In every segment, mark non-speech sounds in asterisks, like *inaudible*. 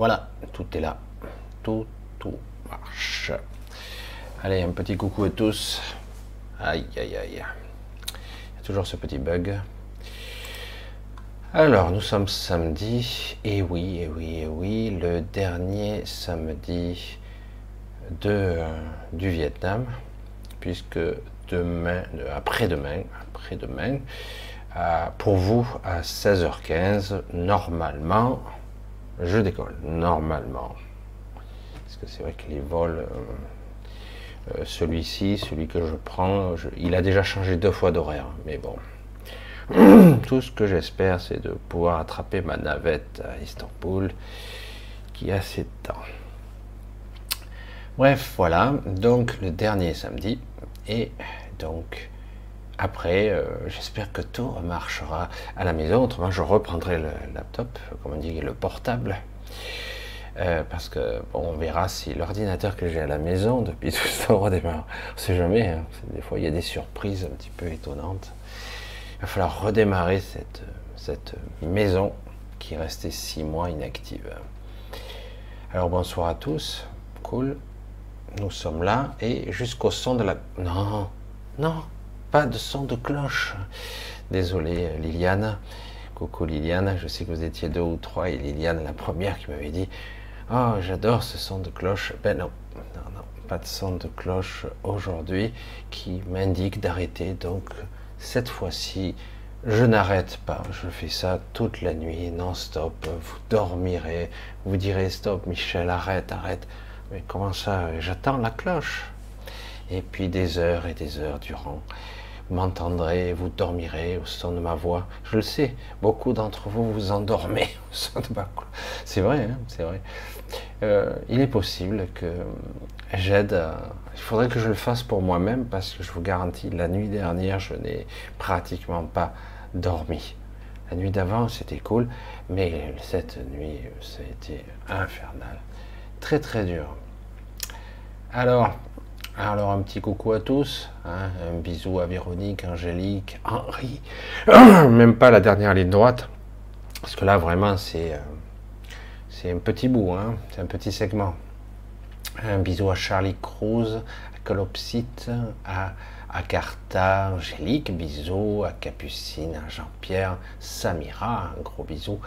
Voilà, tout est là. Tout, tout marche. Allez, un petit coucou à tous. Aïe, aïe, aïe. Il y a toujours ce petit bug. Alors, nous sommes samedi, et oui, et oui, et oui, le dernier samedi de, euh, du Vietnam, puisque demain, euh, après-demain, après-demain, euh, pour vous, à 16h15, normalement, je décolle, normalement. Parce que c'est vrai que les vols, celui-ci, celui que je prends, il a déjà changé deux fois d'horaire, mais bon. *clears throat* Tout ce que j'espère, c'est de pouvoir attraper ma navette à Istanbul, qui a ses temps. Bref, voilà, donc le dernier samedi, et donc après, euh, j'espère que tout marchera à la maison, autrement je reprendrai le laptop, comme on dit, le portable. Euh, parce que bon, on verra si l'ordinateur que j'ai à la maison depuis *laughs* tout ce temps redémarre. On sait jamais, hein. des fois il y a des surprises un petit peu étonnantes. Il va falloir redémarrer cette, cette maison qui est restée six mois inactive. Alors bonsoir à tous, cool. Nous sommes là et jusqu'au son de la... Non, non, pas de son de cloche. Désolé Liliane. Coucou Liliane, je sais que vous étiez deux ou trois et Liliane la première qui m'avait dit Oh j'adore ce son de cloche. Ben non, non, non, pas de son de cloche aujourd'hui qui m'indique d'arrêter donc cette fois-ci, je n'arrête pas. Je fais ça toute la nuit, non-stop. Vous dormirez. Vous direz stop, Michel, arrête, arrête. Mais comment ça? J'attends la cloche. Et puis des heures et des heures durant, vous m'entendrez, vous dormirez au son de ma voix. Je le sais, beaucoup d'entre vous vous endormez *laughs* au son de ma C'est vrai, hein, c'est vrai. Euh, il est possible que j'aide à il faudrait que je le fasse pour moi-même parce que je vous garantis, la nuit dernière, je n'ai pratiquement pas dormi. La nuit d'avant, c'était cool, mais cette nuit, ça a été infernal. Très très dur. Alors, alors un petit coucou à tous, hein. un bisou à Véronique, Angélique, Henri, *coughs* même pas la dernière ligne droite, parce que là vraiment c'est euh, c'est un petit bout, hein. c'est un petit segment. Un bisou à Charlie Cruz, à Colopsite, à Agartha, Angélique, bisous, à Capucine, à Jean-Pierre, Samira, un gros bisou,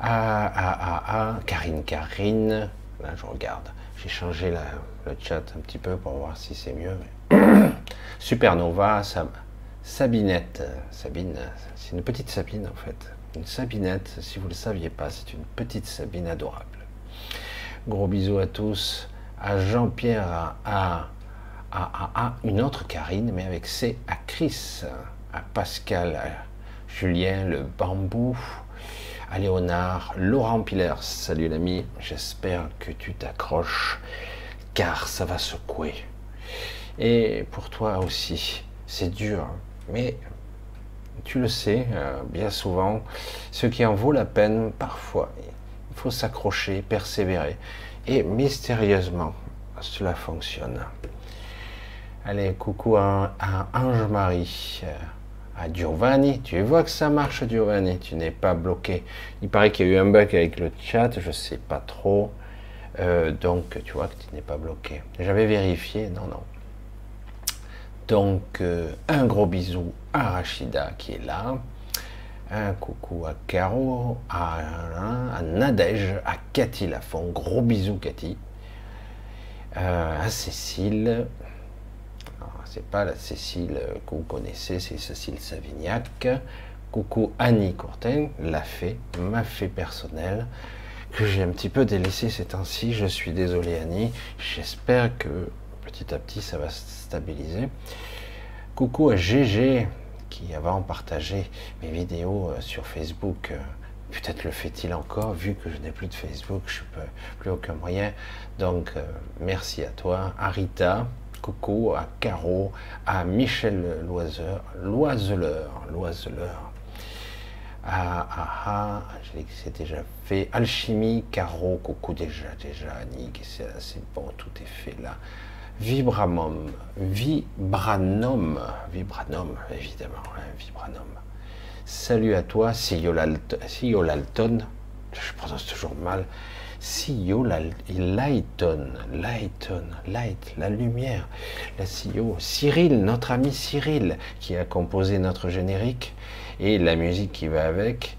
à, à, à, Karine Karine, là je regarde, j'ai changé le chat un petit peu pour voir si c'est mieux. *coughs* Supernova, Sabinette, Sabine, c'est une petite Sabine en fait, une Sabinette, si vous ne le saviez pas, c'est une petite Sabine adorable. Gros bisous à tous à Jean-Pierre, à, à, une autre Karine, mais avec C, à Chris, à Pascal, à Julien, le bambou, à Léonard, Laurent Pillers, salut l'ami, j'espère que tu t'accroches, car ça va secouer. Et pour toi aussi, c'est dur, mais tu le sais, euh, bien souvent, ce qui en vaut la peine, parfois, il faut s'accrocher, persévérer. Et mystérieusement, cela fonctionne. Allez, coucou à, Ange-Marie, à Giovanni. Tu vois que ça marche, Giovanni. Tu n'es pas bloqué. Il paraît qu'il y a eu un bug avec le chat, je sais pas trop. Euh, donc, tu vois que tu n'es pas bloqué. J'avais vérifié, non, non. Donc, euh, un gros bisou à Rachida qui est là. Un coucou à Caro, à, à Nadège, à Cathy Lafont. Gros bisous, Cathy. Euh, à Cécile. C'est pas la Cécile que vous connaissez, c'est Cécile Savignac. Coucou Annie Courtin, la fée, ma fée personnelle, que j'ai un petit peu délaissé ces temps-ci. Je suis désolé, Annie. J'espère que petit à petit ça va se stabiliser. Coucou à GG, qui avant partagé mes vidéos euh, sur Facebook. Euh, peut-être le fait-il encore, vu que je n'ai plus de Facebook, je n'ai plus aucun moyen. Donc, euh, merci à toi, à Rita, coucou, à Caro, à Michel Loiseur, Loiseleur, Loiseleur, à, à, c'est déjà Alchimie, Caro, coucou déjà, déjà, Annick, c'est bon, tout est fait là. Vibramum, Vibranum, Vibranum, évidemment, hein, Vibranum. Salut à toi, Siolalton, je prononce toujours mal, CEO Lighton, Light, la lumière, la CEO, Cyril, notre ami Cyril, qui a composé notre générique et la musique qui va avec.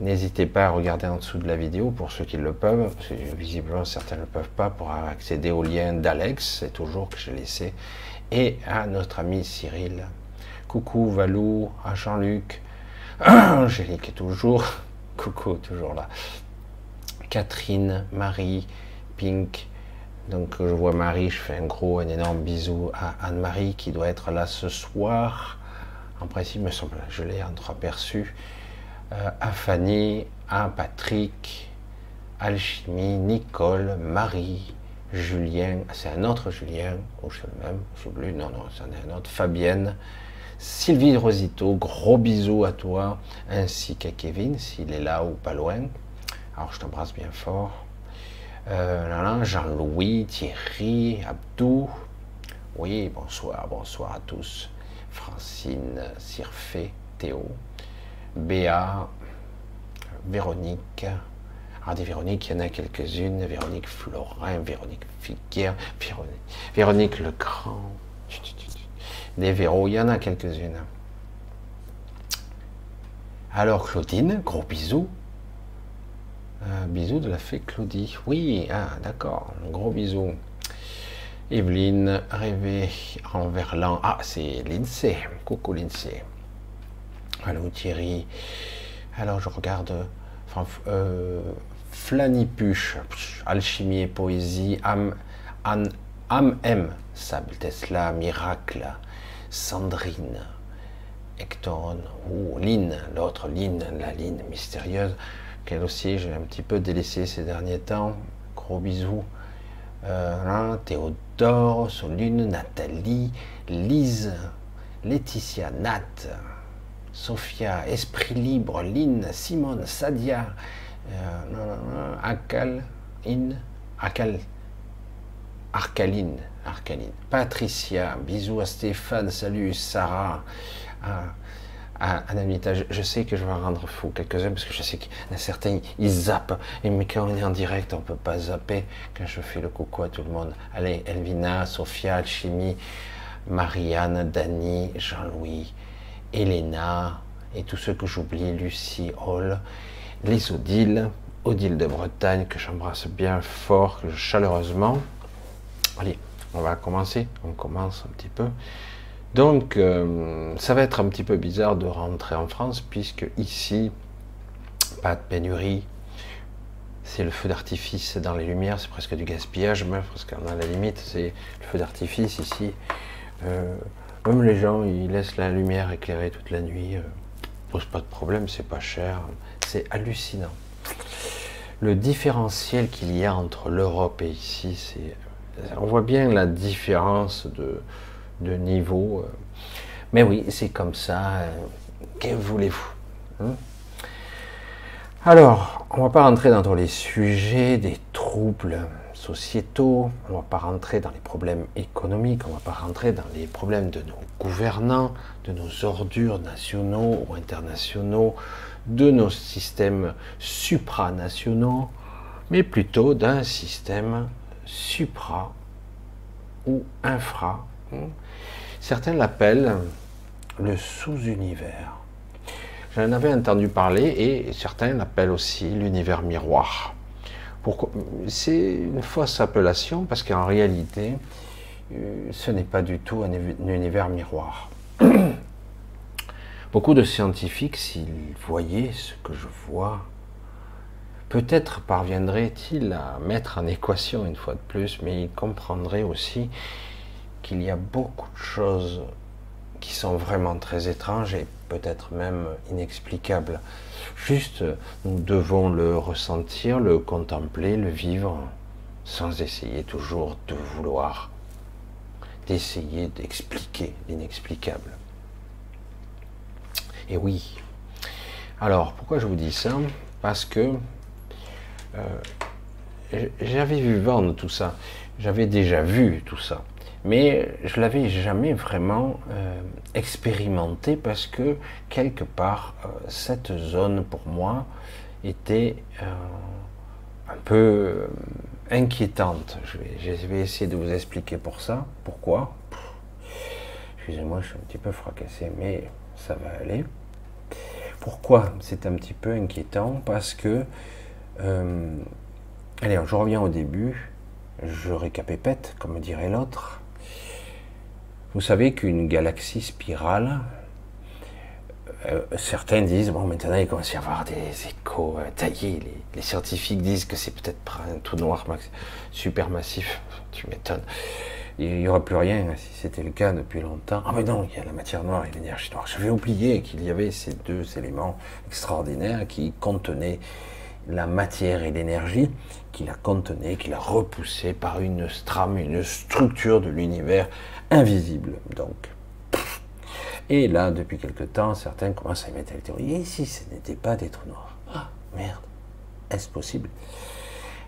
N'hésitez pas à regarder en dessous de la vidéo pour ceux qui le peuvent, parce que visiblement certains ne le peuvent pas, pour accéder au lien d'Alex, c'est toujours que j'ai laissé, et à notre ami Cyril. Coucou Valou, à Jean-Luc, *coughs* Angélique est toujours, *laughs* coucou, toujours là. Catherine, Marie, Pink. Donc je vois Marie, je fais un gros, un énorme bisou à Anne-Marie qui doit être là ce soir. En principe, me semble, je l'ai entreaperçu. À Fanny, à Patrick, Alchimie, Nicole, Marie, Julien, c'est un autre Julien, ou c'est le même, je non, non, c'en est un autre, Fabienne, Sylvie Rosito, gros bisous à toi, ainsi qu'à Kevin, s'il est là ou pas loin. Alors je t'embrasse bien fort. Euh, Jean-Louis, Thierry, Abdou. Oui, bonsoir, bonsoir à tous. Francine, Sirfé, Théo, Béa, Véronique. Alors des Véroniques, il y en a quelques-unes. Véronique Florin, Véronique Figuière, Véronique, Véronique Legrand. Des Véro, il y en a quelques-unes. Alors Claudine, gros bisous. Euh, bisous de la fée Claudie. Oui, ah, d'accord, un gros bisou. Evelyne, rêver en verlan. Ah, c'est Lindsay. Coucou Lindsay. Allô Thierry. Alors je regarde euh, Flanipuche, Alchimie et Poésie, Am, Am M, Sable Tesla, Miracle, Sandrine, Hector, ou Lynn, l'autre Lynn, la Lynn mystérieuse, qu'elle aussi j'ai un petit peu délaissé ces derniers temps. Gros bisous. Euh, Théodore, Soline, Nathalie, Lise, Laetitia, Nat, Sophia, Esprit Libre, Lynn, Simone, Sadia, euh, Akal, In, Akal, Arcaline, Arcaline. Patricia, bisous à Stéphane, salut Sarah, à, Anamita. Je, sais que je vais en rendre fou quelques-uns parce que je sais qu'il y en a certains, ils zappent. Et mais quand on est en direct, on peut pas zapper quand je fais le coucou à tout le monde. Allez, Elvina, Sophia, Alchimie, Marianne, Dani, Jean-Louis, Elena et tous ceux que j'oublie, Lucie, Hall, les Odile, Odile de Bretagne que j'embrasse bien fort, chaleureusement. Allez, on va commencer. On commence un petit peu. Donc, euh, ça va être un petit peu bizarre de rentrer en France, puisque ici, pas de pénurie. C'est le feu d'artifice dans les lumières, c'est presque du gaspillage, même parce qu'on a la limite, c'est le feu d'artifice ici. Euh, même les gens, ils laissent la lumière éclairer toute la nuit. Euh, pose pas de problème, c'est pas cher. C'est hallucinant. Le différentiel qu'il y a entre l'Europe et ici, c'est on voit bien la différence de, niveau. Euh. Mais oui, c'est comme ça. Euh, que voulez-vous hein Alors, on ne va pas rentrer dans les sujets des troubles sociétaux, on ne va pas rentrer dans les problèmes économiques, on ne va pas rentrer dans les problèmes de nos gouvernants, de nos ordures nationaux ou internationaux, de nos systèmes supranationaux, mais plutôt d'un système supra ou infra. Certains l'appellent le sous-univers. J'en avais entendu parler et certains l'appellent aussi l'univers miroir. C'est une fausse appellation parce qu'en réalité, euh, ce n'est pas du tout un univers miroir. *coughs* Beaucoup de scientifiques, s'ils voyaient ce que je vois, Peut-être parviendrait-il à mettre en équation une fois de plus, mais il comprendrait aussi qu'il y a beaucoup de choses qui sont vraiment très étranges et peut-être même inexplicables. Juste, nous devons le ressentir, le contempler, le vivre, sans essayer toujours de vouloir, d'essayer d'expliquer l'inexplicable. Et oui. Alors, pourquoi je vous dis ça? Parce que euh, j'avais vu vendre tout ça, j'avais déjà vu tout ça, mais je l'avais jamais vraiment euh, expérimenté parce que quelque part euh, cette zone pour moi était un peu euh, inquiétante. Je vais, essayer de vous expliquer pour ça. Pourquoi? Excusez-moi, je suis un petit peu fracassé, mais ça va aller. Pourquoi c'est un petit peu inquiétant? Parce que, euh, allez, je reviens au début, je récapépète, comme dirait l'autre. Vous savez qu'une galaxie spirale, euh, certains disent, bon, maintenant il commence à y avoir des échos euh, taillés. Les, scientifiques disent que c'est peut-être un tout noir super massif. Tu m'étonnes. Il n'y aurait plus rien si c'était le cas depuis longtemps. Ah, mais non, il y a la matière noire et l'énergie noire. J'avais oublié qu'il y avait ces deux éléments extraordinaires qui contenaient la matière et l'énergie, qui la contenaient, qui la repoussaient par une strame, une structure de l'univers invisible. Donc, et là, depuis quelque temps, certains commencent à émettre la théorie. Et si ce n'était pas des trous noirs? Ah, merde, est-ce possible?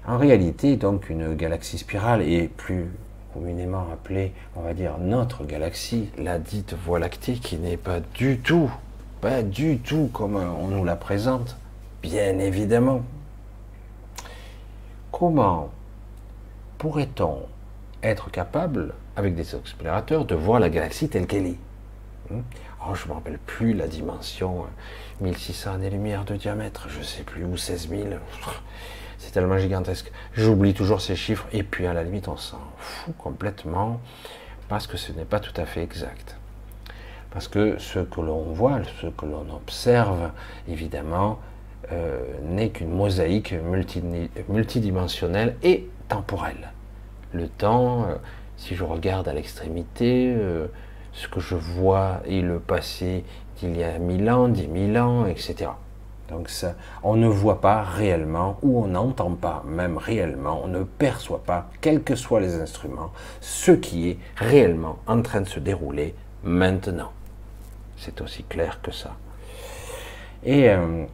En réalité, donc, une galaxie spirale est plus communément appelée, on va dire, notre galaxie, la dite Voie lactée, qui n'est pas du tout, pas du tout comme on nous la présente, bien évidemment. Comment pourrait-on être capable, avec des explorateurs, de voir la galaxie telle qu'elle est Hmm? Oh, je ne me rappelle plus la dimension, 1600 euh, années-lumière de diamètre, je ne sais plus, ou 16 000. C'est tellement gigantesque. J'oublie toujours ces chiffres, et puis à la limite, on s'en fout complètement, parce que ce n'est pas tout à fait exact. Parce que ce que l'on voit, ce que l'on observe, évidemment, euh, n'est qu'une mosaïque multidimensionnelle et temporelle. Le temps, euh, si je regarde à l'extrémité, ce que je vois est le passé d'il y a mille ans, dix mille ans, etc. Donc ça, on ne voit pas réellement, ou on n'entend pas même réellement, on ne perçoit pas, quels que soient les instruments, ce qui est réellement en train de se dérouler maintenant. C'est aussi clair que ça. Et euh,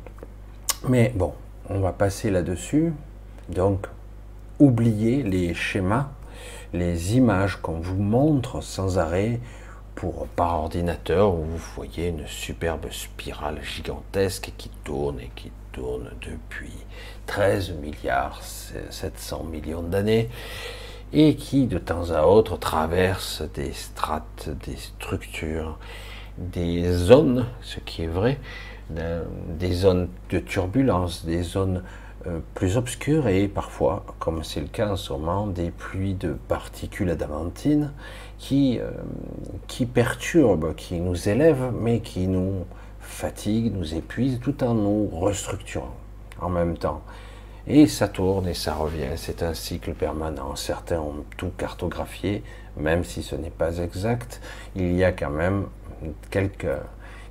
mais bon, on va passer là-dessus. Donc, oubliez les schémas, les images qu'on vous montre sans arrêt, pour, par ordinateur où vous voyez une superbe spirale gigantesque qui tourne et qui tourne depuis 13 milliards 700 millions d'années et qui de temps à autre traverse des strates, des structures, des zones, ce qui est vrai, des zones de turbulence, des zones euh, plus obscures et parfois, comme c'est le cas en ce moment, des pluies de particules adamantines qui, euh, qui perturbent, qui nous élèvent, mais qui nous fatiguent, nous épuisent, tout en nous restructurant en même temps. Et ça tourne et ça revient, c'est un cycle permanent. Certains ont tout cartographié, même si ce n'est pas exact, il y a quand même quelques,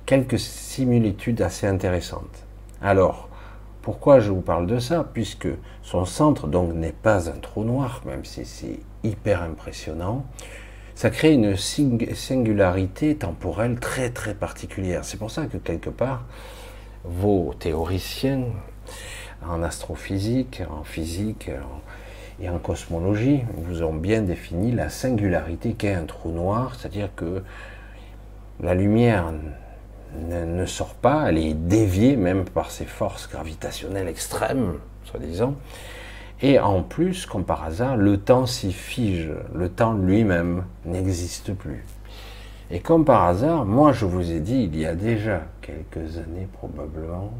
quelques similitudes assez intéressantes. Alors, pourquoi je vous parle de ça Puisque son centre donc n'est pas un trou noir, même si c'est hyper impressionnant ça crée une singularité temporelle très très particulière. C'est pour ça que quelque part, vos théoriciens en astrophysique, en physique et en cosmologie vous ont bien défini la singularité qu'est un trou noir, c'est-à-dire que la lumière ne, sort pas, elle est déviée même par ses forces gravitationnelles extrêmes, soi-disant, et en plus, comme par hasard, le temps s'y fige, le temps lui-même n'existe plus. Et comme par hasard, moi je vous ai dit il y a déjà quelques années probablement,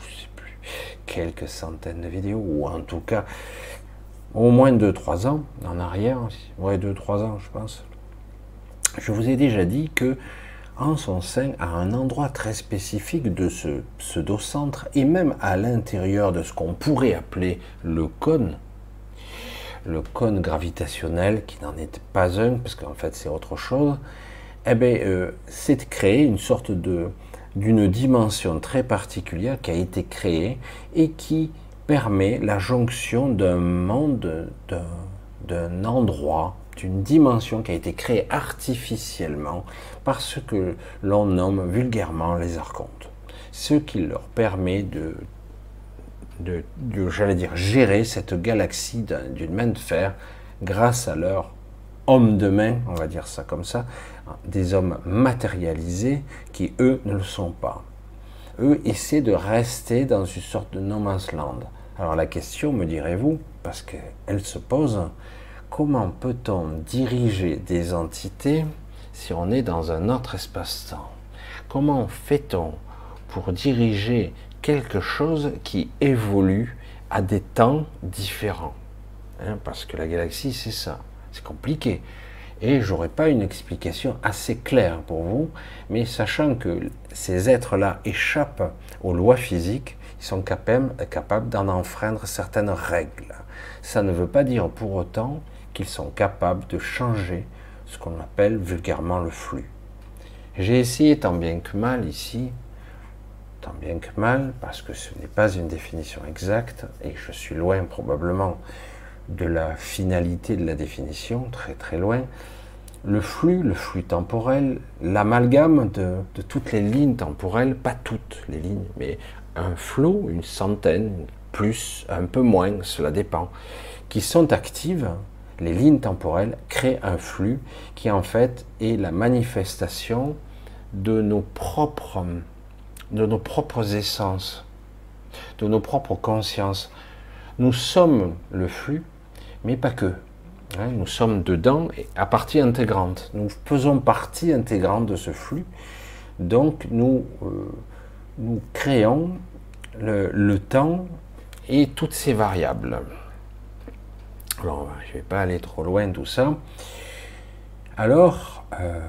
je sais plus, quelques centaines de vidéos, ou en tout cas au moins 2-3 ans en arrière, ouais 2-3 ans je pense, je vous ai déjà dit que en son sein à un endroit très spécifique de ce pseudo-centre et même à l'intérieur de ce qu'on pourrait appeler le cône, le cône gravitationnel qui n'en est pas un parce qu'en fait c'est autre chose, eh bien, euh, c'est créé une sorte de d'une dimension très particulière qui a été créée et qui permet la jonction d'un monde, d'un endroit, d'une dimension qui a été créée artificiellement par ce que l'on nomme vulgairement les archontes. Ce qui leur permet de, de, j'allais dire, gérer cette galaxie d'une main de fer grâce à leur homme de main, on va dire ça comme ça, des hommes matérialisés qui, eux, ne le sont pas. Eux essaient de rester dans une sorte de no man's land, Alors la question, me direz-vous, parce qu'elle se pose, comment peut-on diriger des entités si on est dans un autre espace-temps Comment fait-on pour diriger quelque chose qui évolue à des temps différents hein, Parce que la galaxie, c'est ça. C'est compliqué. Et j'aurais pas une explication assez claire pour vous, mais sachant que ces êtres-là échappent aux lois physiques, ils sont capables, capables d'en enfreindre certaines règles. Ça ne veut pas dire pour autant qu'ils sont capables de changer ce qu'on appelle vulgairement le flux. J'ai essayé tant bien que mal ici, tant bien que mal, parce que ce n'est pas une définition exacte, et je suis loin probablement de la finalité de la définition, très très loin, le flux, le flux temporel, l'amalgame de, toutes les lignes temporelles, pas toutes les lignes, mais un flot, une centaine, plus, un peu moins, cela dépend, qui sont actives, les lignes temporelles créent un flux qui en fait est la manifestation de nos propres, essences, de nos propres consciences. Nous sommes le flux, mais pas que. Hein. nous sommes dedans à partie intégrante. Nous faisons partie intégrante de ce flux. Donc nous, euh, nous créons le, temps et toutes ces variables. Alors, je ne vais pas aller trop loin tout ça. Alors, euh,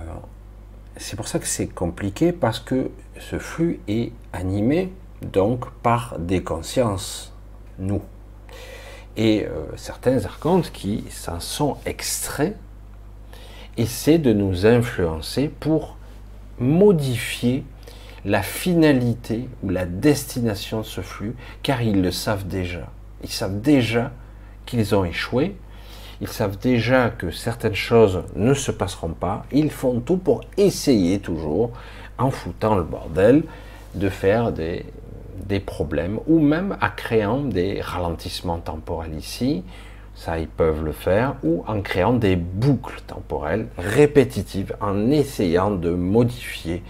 c'est pour ça que c'est compliqué parce que ce flux est animé donc par des consciences, nous. Et euh, certains archontes qui s'en sont extraits essaient de nous influencer pour modifier la finalité ou la destination de ce flux, car ils le savent déjà. Ils savent déjà qu'ils ont échoué, ils savent déjà que certaines choses ne se passeront pas, ils font tout pour essayer toujours, en foutant le bordel, de faire des, des problèmes, ou même à créant des ralentissements temporels ici, ça ils peuvent le faire, ou en créant des boucles temporelles répétitives, en essayant de modifier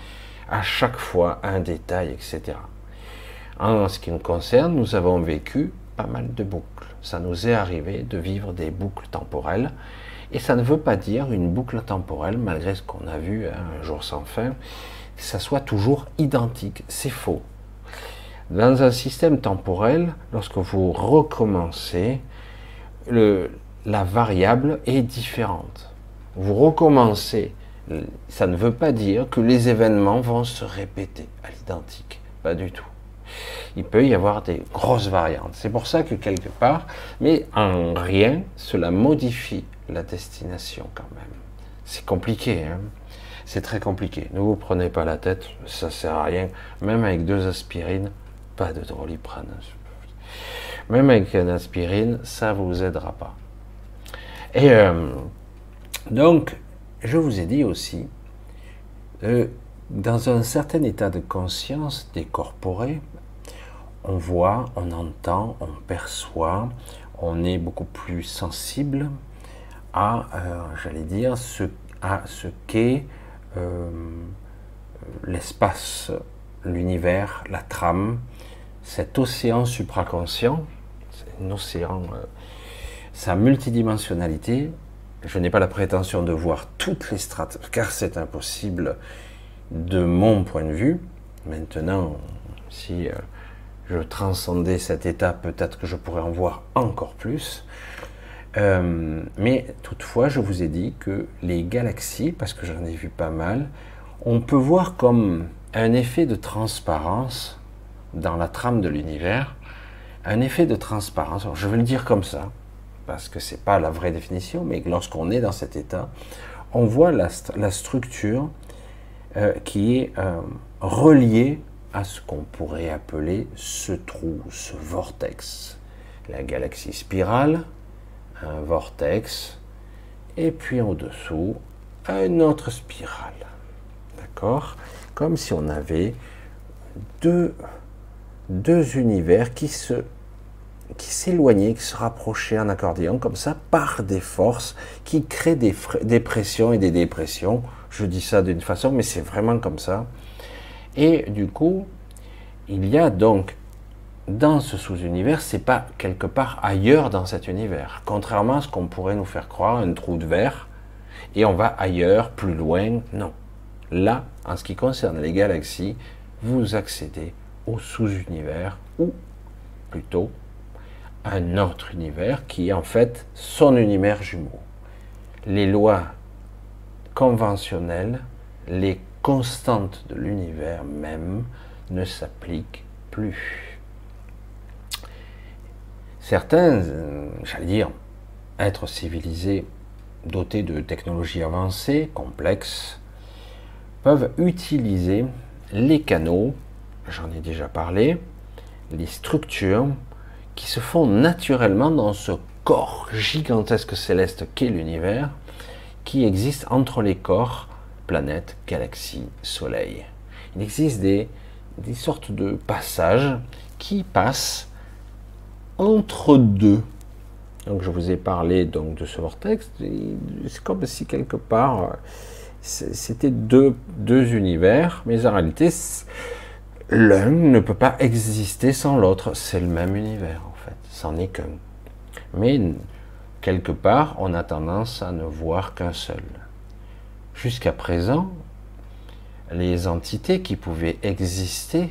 à chaque fois un détail, etc. En ce qui nous concerne, nous avons vécu pas mal de boucles. Ça nous est arrivé de vivre des boucles temporelles. Et ça ne veut pas dire une boucle temporelle, malgré ce qu'on a vu hein, un jour sans fin, que ça soit toujours identique. C'est faux. Dans un système temporel, lorsque vous recommencez, la variable est différente. Vous recommencez ça ne veut pas dire que les événements vont se répéter à l'identique. Pas du tout. Il peut y avoir des grosses variantes. C'est pour ça que quelque part, mais en rien, cela modifie la destination quand même. C'est compliqué, hein c'est très compliqué. Ne vous prenez pas la tête, ça sert à rien. Même avec deux aspirines, pas de doliprane. Même avec une aspirine, ça vous aidera pas. Et euh, donc, je vous ai dit aussi, euh, dans un certain état de conscience décorporé, on voit, on entend, on perçoit, on est beaucoup plus sensible à, euh, j'allais dire, ce, ce qu'est euh, l'espace, l'univers, la trame, cet océan supraconscient, un océan, sa multidimensionnalité, je n'ai pas la prétention de voir toutes les strates, car c'est impossible de mon point de vue. Maintenant, si euh, je transcendais cet état, peut-être que je pourrais en voir encore plus. Euh, mais toutefois, je vous ai dit que les galaxies, parce que j'en ai vu pas mal, on peut voir comme un effet de transparence dans la trame de l'univers, un effet de transparence, je vais le dire comme ça, parce que c'est pas la vraie définition, mais lorsqu'on est dans cet état, on voit la, structure euh, qui est euh, reliée à ce qu'on pourrait appeler ce trou, ce vortex. La galaxie spirale, un vortex, et puis en dessous, une autre spirale. D'accord? Comme si on avait deux, deux univers qui se qui s'éloignait, qui se rapprochait en accordéon comme ça par des forces qui créent des, des pressions et des dépressions. Je dis ça d'une façon, mais c'est vraiment comme ça. Et du coup, il y a donc dans ce sous-univers, c'est pas quelque part ailleurs dans cet univers. Contrairement à ce qu'on pourrait nous faire croire, un trou de verre, et on va ailleurs, plus loin. Non. Là, en ce qui concerne les galaxies, vous accédez au sous-univers, ou plutôt un autre univers qui est en fait son univers jumeau. Les lois conventionnelles, les constantes de l'univers même ne s'appliquent plus. Certains, j'allais dire, êtres civilisés dotés de technologies avancées, complexes, peuvent utiliser les canaux, j'en ai déjà parlé, les structures qui se font naturellement dans ce corps gigantesque céleste qu'est l'univers, qui existe entre les corps, planètes, galaxies, soleil. Il existe des, sortes de passages qui passent entre deux. Donc je vous ai parlé donc de ce vortex. C'est comme si quelque part c'était deux, deux univers, mais en réalité l'un ne peut pas exister sans l'autre. C'est le même univers c'en est qu'un. Mais quelque part, on a tendance à ne voir qu'un seul. Jusqu'à présent, les entités qui pouvaient exister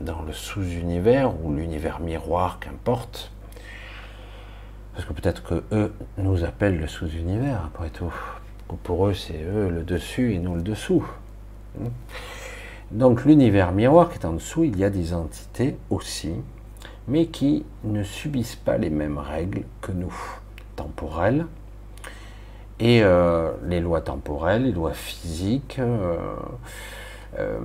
dans le sous-univers ou l'univers miroir, qu'importe, parce que peut-être que eux nous appellent le sous-univers, après tout. Pour eux, c'est eux le dessus et nous le dessous. Donc l'univers miroir qui est en dessous, il y a des entités aussi mais qui ne subissent pas les mêmes règles que nous, temporelles. Et euh, les lois temporelles, les lois physiques, euh, euh,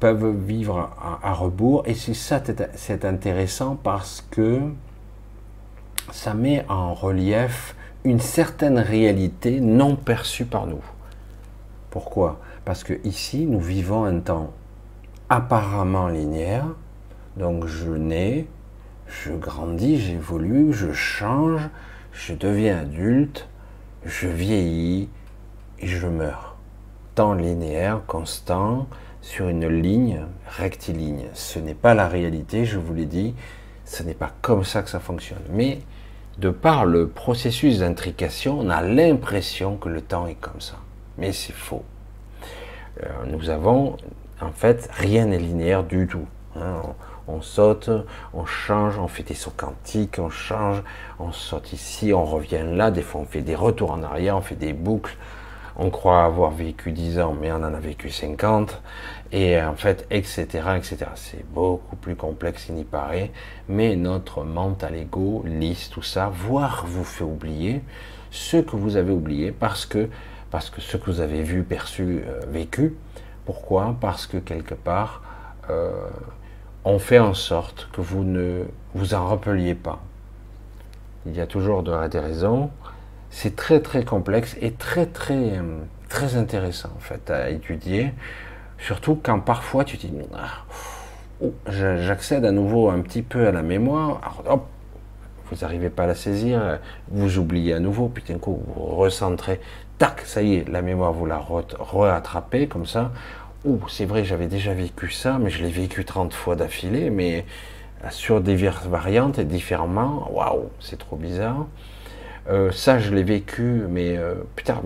peuvent vivre à, rebours. Et c'est ça, c'est intéressant parce que ça met en relief une certaine réalité non perçue par nous. Pourquoi? Parce que ici, nous vivons un temps apparemment linéaire, donc je nais, je grandis, j'évolue, je change, je deviens adulte, je vieillis et je meurs. Temps linéaire, constant, sur une ligne rectiligne. Ce n'est pas la réalité, je vous l'ai dit, ce n'est pas comme ça que ça fonctionne. Mais de par le processus d'intrication, on a l'impression que le temps est comme ça. Mais c'est faux. Euh, nous avons, en fait, rien n'est linéaire du tout. Hein saute, on change, on fait des sauts quantiques, on change, on saute ici, on revient là, des fois on fait des retours en arrière, on fait des boucles, on croit avoir vécu 10 ans, mais on en a vécu 50, et en fait, etc., etc. C'est beaucoup plus complexe qu'il n'y paraît, mais notre mental ego lisse tout ça, voire vous fait oublier ce que vous avez oublié, parce que, parce que ce que vous avez vu, perçu, euh, vécu, pourquoi? Parce que quelque part, euh, on fait en sorte que vous ne vous en rappeliez pas. Il y a toujours des raisons. C'est très très complexe et très très très intéressant en à étudier. Surtout quand parfois tu te dis oh, j'accède à nouveau un petit peu à la mémoire. vous n'arrivez pas à la saisir, vous oubliez à nouveau, puis d'un coup vous recentrez, tac, ça y est, la mémoire vous la rattrapez comme ça c'est vrai, j'avais déjà vécu ça, mais je l'ai vécu 30 fois d'affilée, mais euh, sur diverses variantes et différemment. Waouh, c'est trop bizarre. Euh, ça, je l'ai vécu, mais euh, putain,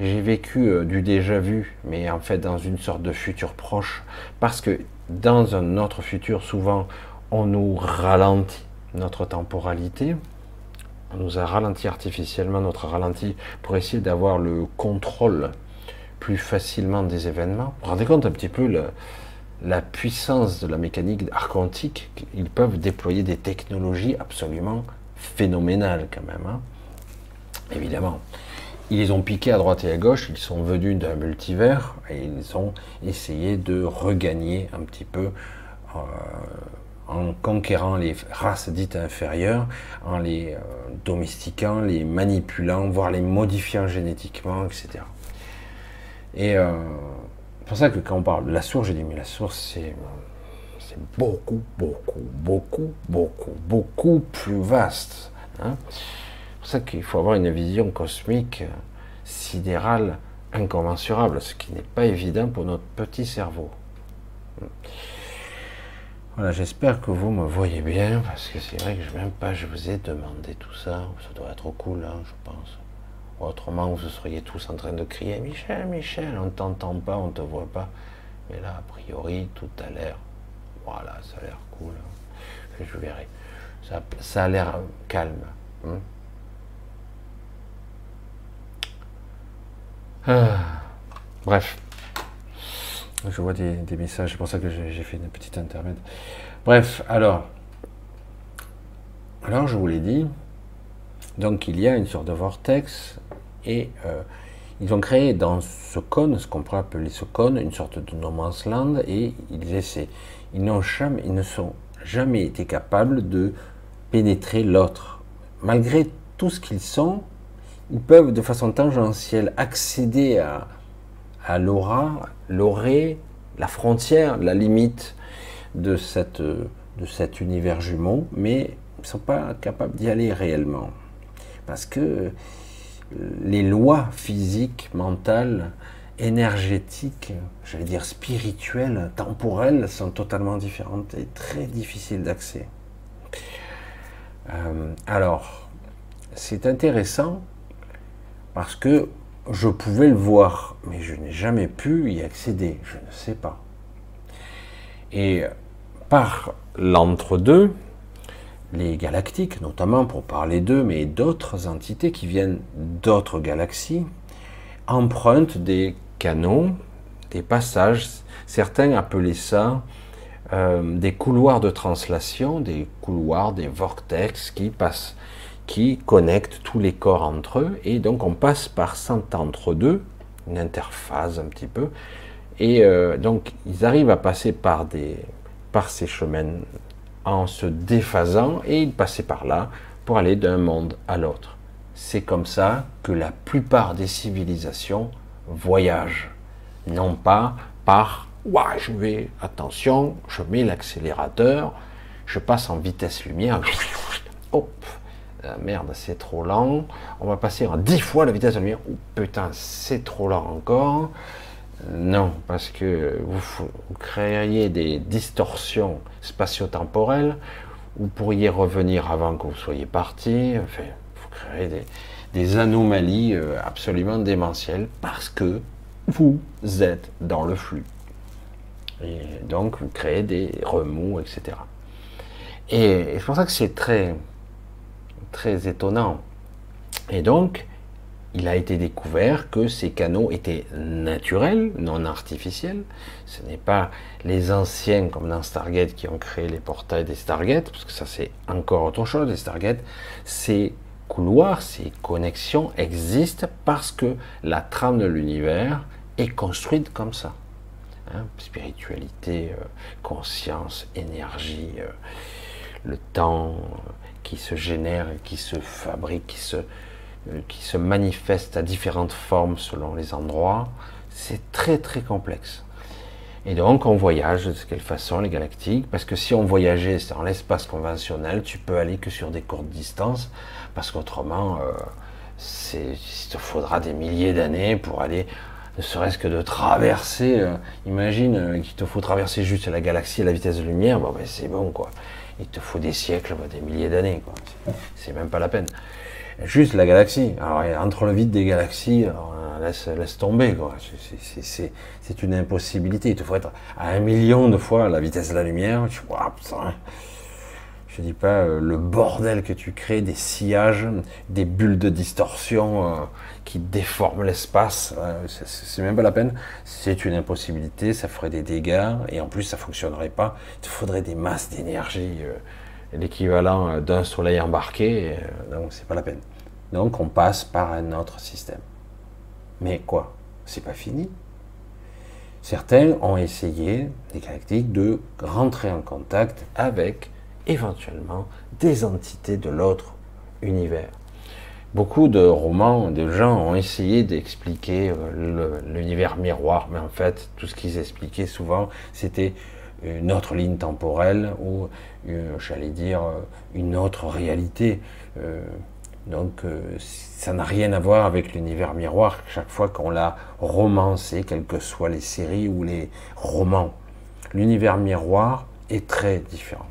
j'ai vécu du déjà vu, mais en fait dans une sorte de futur proche, parce que dans un autre futur, souvent, on nous ralentit notre temporalité, on nous a ralenti artificiellement notre ralenti pour essayer d'avoir le contrôle plus facilement des événements. Vous vous rendez compte un petit peu la puissance de la mécanique archontique Ils peuvent déployer des technologies absolument phénoménales quand même. Hein. Évidemment. Ils les ont piqués à droite et à gauche, ils sont venus d'un multivers et ils ont essayé de regagner un petit peu euh, en conquérant les races dites inférieures, en les euh, domestiquant, les manipulant, voire les modifiant génétiquement, etc. Et euh, c'est pour ça que quand on parle de la source, j'ai dit, mais la source, c'est, c'est beaucoup, beaucoup, beaucoup, beaucoup, beaucoup plus vaste. Hein. c'est pour ça qu'il faut avoir une vision cosmique, sidérale, incommensurable, ce qui n'est pas évident pour notre petit cerveau. Voilà, j'espère que vous me voyez bien, parce que c'est vrai que je même pas, je vous ai demandé tout ça. Ça doit être cool, hein, je pense. Autrement, vous seriez tous en train de crier Michel, Michel, on t'entend pas, on te voit pas. Mais là, a priori, tout a l'air. Voilà, ça a l'air cool. Hein. Je verrai. Ça, a l'air calme. Hein. Ah. Bref. Je vois des, messages, c'est pour ça que j'ai fait une petite intermède. Bref, alors. Alors, je vous l'ai dit. Donc, il y a une sorte de vortex et euh, ils ont créé dans ce cône, ce qu'on pourrait appeler ce cône, une sorte de no man's land et ils essaient. Ils n'ont jamais, ne sont jamais été capables de pénétrer l'autre. Malgré tout ce qu'ils sont, ils peuvent de façon tangentielle accéder à, à l'aura, l'orée, la frontière, la limite de, cette, de cet univers jumeau, mais ils ne sont pas capables d'y aller réellement. Parce que les lois physiques, mentales, énergétiques, j'allais dire spirituelles, temporelles, sont totalement différentes et très difficiles d'accès. Euh, alors, c'est intéressant parce que je pouvais le voir, mais je n'ai jamais pu y accéder, je ne sais pas. Et par l'entre-deux, les galactiques, notamment pour parler d'eux, mais d'autres entités qui viennent d'autres galaxies, empruntent des canaux, des passages, certains appelaient ça euh, des couloirs de translation, des couloirs, des vortex qui passent qui connectent tous les corps entre eux, et donc on passe par cet entre-deux, une interface un petit peu, et euh, donc ils arrivent à passer par, des, par ces chemins en se déphasant, et ils passaient par là pour aller d'un monde à l'autre. C'est comme ça que la plupart des civilisations voyagent, non pas par ouais, je vais, attention, je mets l'accélérateur, je passe en vitesse lumière, hop, merde, c'est trop lent. On va passer en 10 fois la vitesse de la lumière. Oh putain, c'est trop lent encore. Non, parce que vous, créeriez des distorsions spatio-temporelles. Vous pourriez revenir avant que vous soyez parti. Vous créerez des, anomalies euh, absolument démentielles parce que vous êtes dans le flux. Et donc, vous créez des remous, etc. Et c'est pour ça que c'est très, très étonnant. Et donc, il a été découvert que ces canaux étaient naturels, non artificiels. Ce n'est pas les anciens, comme dans Stargate, qui ont créé les portails des Stargate, parce que ça c'est encore autre chose, les Stargate. Ces couloirs, ces connexions existent parce que la trame de l'univers est construite comme ça. Hein, spiritualité, euh, conscience, énergie, euh, le temps, qui se génère, qui se fabrique, qui se, euh, qui se manifeste à différentes formes selon les endroits. C'est très très complexe. Et donc on voyage de quelle façon les galactiques? Parce que si on voyageait dans l'espace conventionnel, tu peux aller que sur des courtes distances, parce qu'autrement, euh, il te faudra des milliers d'années pour aller, ne serait-ce que de traverser. Euh, imagine euh, qu'il te faut traverser juste la galaxie à la vitesse de lumière, bon ben c'est bon quoi il te faut des siècles, des milliers d'années. C'est même pas la peine. Juste la galaxie. Alors, entre le vide des galaxies, laisse, tomber. C'est une impossibilité. Il te faut être à un million de fois la vitesse de la lumière. Tu vois, dis pas euh, le bordel que tu crées, des sillages, des bulles de distorsion euh, qui déforment l'espace. Euh, c'est même pas la peine. C'est une impossibilité, ça ferait des dégâts et en plus ça fonctionnerait pas. Il te faudrait des masses d'énergie, l'équivalent d'un soleil embarqué. donc c'est pas la peine. Donc on passe par un autre système. Mais quoi? C'est pas fini. Certains ont essayé, des galactiques, de rentrer en contact avec éventuellement des entités de l'autre univers. Beaucoup de romans, de gens ont essayé d'expliquer euh, l'univers miroir, mais en fait, tout ce qu'ils expliquaient souvent, c'était une autre ligne temporelle ou, euh, j'allais dire, une autre réalité. Euh, donc, ça n'a rien à voir avec l'univers miroir chaque fois qu'on l'a romancé, quelles que soient les séries ou les romans. L'univers miroir est très différent.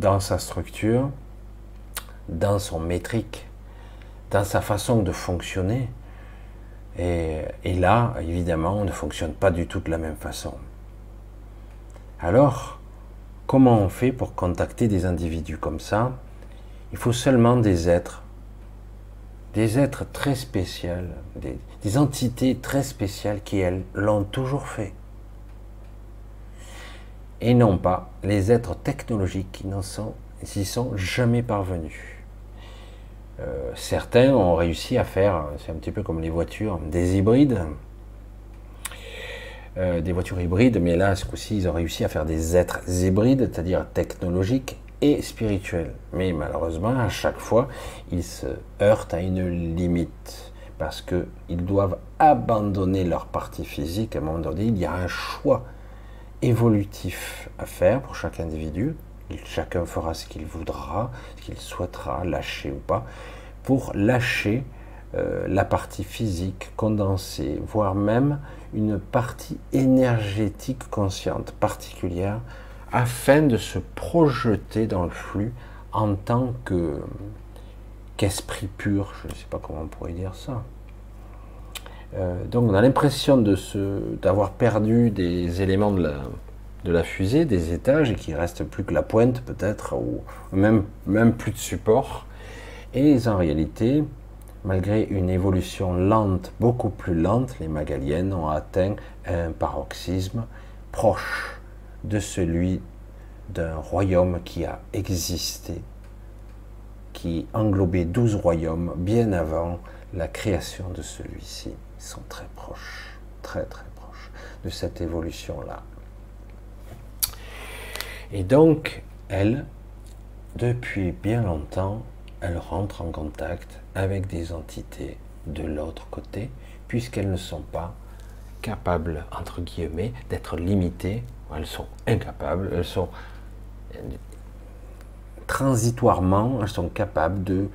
Dans sa structure, dans son métrique, dans sa façon de fonctionner. Et, là, évidemment, on ne fonctionne pas du tout de la même façon. Alors, comment on fait pour contacter des individus comme ça? Il faut seulement des êtres, des êtres très spéciaux, des, entités très spéciales qui, elles, l'ont toujours fait. Et non pas les êtres technologiques qui n'en sont, jamais parvenus. Euh, certains ont réussi à faire, c'est un petit peu comme les voitures, des hybrides, euh, des voitures hybrides, mais là, ce coup-ci, ils ont réussi à faire des êtres hybrides, c'est-à-dire technologiques et spirituels. Mais malheureusement, à chaque fois, ils se heurtent à une limite, parce qu'ils doivent abandonner leur partie physique. À un moment donné, il y a un choix évolutif à faire pour chaque individu, Chacun fera ce qu'il voudra, ce qu'il souhaitera, lâcher ou pas, pour lâcher euh, la partie physique condensée, voire même une partie énergétique consciente particulière, afin de se projeter dans le flux en tant que qu'esprit pur, je ne sais pas comment on pourrait dire ça. Euh, donc on a l'impression d'avoir perdu des éléments de la, de la fusée, des étages, et qu'il reste plus que la pointe peut-être, ou même, même plus de support. Et en réalité, malgré une évolution lente, beaucoup plus lente, les Magaliennes ont atteint un paroxysme proche de celui d'un royaume qui a existé, qui englobait douze royaumes bien avant la création de celui-ci. Ils sont très proches, très très proches de cette évolution-là. Et donc, elle, depuis bien longtemps, elle rentre en contact avec des entités de l'autre côté, puisqu'elles ne sont pas capables, entre guillemets, d'être limitées. Elles sont incapables, elles sont transitoirement, elles sont capables de,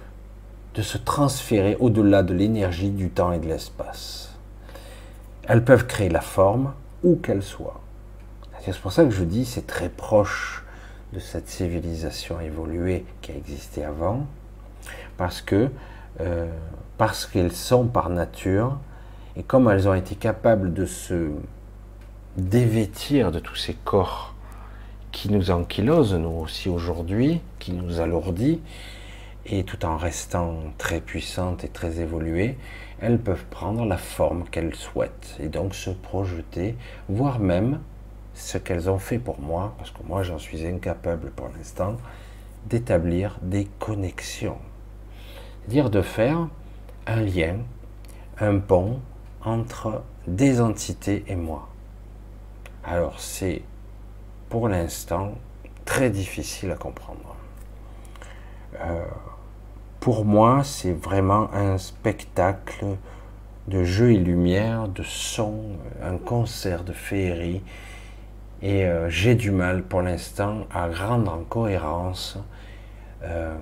de se transférer au-delà de l'énergie, du temps et de l'espace. Elles peuvent créer la forme où qu'elle soit. C'est pour ça que je dis c'est très proche de cette civilisation évoluée qui a existé avant, parce que euh, parce qu'elles sont par nature et comme elles ont été capables de se dévêtir de tous ces corps qui nous ankylosent, nous aussi aujourd'hui, qui nous alourdit, et tout en restant très puissantes et très évoluées, elles peuvent prendre la forme qu'elles souhaitent et donc se projeter, voire même ce qu'elles ont fait pour moi, parce que moi j'en suis incapable pour l'instant, d'établir des connexions. C'est-à-dire de faire un lien, un pont entre des entités et moi. Alors c'est pour l'instant très difficile à comprendre. Euh, pour moi, c'est vraiment un spectacle de jeux et lumière, de son, un concert de féerie et euh, j'ai du mal pour l'instant à rendre en cohérence euh,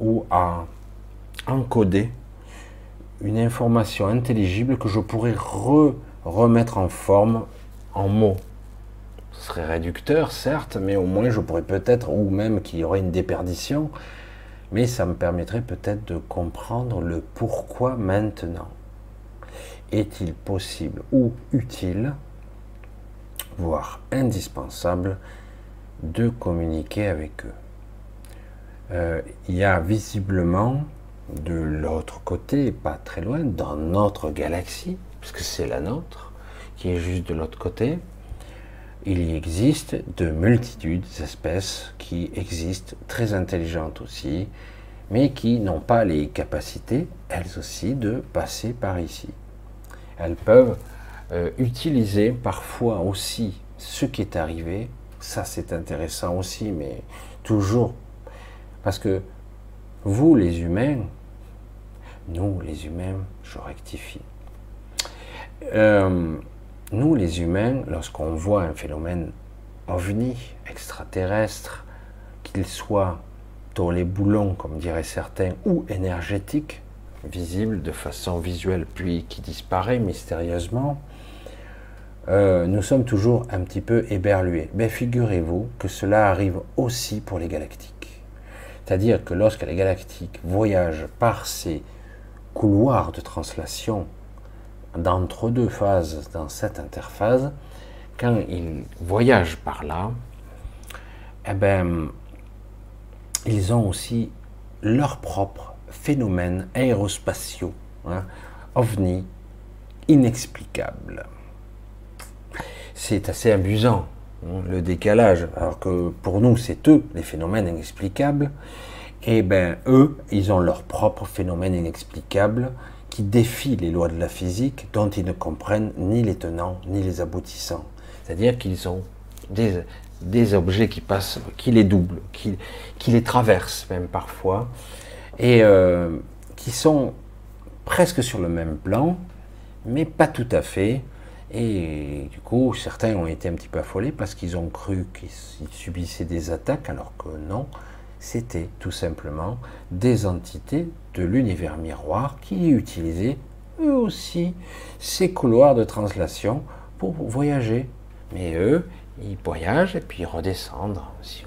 ou à encoder une information intelligible que je pourrais remettre en forme en mots. Ce serait réducteur, certes, mais au moins je pourrais peut-être, ou même qu'il y aurait une déperdition, mais ça me permettrait peut-être de comprendre le pourquoi maintenant. Est-il possible ou utile voire indispensable, de communiquer avec eux? Euh, il y a visiblement de l'autre côté, pas très loin, dans notre galaxie, puisque c'est la nôtre, qui est juste de l'autre côté, il y existe de multitudes d'espèces qui existent, très intelligentes aussi, mais qui n'ont pas les capacités, elles aussi, de passer par ici. Elles peuvent euh, utiliser parfois aussi ce qui est arrivé. Ça, c'est intéressant aussi, mais toujours. Parce que vous, les humains, nous, les humains, je rectifie. Euh, nous, les humains, lorsqu'on voit un phénomène ovni, extraterrestre, qu'il soit dans les boulons, comme diraient certains, ou énergétique, visible de façon visuelle, puis qui disparaît mystérieusement, euh, nous sommes toujours un petit peu éberlués. Mais figurez-vous que cela arrive aussi pour les galactiques. C'est-à-dire que lorsque les galactiques voyagent par ces couloirs de translation d'entre deux phases dans cette interface, quand ils voyagent par là, eh ben, ils ont aussi leurs propres phénomènes aérospatiaux, hein, ovnis, inexplicables. C'est assez amusant, hein, le décalage, alors que pour nous, c'est eux, les phénomènes inexplicables, et eh ben eux, ils ont leurs propres phénomènes inexplicables qui défient les lois de la physique dont ils ne comprennent ni les tenants ni les aboutissants. C'est-à-dire qu'ils ont des, objets qui passent, qui les doublent, qui, qui les traversent même parfois, et euh, qui sont presque sur le même plan, mais pas tout à fait. Et du coup, certains ont été un petit peu affolés parce qu'ils ont cru qu'ils subissaient des attaques, alors que non, c'était tout simplement des entités de l'univers miroir qui utilisaient eux aussi ces couloirs de translation pour voyager. Mais eux, ils voyagent et puis redescendent, si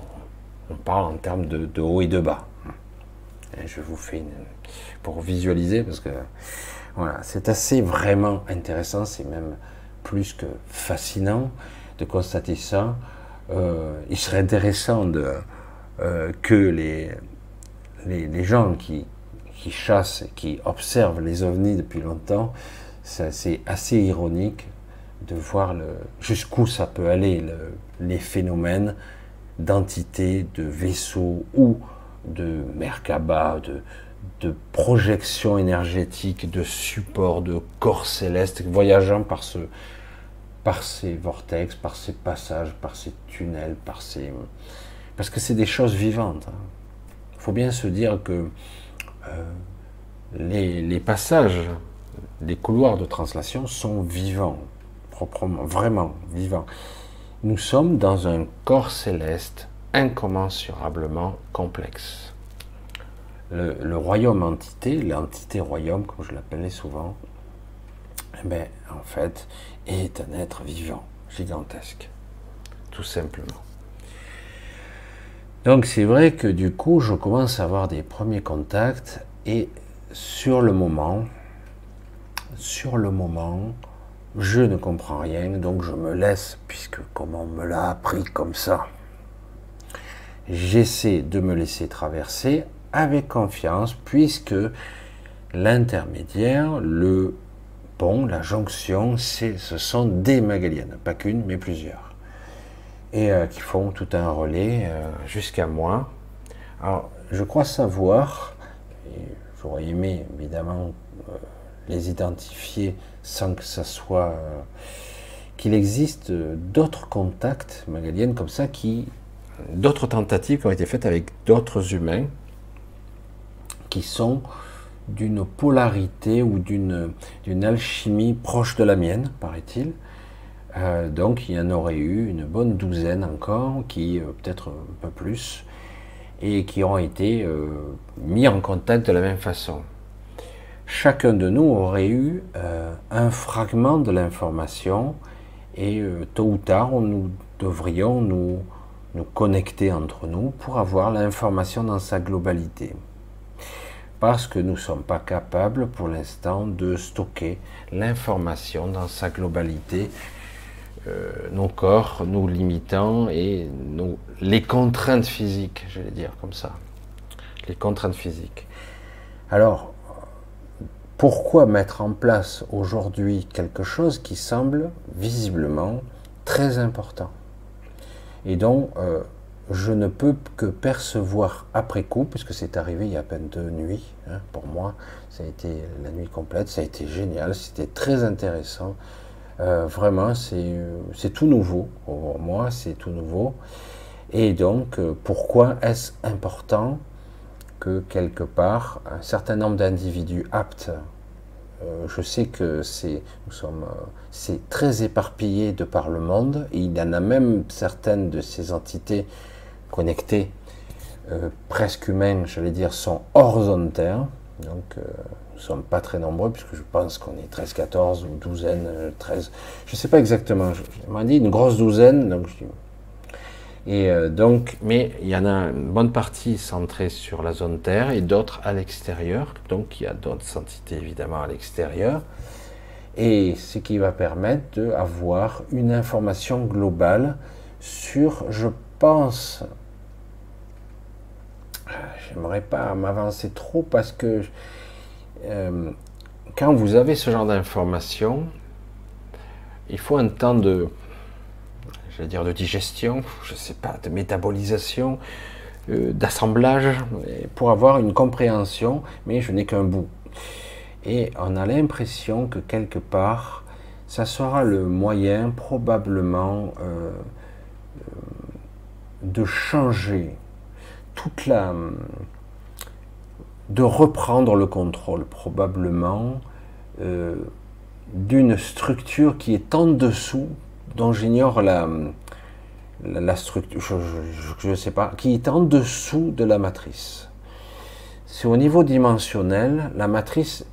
on, parle en termes de, haut et de bas. je vous fais une, pour visualiser, parce que voilà, c'est assez vraiment intéressant, c'est même plus que fascinant de constater ça. Euh, il serait intéressant euh, que les, les, gens qui, qui chassent, qui observent les ovnis depuis longtemps, c'est assez ironique de voir jusqu'où ça peut aller, les phénomènes d'entités, de vaisseaux ou de Merkaba, de, de projection énergétique, de support, de corps célestes voyageant par, ce, par ces vortex, par ces passages, par ces tunnels. Parce que c'est des choses vivantes. Il hein. faut bien se dire que les, les passages, les couloirs de translation sont vivants proprement, vraiment vivant. Nous sommes dans un corps céleste incommensurablement complexe. Le, royaume entité, l'entité royaume, comme je l'appelais souvent, eh ben, en fait, est un être vivant, gigantesque, tout simplement. Donc c'est vrai que du coup, je commence à avoir des premiers contacts et sur le moment, sur le moment, je ne comprends rien, donc je me laisse, puisque comme on me l'a appris comme ça, j'essaie de me laisser traverser avec confiance, puisque l'intermédiaire, le pont, la jonction, ce sont des Magaliennes, pas qu'une, mais plusieurs, et euh, qui font tout un relais euh, jusqu'à moi. Alors, je crois savoir, j'aurais aimé évidemment euh, les identifier sans que ça soit qu'il existe d'autres contacts magaliennes comme ça qui d'autres tentatives qui ont été faites avec d'autres humains qui sont d'une polarité ou d'une alchimie proche de la mienne, paraît-il. Euh, donc il y en aurait eu une bonne douzaine encore, qui euh, peut-être un peu plus, et qui ont été mis en contact de la même façon chacun de nous aurait eu euh, un fragment de l'information et euh, tôt ou tard, nous devrions nous, nous connecter entre nous pour avoir l'information dans sa globalité. Parce que nous ne sommes pas capables pour l'instant de stocker l'information dans sa globalité, euh, nos corps nous limitant et les contraintes physiques, je vais dire comme ça. Les contraintes physiques. Alors, pourquoi mettre en place aujourd'hui quelque chose qui semble visiblement très important? Et dont euh, je ne peux que percevoir après coup, puisque c'est arrivé il y a à peine deux nuits, hein, pour moi, ça a été la nuit complète, ça a été génial, c'était très intéressant. Euh, vraiment, c'est tout nouveau. Pour moi, c'est tout nouveau. Et donc, euh, pourquoi est-ce important que quelque part, un certain nombre d'individus aptes euh, je sais que c'est, euh, très éparpillé de par le monde. Il y en a même certaines de ces entités connectées, euh, presque humaines, j'allais dire, sont hors zone Terre. Donc, sommes pas très nombreux, puisque je pense qu'on est 13, 14 ou douzaine, 13, je ne sais pas exactement. On m'a dit une grosse douzaine, donc et euh, donc, mais il y en a une bonne partie centrée sur la zone Terre et d'autres à l'extérieur. Donc il y a d'autres entités évidemment à l'extérieur. Et ce qui va permettre d'avoir une information globale sur, je pense, j'aimerais pas m'avancer trop parce que euh, quand vous avez ce genre d'informations, il faut un temps de, dire de digestion, je sais pas, de métabolisation, euh, d'assemblage, pour avoir une compréhension, mais je n'ai qu'un bout. Et on a l'impression que quelque part, ça sera le moyen probablement euh, de changer toute la... de reprendre le contrôle probablement euh, d'une structure qui est en dessous, dont j'ignore la, la, structure, je ne sais pas, qui est en dessous de la matrice. C'est au niveau dimensionnel, la matrice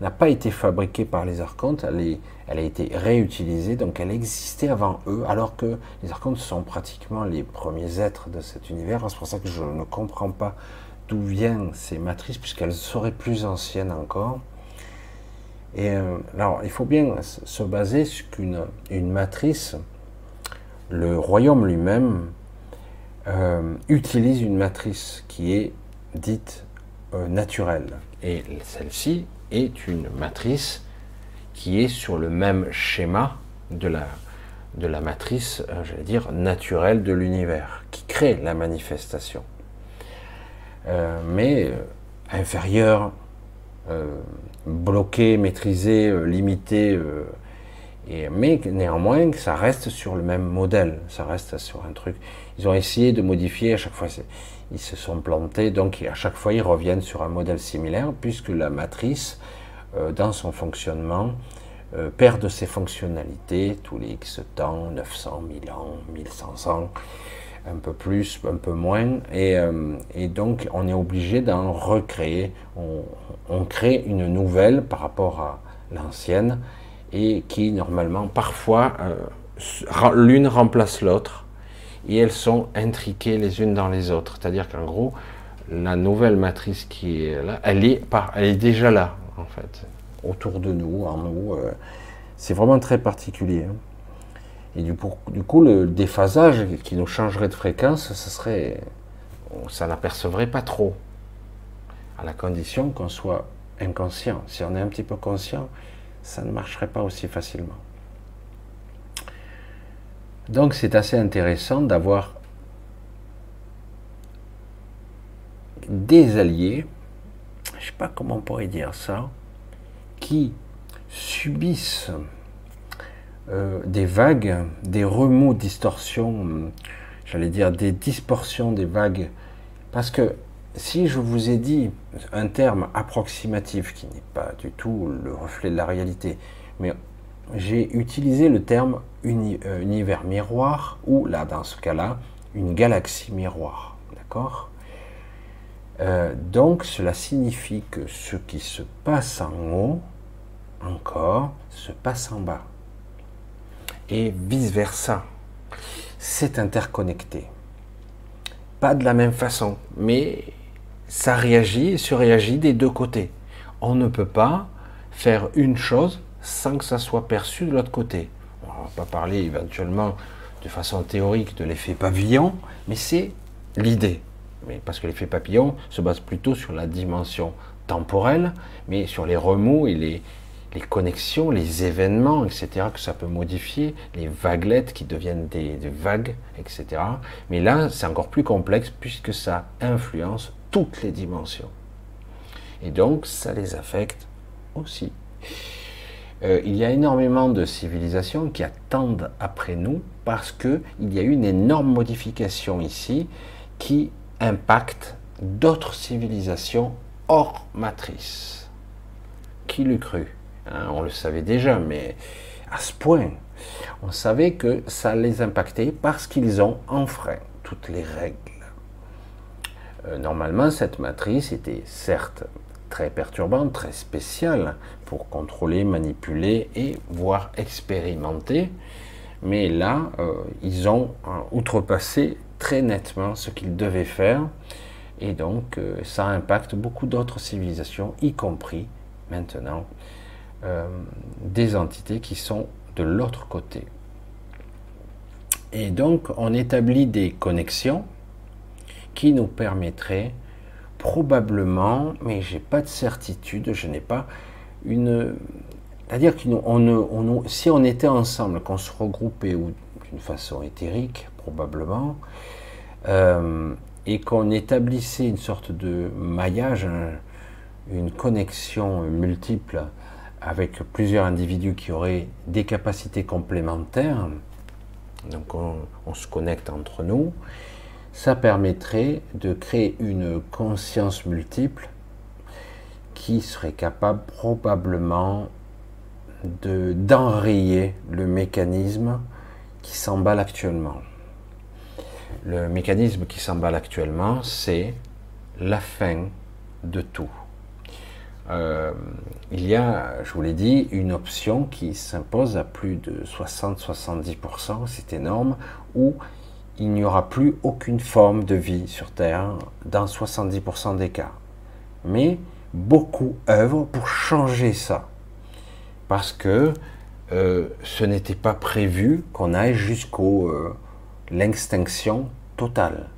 n'a pas été fabriquée par les archontes, elle, elle, a été réutilisée, donc elle existait avant eux, alors que les archontes sont pratiquement les premiers êtres de cet univers. C'est pour ça que je ne comprends pas d'où viennent ces matrices, puisqu'elles seraient plus anciennes encore. Et euh, alors, il faut bien se baser sur qu'une une matrice, le royaume lui-même euh, utilise une matrice qui est dite euh, naturelle. Et celle-ci est une matrice qui est sur le même schéma de la, de la matrice, j'allais dire, naturelle de l'univers, qui crée la manifestation. Mais inférieure, bloqué, maîtrisé, euh, limité, euh, et, mais néanmoins ça reste sur le même modèle, ça reste sur un truc. Ils ont essayé de modifier, à chaque fois ils se sont plantés, donc à chaque fois ils reviennent sur un modèle similaire, puisque la matrice, euh, dans son fonctionnement, perd de ses fonctionnalités tous les X temps, 900, 1000 ans, 1500 un peu plus, un peu moins, et, et donc on est obligé d'en recréer. On, crée une nouvelle par rapport à l'ancienne et qui normalement parfois euh, l'une remplace l'autre et elles sont intriquées les unes dans les autres. C'est-à-dire qu'en gros, la nouvelle matrice qui est là, elle est, elle est déjà là en fait, autour de nous, en nous. Euh, c'est vraiment très particulier. Hein. Et du coup, du coup, le déphasage qui nous changerait de fréquence, ce serait, ça n'apercevrait pas trop à la condition qu'on soit inconscient. Si on est un petit peu conscient, ça ne marcherait pas aussi facilement. Donc c'est assez intéressant d'avoir des alliés, je ne sais pas comment on pourrait dire ça, qui subissent euh, des vagues, des remous, distorsions, j'allais dire des distorsions des vagues, parce que si je vous ai dit un terme approximatif qui n'est pas du tout le reflet de la réalité, mais j'ai utilisé le terme euh, univers miroir ou là dans ce cas-là une galaxie miroir, d'accord? Euh, Donc cela signifie que ce qui se passe en haut encore se passe en bas et vice versa. C'est interconnecté. Pas de la même façon, mais ça réagit et se réagit des deux côtés. On ne peut pas faire une chose sans que ça soit perçu de l'autre côté. On va pas parler éventuellement de façon théorique de l'effet papillon, mais c'est l'idée. Mais parce que l'effet papillon se base plutôt sur la dimension temporelle, mais sur les remous et les, les connexions, les événements, etc., que ça peut modifier, les vaguelettes qui deviennent des, vagues, etc. Mais là, c'est encore plus complexe puisque ça influence toutes les dimensions. Et donc, ça les affecte aussi. Euh, il y a énormément de civilisations qui attendent après nous parce qu'il y a une énorme modification ici qui impacte d'autres civilisations hors matrice. Qui l'eût cru? Hein, On le savait déjà, mais à ce point, on savait que ça les impactait parce qu'ils ont enfreint toutes les règles euh, normalement, cette matrice était certes très perturbantes, très spéciales pour contrôler, manipuler et voire expérimenter. Mais là, euh, ils ont euh, outrepassé très nettement ce qu'ils devaient faire. Et donc, euh, ça impacte beaucoup d'autres civilisations, y compris maintenant des entités qui sont de l'autre côté. Et donc, on établit des connexions qui nous permettraient probablement, mais j'ai pas de certitude, je n'ai pas une. C'est-à-dire que on, si on était ensemble, qu'on se regroupait d'une façon éthérique, probablement, euh, et qu'on établissait une sorte de maillage, une connexion multiple avec plusieurs individus qui auraient des capacités complémentaires, donc on se connecte entre nous, ça permettrait de créer une conscience multiple qui serait capable probablement d'enrayer le mécanisme qui s'emballe actuellement. Le mécanisme qui s'emballe actuellement, c'est la fin de tout. Euh, il y a, je vous l'ai dit, une option qui s'impose à plus de 60-70%, c'est énorme, où il n'y aura plus aucune forme de vie sur Terre dans 70% des cas. Mais beaucoup œuvrent pour changer ça. Parce que euh, ce n'était pas prévu qu'on aille jusqu'au euh, l'extinction totale.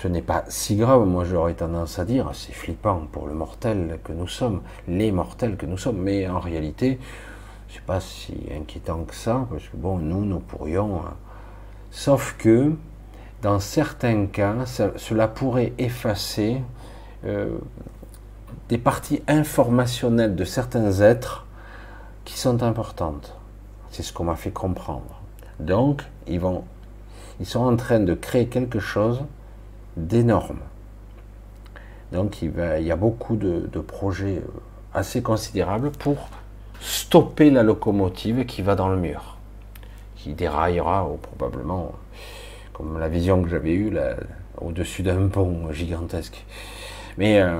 Ce n'est pas si grave, moi j'aurais tendance à dire, c'est flippant pour le mortel que nous sommes, les mortels que nous sommes, mais en réalité, c'est pas si inquiétant que ça, parce que bon, nous, nous pourrions hein, Sauf que, dans certains cas, cela pourrait effacer euh, des parties informationnelles de certains êtres qui sont importantes. C'est ce qu'on m'a fait comprendre. Donc, ils, vont, ils sont en train de créer quelque chose d'énorme. Donc, il, y a beaucoup de, projets euh, assez considérables pour stopper la locomotive qui va dans le mur qui déraillera probablement, comme la vision que j'avais eue au-dessus d'un pont gigantesque. Mais euh,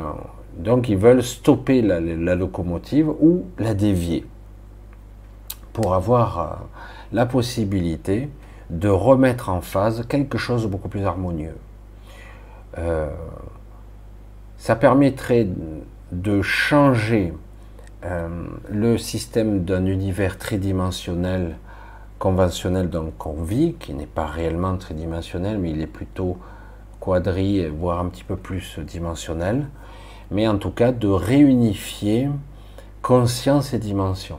donc ils veulent stopper la, locomotive ou la dévier pour avoir euh, la possibilité de remettre en phase quelque chose de beaucoup plus harmonieux. Euh, ça permettrait de changer le système d'un univers tridimensionnel conventionnel donc qu'on vit, qui n'est pas réellement tridimensionnel, mais il est plutôt quadri, voire un petit peu plus dimensionnel, mais en tout cas de réunifier conscience et dimension.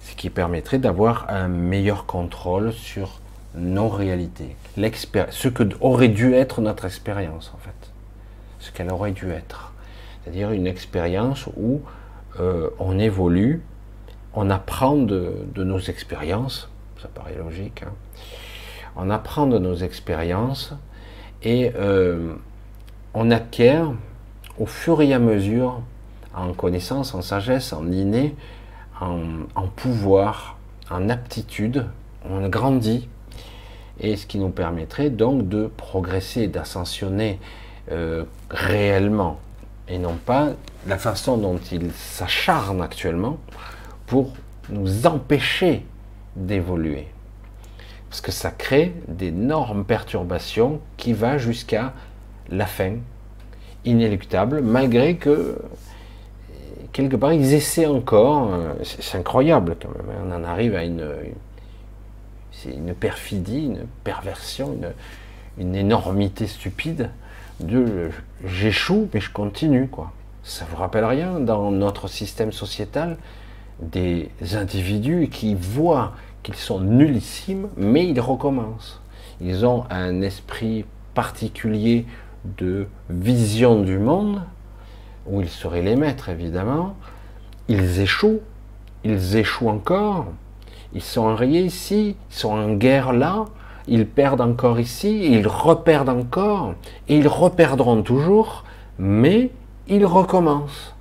Ce qui permettrait d'avoir un meilleur contrôle sur nos réalités. Ce que aurait dû être notre expérience, en fait. Ce qu'elle aurait dû être. C'est-à-dire une expérience où euh, on évolue on apprend de, nos expériences, ça paraît logique, hein. on apprend de nos expériences et euh, on acquiert au fur et à mesure en connaissance, en sagesse, en inné, en, pouvoir, en aptitude, on grandit et ce qui nous permettrait donc de progresser, d'ascensionner euh, réellement et non pas la façon dont il s'acharne actuellement pour nous empêcher d'évoluer. Parce que ça crée d'énormes perturbations qui va jusqu'à la fin, inéluctable, malgré que quelque part ils essaient encore. C'est incroyable quand même. Hein. On en arrive à une, c'est une perfidie, une perversion, une, une énormité stupide de j'échoue mais je continue quoi. Ça vous rappelle rien dans notre système sociétal des individus qui voient qu'ils sont nullissimes, mais ils recommencent. Ils ont un esprit particulier de vision du monde, où ils seraient les maîtres évidemment. Ils échouent, ils échouent encore, ils sont enrayés ici, ils sont en guerre là, ils perdent encore ici, ils reperdent encore, et ils reperdront toujours, mais ils recommencent.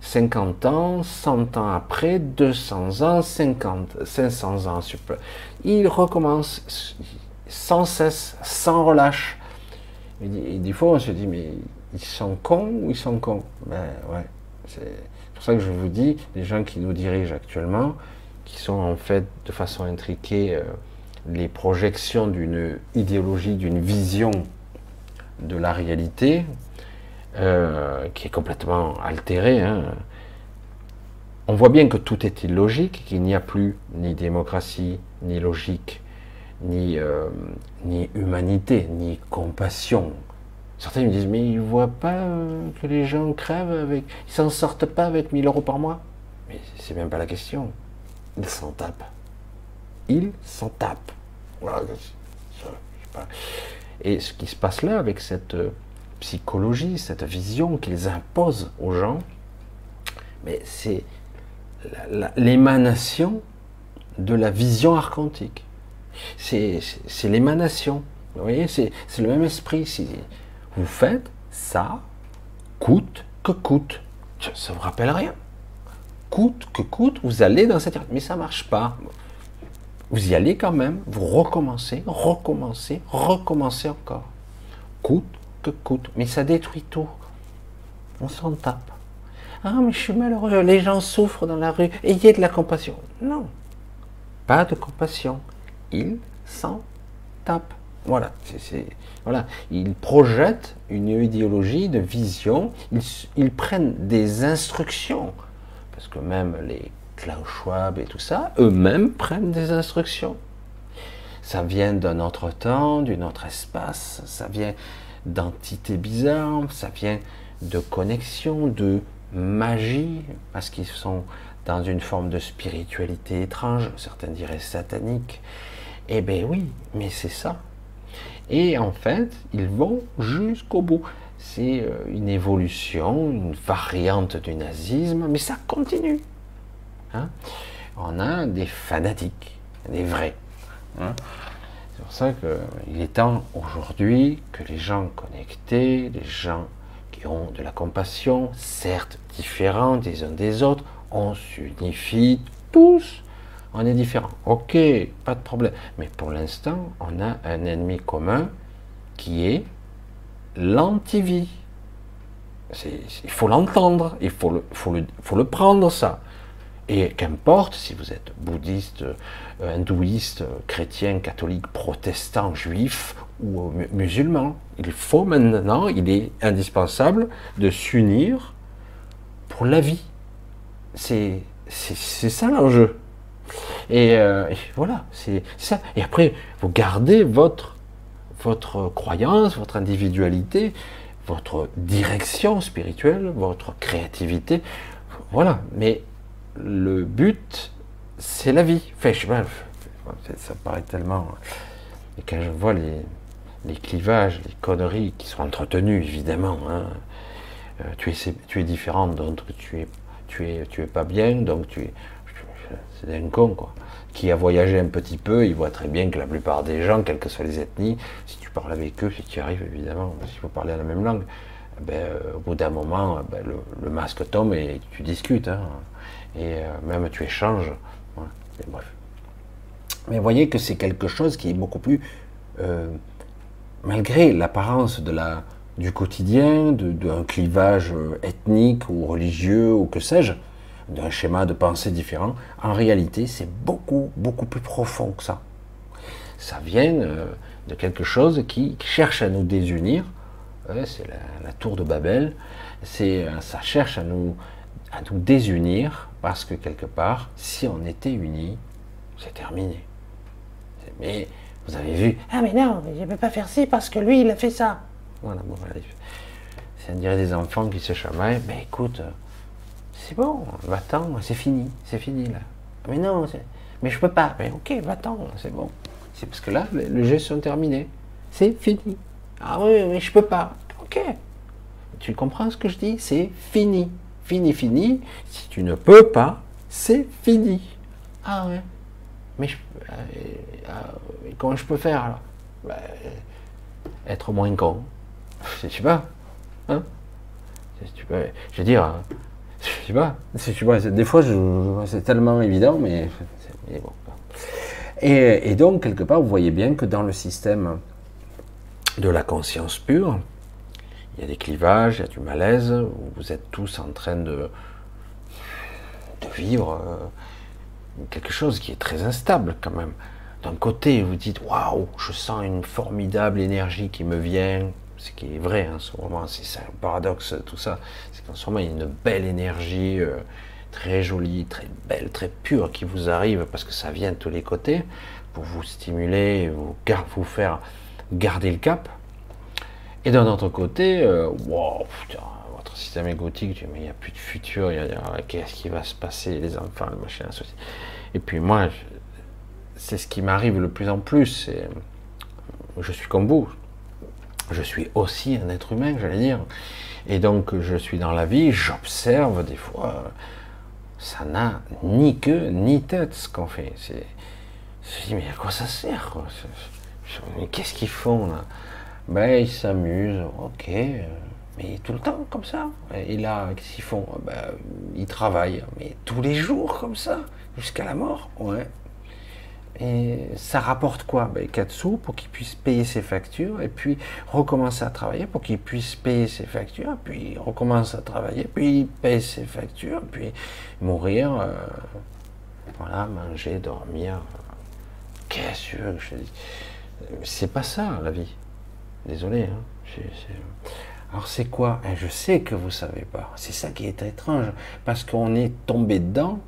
50 ans, 100 ans après, 200 ans, 50, 500 ans. Il recommence sans cesse, sans relâche. Et, des fois, on se dit, mais ils sont cons ou ils sont cons? Ben ouais. C'est pour ça que je vous dis, les gens qui nous dirigent actuellement, qui sont en fait de façon intriquée euh, les projections d'une idéologie, d'une vision de la réalité, euh, qui est complètement altérée. Hein. On voit bien que tout est illogique, qu'il n'y a plus ni démocratie, ni logique, ni, euh, ni humanité, ni compassion. Certains me disent, mais ils ne voient pas que les gens crèvent avec. Ils s'en sortent pas avec 1000 euros par mois. Mais c'est même pas la question. Ils s'en tapent. Ils s'en tapent. Et ce qui se passe là avec cette euh, psychologie, cette vision qu'ils imposent aux gens, mais c'est l'émanation de la vision archontique. C'est l'émanation. Vous voyez, c'est le même esprit. Vous faites ça, coûte que coûte. Ça ne vous rappelle rien. Coûte que coûte, vous allez dans cette... Mais ça marche pas. Vous y allez quand même, vous recommencez, recommencez, recommencez encore. Coûte que coûte. Mais ça détruit tout. On s'en tape. Ah, mais je suis malheureux, les gens souffrent dans la rue, ayez de la compassion. Non, pas de compassion. Ils s'en tapent. Voilà, c'est, voilà. Ils projettent une idéologie de vision, ils, prennent des instructions, parce que même les Klaus Schwab et tout ça, eux-mêmes prennent des instructions. Ça vient d'un autre temps, d'un autre espace, ça vient d'entités bizarres, ça vient de connexions, de magie, parce qu'ils sont dans une forme de spiritualité étrange, certains diraient satanique. Eh bien oui, mais c'est ça. Et en fait, ils vont jusqu'au bout. C'est euh, une évolution, une variante du nazisme, mais ça continue. Hein. On a des fanatiques, des vrais. Hein. C'est pour ça qu'il est temps aujourd'hui que les gens connectés, les gens qui ont de la compassion, certes différents des uns des autres, on s'unifie tous. On est différents. Ok, pas de problème. Mais pour l'instant, on a un ennemi commun qui est l'antivie. Il faut l'entendre, il faut le, prendre ça. Et qu'importe si vous êtes bouddhiste, euh, hindouiste, chrétien, catholique, protestant, juif ou euh, musulman, il faut maintenant, il est indispensable de s'unir pour la vie. C'est ça l'enjeu. Euh, et, voilà, c'est ça. Et après, vous gardez votre, votre croyance, votre individualité, votre direction spirituelle, votre créativité. Voilà. Mais le but, c'est la vie. Enfin, je sais ça paraît tellement. Et quand je vois les, les clivages, les conneries qui sont entretenues, évidemment, hein, euh, tu, es, tu es différent, donc tu es, tu es, tu es pas bien, donc tu es. C'est un con, quoi. Qui a voyagé un petit peu, il voit très bien que la plupart des gens, quelles que soient les ethnies, si tu parles avec eux, si tu arrives, évidemment, s'il faut parler la même langue, ben, euh, au bout d'un moment, ben, le, masque tombe et tu discutes. Hein et euh, même tu échanges. bref. Mais vous voyez que c'est quelque chose qui est beaucoup plus, euh, malgré l'apparence de la, du quotidien, d'un clivage ethnique ou religieux ou que sais-je, d'un schéma de pensée différent, en réalité c'est beaucoup, beaucoup plus profond que ça. Ça vient de quelque chose qui cherche à nous désunir, c'est la, tour de Babel, ça cherche à nous, à nous désunir parce que quelque part, si on était unis, c'est terminé. Mais vous avez vu, ah mais non, je ne peux pas faire ci parce que lui, il a fait ça. Voilà, bon, C'est on dirait des enfants qui se chamaillent, mais écoute, c'est bon, va-t'en, c'est fini, c'est fini là. Mais non, mais je peux pas. Mais ok, va-t'en, c'est bon. C'est parce que là, les jeux sont terminés. C'est fini. Ah oui, mais je peux pas. Ok. Tu comprends ce que je dis? C'est fini fini, fini. Si tu ne peux pas, c'est fini. Ah ouais. Mais euh, euh, comment je peux faire alors? Bah, Être moins con. *laughs* Je sais pas. Hein? Tu peux, je veux dire, je sais pas. Des fois, c'est tellement évident, mais, bon. Et, donc, quelque part, vous voyez bien que dans le système de la conscience pure, il y a des clivages, il y a du malaise, vous êtes tous en train de, de vivre euh, quelque chose qui est très instable quand même. D'un côté, vous dites waouh, je sens une formidable énergie qui me vient, ce qui est vrai en ce moment, c'est un paradoxe tout ça, c'est a une belle énergie euh, très jolie, très belle, très pure qui vous arrive parce que ça vient de tous les côtés pour vous stimuler, vous, vous faire garder le cap. Et d'un autre côté, euh, votre système égotique, mais il n'y a plus de futur, qu'est-ce qui va se passer, les enfants, le machin, ceci. Et puis moi, c'est ce qui m'arrive le plus en plus. Je suis comme vous. Je suis aussi un être humain, j'allais dire. Et donc, je suis dans la vie, j'observe des fois, ça n'a ni queue ni tête ce qu'on fait. Je me dis, mais à quoi ça sert Qu'est-ce qu'ils font là? Ben, ils s'amusent, ok, euh, mais tout le temps comme ça. Et là, qu'est-ce qu'ils font? Ben, Ils travaillent, mais tous les jours comme ça, jusqu'à la mort, ouais. Et ça rapporte quoi? Ben, 4 sous pour qu'ils puissent payer ses factures, et puis recommencer à travailler pour qu'ils puissent payer ses factures, puis recommencer à travailler, puis payer ses factures, puis mourir, euh, voilà, manger, dormir. Qu'est-ce que je dis C'est pas ça la vie. Désolé. Hein. Alors c'est quoi? Eh, Je sais que vous savez pas. C'est ça qui est étrange. Parce qu'on est tombé dedans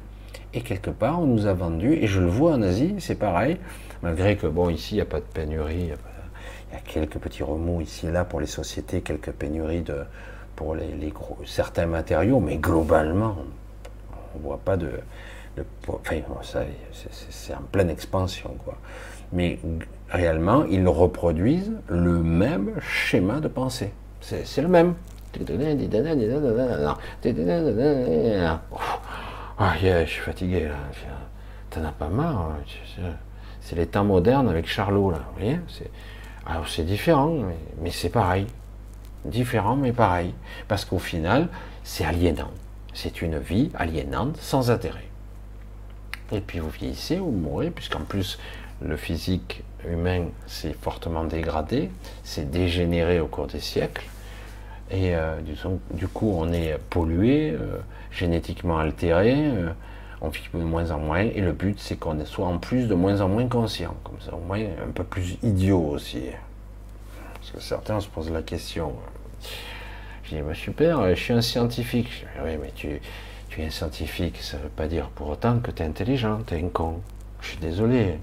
et quelque part on nous a vendu, et je le vois en Asie, c'est pareil, malgré que bon ici il n'y a pas de pénurie, il y, a quelques petits remous ici et là pour les sociétés, quelques pénuries de, pour les, gros, certains matériaux, mais globalement on ne voit pas de... enfin, c'est en pleine expansion quoi. Mais réellement, ils reproduisent le même schéma de pensée. C'est le même. Ah, je suis fatigué là. T'en as pas marre. Hein, c'est les temps modernes avec Charlot là. Vous voyez Alors c'est différent, mais, c'est pareil. Différent, mais pareil. Parce qu'au final, c'est aliénant. C'est une vie aliénante, sans intérêt. Et puis vous vieillissez, vous mourrez, puisqu'en plus, le physique humain s'est fortement dégradé, s'est dégénéré au cours des siècles, et euh, du coup on est pollué, euh, génétiquement altéré, euh, on vit de moins en moins, et le but c'est qu'on soit en plus de moins en moins conscient, comme ça au moins un peu plus idiot aussi. Parce que certains se posent la question. Je dis, super, je suis un scientifique. oui, mais tu, tu es un scientifique, ça ne veut pas dire pour autant que tu es intelligent, tu es un con. Je suis désolé.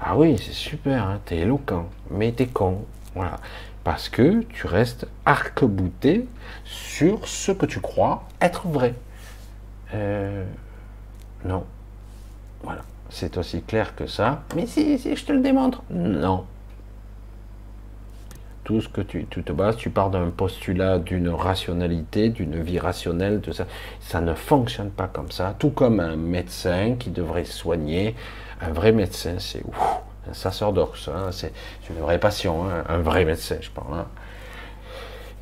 Ah oui, c'est super, hein, t'es éloquent, mais t'es con. Voilà. Parce que tu restes arc-bouté sur ce que tu crois être vrai. Euh, non. Voilà. C'est aussi clair que ça. Mais si, si, je te le démontre. Non. Tout ce que tu, tu te bases, tu pars d'un postulat d'une rationalité, d'une vie rationnelle, de ça. Ça ne fonctionne pas comme ça. Tout comme un médecin qui devrait soigner un vrai médecin, c'est ça sort d'or, c'est une vraie passion, hein, un vrai médecin, je parle. Hein.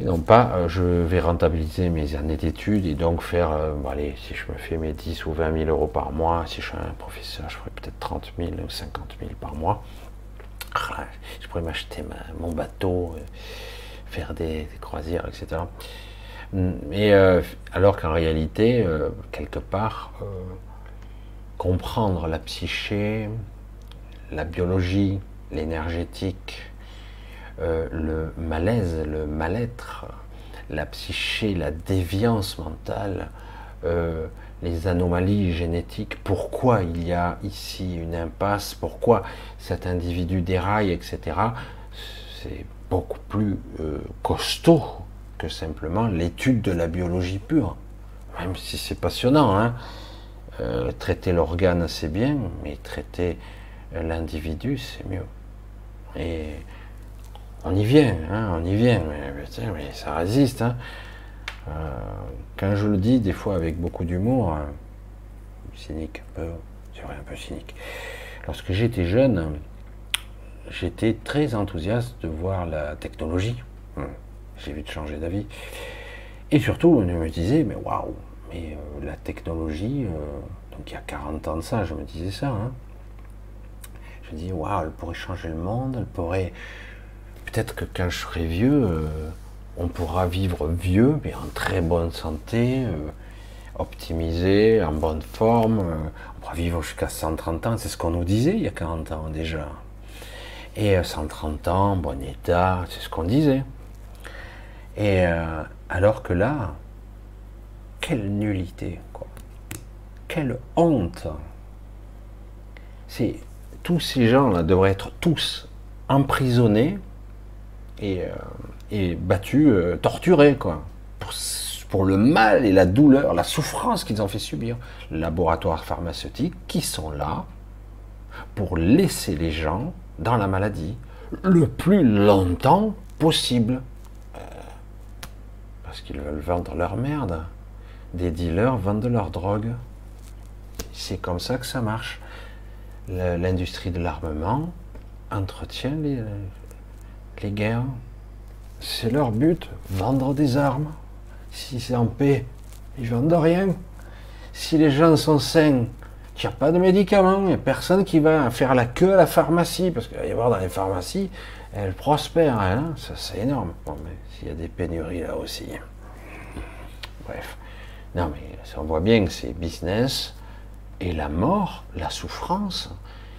Et non pas, euh, je vais rentabiliser mes années d'études et donc faire, euh, si je me fais mes 10 ou 20 000 euros par mois, si je suis un professeur, je ferais peut-être 30 000 ou 50 000 par mois. Ah, je pourrais m'acheter mon bateau, euh, faire des, croisières, etc. Mais alors qu'en réalité, quelque part, comprendre la psyché, la biologie, l'énergétique, euh, le malaise, le mal-être, la psyché, la déviance mentale, euh, les anomalies génétiques, pourquoi il y a ici une impasse, pourquoi cet individu déraille, etc. C'est beaucoup plus euh, costaud que simplement l'étude de la biologie pure, même si c'est passionnant. Hein traiter l'organe, c'est bien, mais traiter l'individu, c'est mieux. Et on y vient, hein, on y vient, mais, ça résiste. Hein. Euh, quand je le dis, des fois avec beaucoup d'humour, hein, cynique un peu, c'est vrai, un peu cynique. Lorsque j'étais jeune, j'étais très enthousiaste de voir la technologie. Hum, j'ai vite changé d'avis. Et surtout, je me disais, mais waouh, mais euh, la technologie, euh, donc il y a 40 ans de ça, je me disais ça. Hein. Me disais, waouh, elle pourrait changer le monde, elle pourrait. Peut-être que quand je serai vieux, euh, on pourra vivre vieux, mais en très bonne santé, euh, optimisé, en bonne forme. Euh, on pourra vivre jusqu'à 130 ans, c'est ce qu'on nous disait il y a 40 ans déjà. Et 130 euh, ans, bon état, c'est ce qu'on disait. Et alors que là, quelle nullité, quoi. Quelle honte. Tous ces gens-là devraient être tous emprisonnés et et battus, euh, torturés, quoi. Pour, le mal et la douleur, la souffrance qu'ils ont fait subir. Laboratoires pharmaceutiques qui sont là pour laisser les gens dans la maladie le plus longtemps possible. Euh, parce qu'ils veulent vendre leur merde. Des dealers vendent leur drogue. C'est comme ça que ça marche. L'industrie de l'armement entretient les, guerres. C'est leur but, vendre des armes. Si c'est en paix, ils vendent rien. Si les gens sont sains, il n'y a pas de médicaments, il n'y a personne qui va faire la queue à la pharmacie, parce qu'il va y avoir dans les pharmacies, elles prospèrent, hein ça c'est énorme. Bon, mais s'il y a des pénuries là aussi. Bref. Non, mais on voit bien que c'est business et la mort, la souffrance,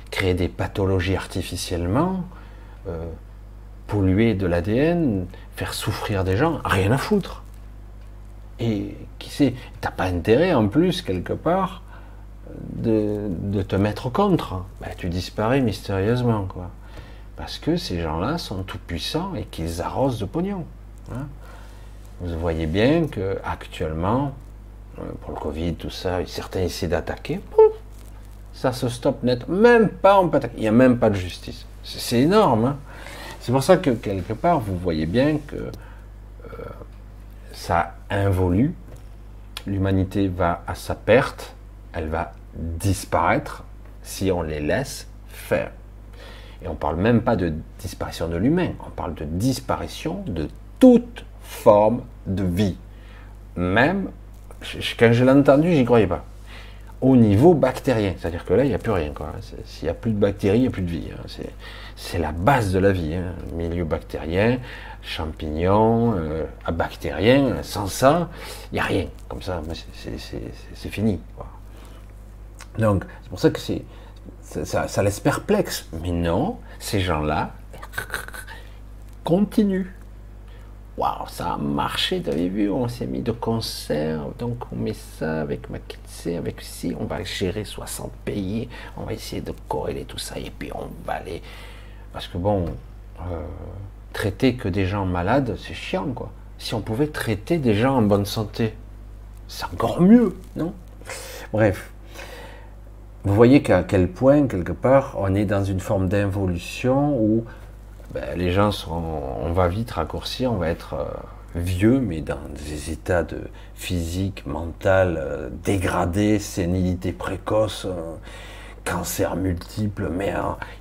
créer des pathologies artificiellement. Euh, polluer de l'ADN, faire souffrir des gens, rien à foutre. Et qui sait, t'as pas intérêt en plus, quelque part, de, te mettre contre. Ben, tu disparais mystérieusement, quoi. Parce que ces gens-là sont tout puissants et qu'ils arrosent de pognon. Hein. Vous voyez bien que actuellement, pour le Covid, tout ça, certains essaient d'attaquer, ça se stoppe net. Même pas on peut attaquer. Il n'y a même pas de justice. C'est énorme. Hein. C'est pour ça que quelque part, vous voyez bien que euh, ça involue, l'humanité va à sa perte, elle va disparaître si on les laisse faire. Et on ne parle même pas de disparition de l'humain, on parle de disparition de toute forme de vie. Même, quand je l'ai entendu, j'y croyais pas au niveau bactérien. C'est-à-dire que là, il n'y a plus rien. S'il n'y a plus de bactéries, il n'y a plus de vie. Hein. C'est la base de la vie. Hein. Milieu bactérien, champignons, euh, bactérien. Sans ça, il n'y a rien. Comme ça, c'est fini. Donc, c'est pour ça que ça, ça laisse perplexe. Mais non, ces gens-là *laughs* continuent waouh, ça a marché, avez vu, on s'est mis de concert, donc on met ça avec McKinsey, avec ci, on va gérer 60 pays, on va essayer de corréler tout ça, et puis on va aller. Parce que bon, euh, traiter que des gens malades, c'est chiant, quoi. Si on pouvait traiter des gens en bonne santé, c'est encore mieux, non? Bref. Vous voyez qu'à quel point, quelque part, on est dans une forme d'involution où ben, les gens seront, on va vite raccourcir, on va être euh, vieux, mais dans des états de physique, mental euh, dégradés, sénilité précoce, euh, cancer multiple, mais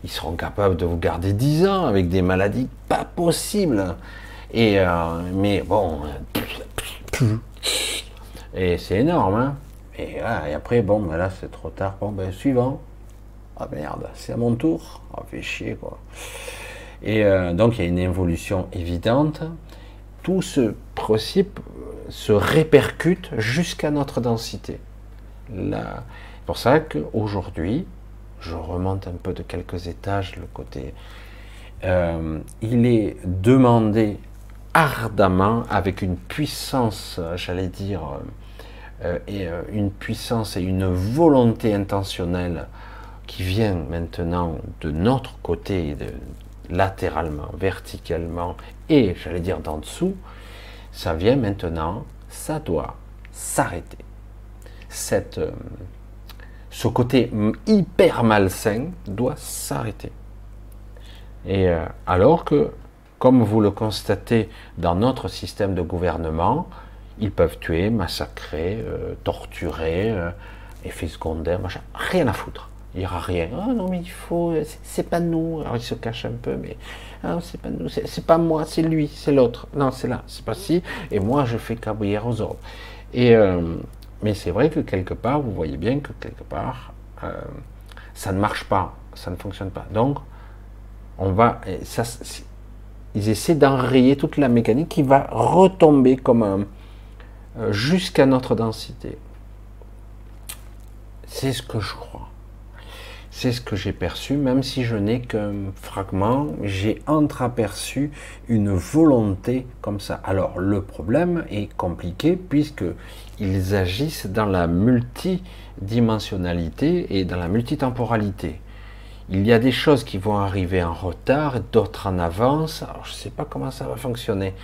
ils seront capables de vous garder 10 ans avec des maladies pas possibles. Et mais bon, et c'est énorme, hein. Et, après, bon, ben là c'est trop tard. Bon, ben suivant. Ah merde, c'est à mon tour. Ah, fait chier quoi. Et euh, donc il y a une évolution évidente. Tout ce principe se répercute jusqu'à notre densité. C'est pour ça qu'aujourd'hui, je remonte un peu de quelques étages le côté, euh, il est demandé ardemment, avec une puissance, j'allais dire, euh, et une puissance et une volonté intentionnelle qui vient maintenant de notre côté, de, latéralement, verticalement et, j'allais dire, d'en dessous, ça vient maintenant, ça doit s'arrêter. Euh, ce côté hyper malsain doit s'arrêter. Et euh, alors que, comme vous le constatez dans notre système de gouvernement, ils peuvent tuer, massacrer, euh, torturer, effets secondaires, machin, rien à foutre il n'y aura rien. Oh non, mais il faut, c'est pas nous. Alors il se cache un peu, mais ah, c'est pas nous, c'est pas moi, c'est lui, c'est l'autre. Non, c'est là, c'est pas si. Et moi, je fais cabouillère aux ordres. Et, euh, mais c'est vrai que quelque part, vous voyez bien que quelque part, euh, ça ne marche pas, ça ne fonctionne pas. Donc, on va, ils essaient d'enrayer toute la mécanique qui va retomber comme un, euh, jusqu'à notre densité. C'est ce que je crois. C'est ce que j'ai perçu, même si je n'ai qu'un fragment, j'ai entreaperçu une volonté comme ça. Alors le problème est compliqué puisque ils agissent dans la multidimensionnalité et dans la multitemporalité. Il y a des choses qui vont arriver en retard, d'autres en avance. Je ne sais pas comment ça va fonctionner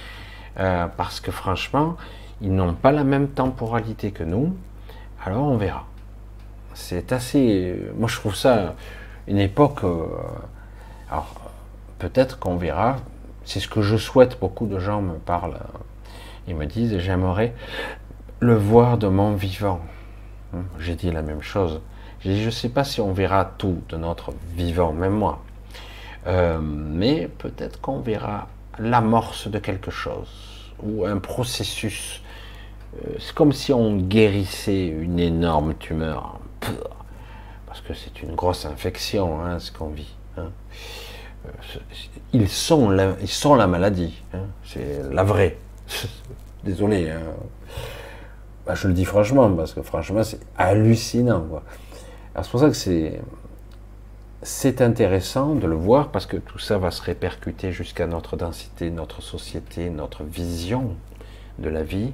euh, parce que franchement, ils n'ont pas la même temporalité que nous. Alors on verra c'est assez. Moi, je trouve ça une époque. Euh, alors, peut-être qu'on verra. C'est ce que je souhaite. Beaucoup de gens me parlent. Ils me disent j'aimerais le voir de mon vivant. Hum, j'ai dit la même chose. Je ne sais pas si on verra tout de notre vivant, même moi. Euh, mais peut-être qu'on verra l'amorce de quelque chose ou un processus. Euh, c'est comme si on guérissait une énorme tumeur parce que c'est une grosse infection, hein, ce qu'on vit. Hein. Euh, ils, sont la, ils sont la maladie, hein. c'est la vraie. *laughs* Désolé, bah, je le dis franchement, parce que franchement, c'est hallucinant. c'est pour ça que c'est, c'est intéressant de le voir, parce que tout ça va se répercuter jusqu'à notre densité, notre société, notre vision de la vie,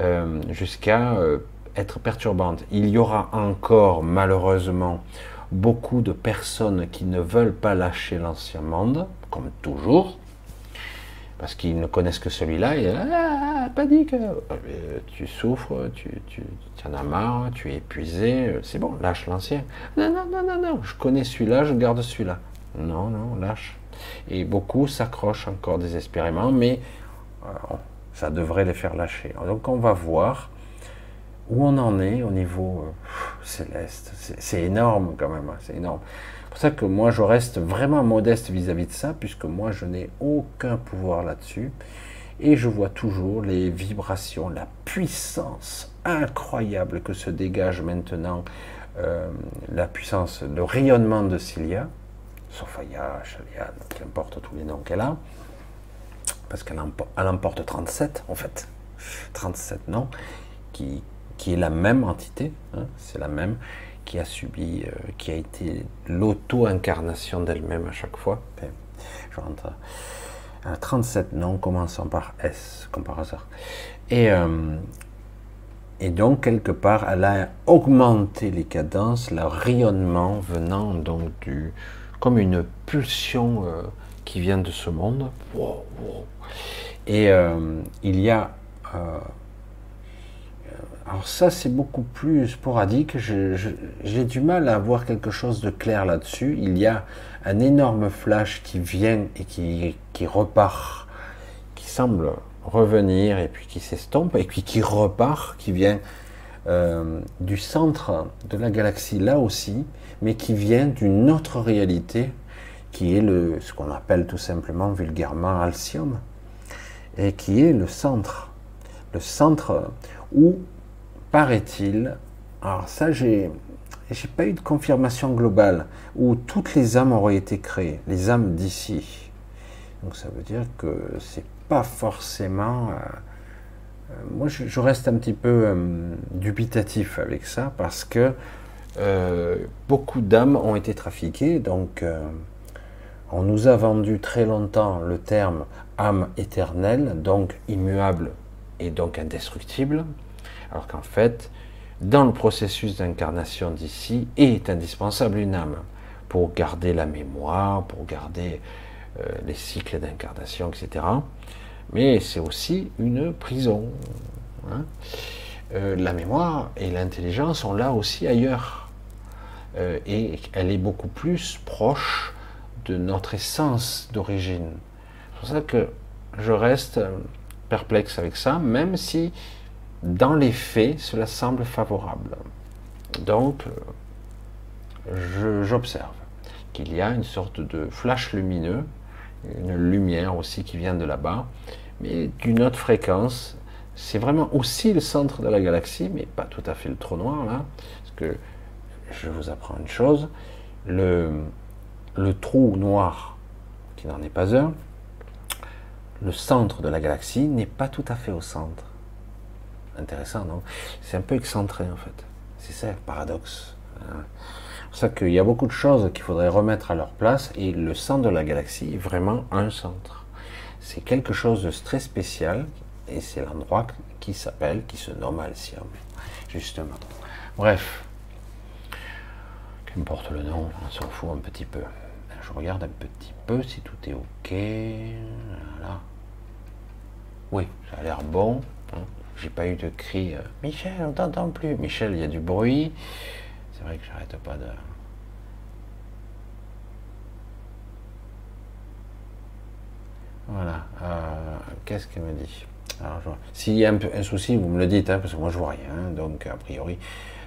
euh, jusqu'à euh, être perturbante. Il y aura encore malheureusement beaucoup de personnes qui ne veulent pas lâcher l'ancien monde, comme toujours, parce qu'ils ne connaissent que celui-là, et ah, pas dit que euh, tu souffres, tu, tu, en as marre, tu es épuisé, c'est bon, lâche l'ancien. Non, non, non, non, non, je connais celui-là, je garde celui-là. Non, non, lâche. Et beaucoup s'accrochent encore désespérément, mais euh, ça devrait les faire lâcher. Donc on va voir où on en est au niveau euh, céleste. C'est énorme quand même, hein, c'est énorme. C'est pour ça que moi je reste vraiment modeste vis-à-vis de ça, puisque moi je n'ai aucun pouvoir là-dessus. Et je vois toujours les vibrations, la puissance incroyable que se dégage maintenant, euh, la puissance, le rayonnement de Cilia, Sophia, Chaliane, qu'importe tous les noms qu'elle a, parce qu'elle emporte 37 en fait, 37 noms, qui, qui est la même entité, hein, c'est la même, qui a subi, euh, qui a été l'auto-incarnation d'elle-même à chaque fois. je rentre à 37 noms commençant par S, comme par hasard. Et, euh, et donc, quelque part, elle a augmenté les cadences, le rayonnement venant donc du, comme une pulsion euh, qui vient de ce monde. Et il y a alors ça, c'est beaucoup plus sporadique. J'ai du mal à avoir quelque chose de clair là-dessus. Il y a un énorme flash qui vient et qui, repart, qui semble revenir et puis qui s'estompe et puis qui repart, qui vient euh, du centre de la galaxie là aussi, mais qui vient d'une autre réalité qui est le, ce qu'on appelle tout simplement vulgairement Alcyone et qui est le centre. Le centre où paraît-il, alors ça j'ai j'ai pas eu de confirmation globale où toutes les âmes auraient été créées, les âmes d'ici. Donc ça veut dire que c'est pas forcément. Euh, euh, moi, je, reste un petit peu euh, dubitatif avec ça parce que beaucoup d'âmes ont été trafiquées. Donc, on nous a vendu très longtemps le terme âme éternelle, donc immuable et donc indestructible. Alors qu'en fait, dans le processus d'incarnation d'ici, est indispensable une âme pour garder la mémoire, pour garder euh, les cycles d'incarnation, etc. Mais c'est aussi une prison. Hein. Euh, la mémoire et l'intelligence sont là aussi ailleurs. Euh, et elle est beaucoup plus proche de notre essence d'origine. C'est pour ça que je reste perplexe avec ça, même si dans les faits, cela semble favorable. Donc, j'observe qu'il y a une sorte de flash lumineux, une lumière aussi qui vient de là-bas, mais d'une autre fréquence. C'est vraiment aussi le centre de la galaxie, mais pas tout à fait le trou noir là. Parce que je vous apprends une chose, le, le trou noir, qui n'en est pas un, le centre de la galaxie n'est pas tout à fait au centre. Intéressant, non? C'est un peu excentré en fait. C'est ça le paradoxe. Hein. C'est pour ça qu'il y a beaucoup de choses qu'il faudrait remettre à leur place et le centre de la galaxie est vraiment un centre. C'est quelque chose de très spécial et c'est l'endroit qui s'appelle, qui se nomme Alcium, justement. Bref, qu'importe le nom, on s'en fout un petit peu. Je regarde un petit peu si tout est ok. Voilà. Oui, ça a l'air bon. Hein. J'ai pas eu de cri. Euh, Michel, on t'entend plus. Michel, il y a du bruit. C'est vrai que j'arrête pas de. Voilà. Euh, qu'est-ce qu'elle me dit? S'il y a un, souci, vous me le dites, hein, parce que moi je vois rien. Donc, a priori,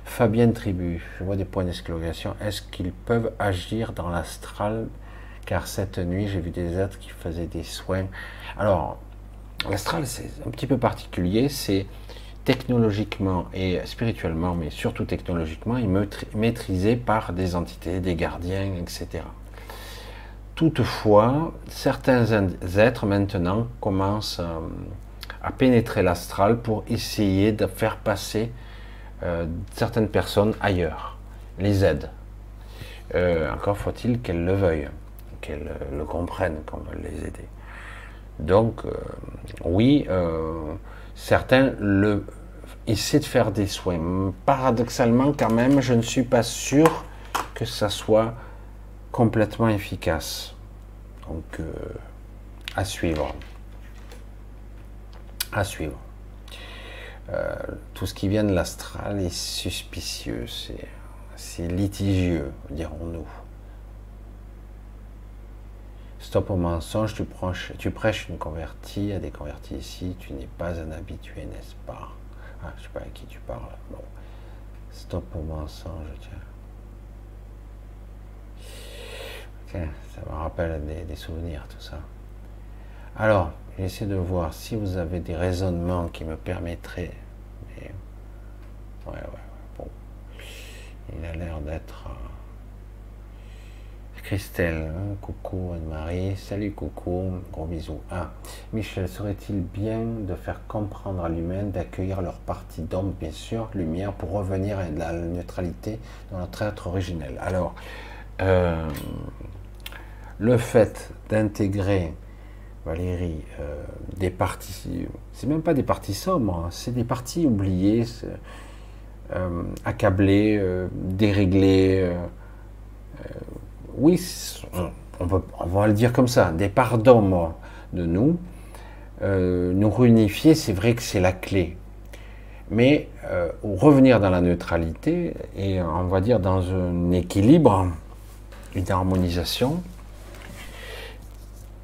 Fabienne Tribu, je vois des points d'exclamation. Est-ce qu'ils peuvent agir dans l'astral? Car cette nuit, j'ai vu des êtres qui faisaient des soins. Alors, l'astral, c'est un petit peu particulier. C'est technologiquement et spirituellement, mais surtout technologiquement, maîtrisé par des entités, des gardiens, etc. Toutefois, certains êtres maintenant commencent euh, à pénétrer l'astral pour essayer de faire passer euh, certaines personnes ailleurs, les aident. Euh, encore faut-il qu'elles le veuillent, qu'elles le comprennent qu'on les aider. Donc, euh, oui, certains le, essaient de faire des soins. Paradoxalement, quand même, je ne suis pas sûr que ça soit complètement efficace. Donc, à suivre. À suivre. Euh, tout ce qui vient de l'astral est suspicieux, c'est litigieux, dirons-nous. Stop au mensonge, tu prêches, tu prêches une convertie à des convertis ici, tu n'es pas un habitué, n'est-ce pas? Ah, Je ne sais pas à qui tu parles. Bon. Stop au mensonge, tiens. ça me rappelle des, des souvenirs, tout ça. Alors, J'essaie de voir si vous avez des raisonnements qui me permettraient. Mais... Ouais, ouais, bon. Il a l'air d'être. Christelle, hein, coucou Anne-Marie, salut coucou, gros bisous. Ah, Michel, serait-il bien de faire comprendre à l'humain d'accueillir leur partie d'ombre, bien sûr, lumière, pour revenir à la neutralité dans notre être originel? Alors, euh, le fait d'intégrer Valérie, euh, des parties, c'est même pas des parties sombres, hein, c'est des parties oubliées, euh, accablées, déréglées. Oui, on, va le dire comme ça, des parts d'ombre de nous. nous réunifier, c'est vrai que c'est la clé. Mais revenir dans la neutralité et on va dire dans un équilibre, une harmonisation,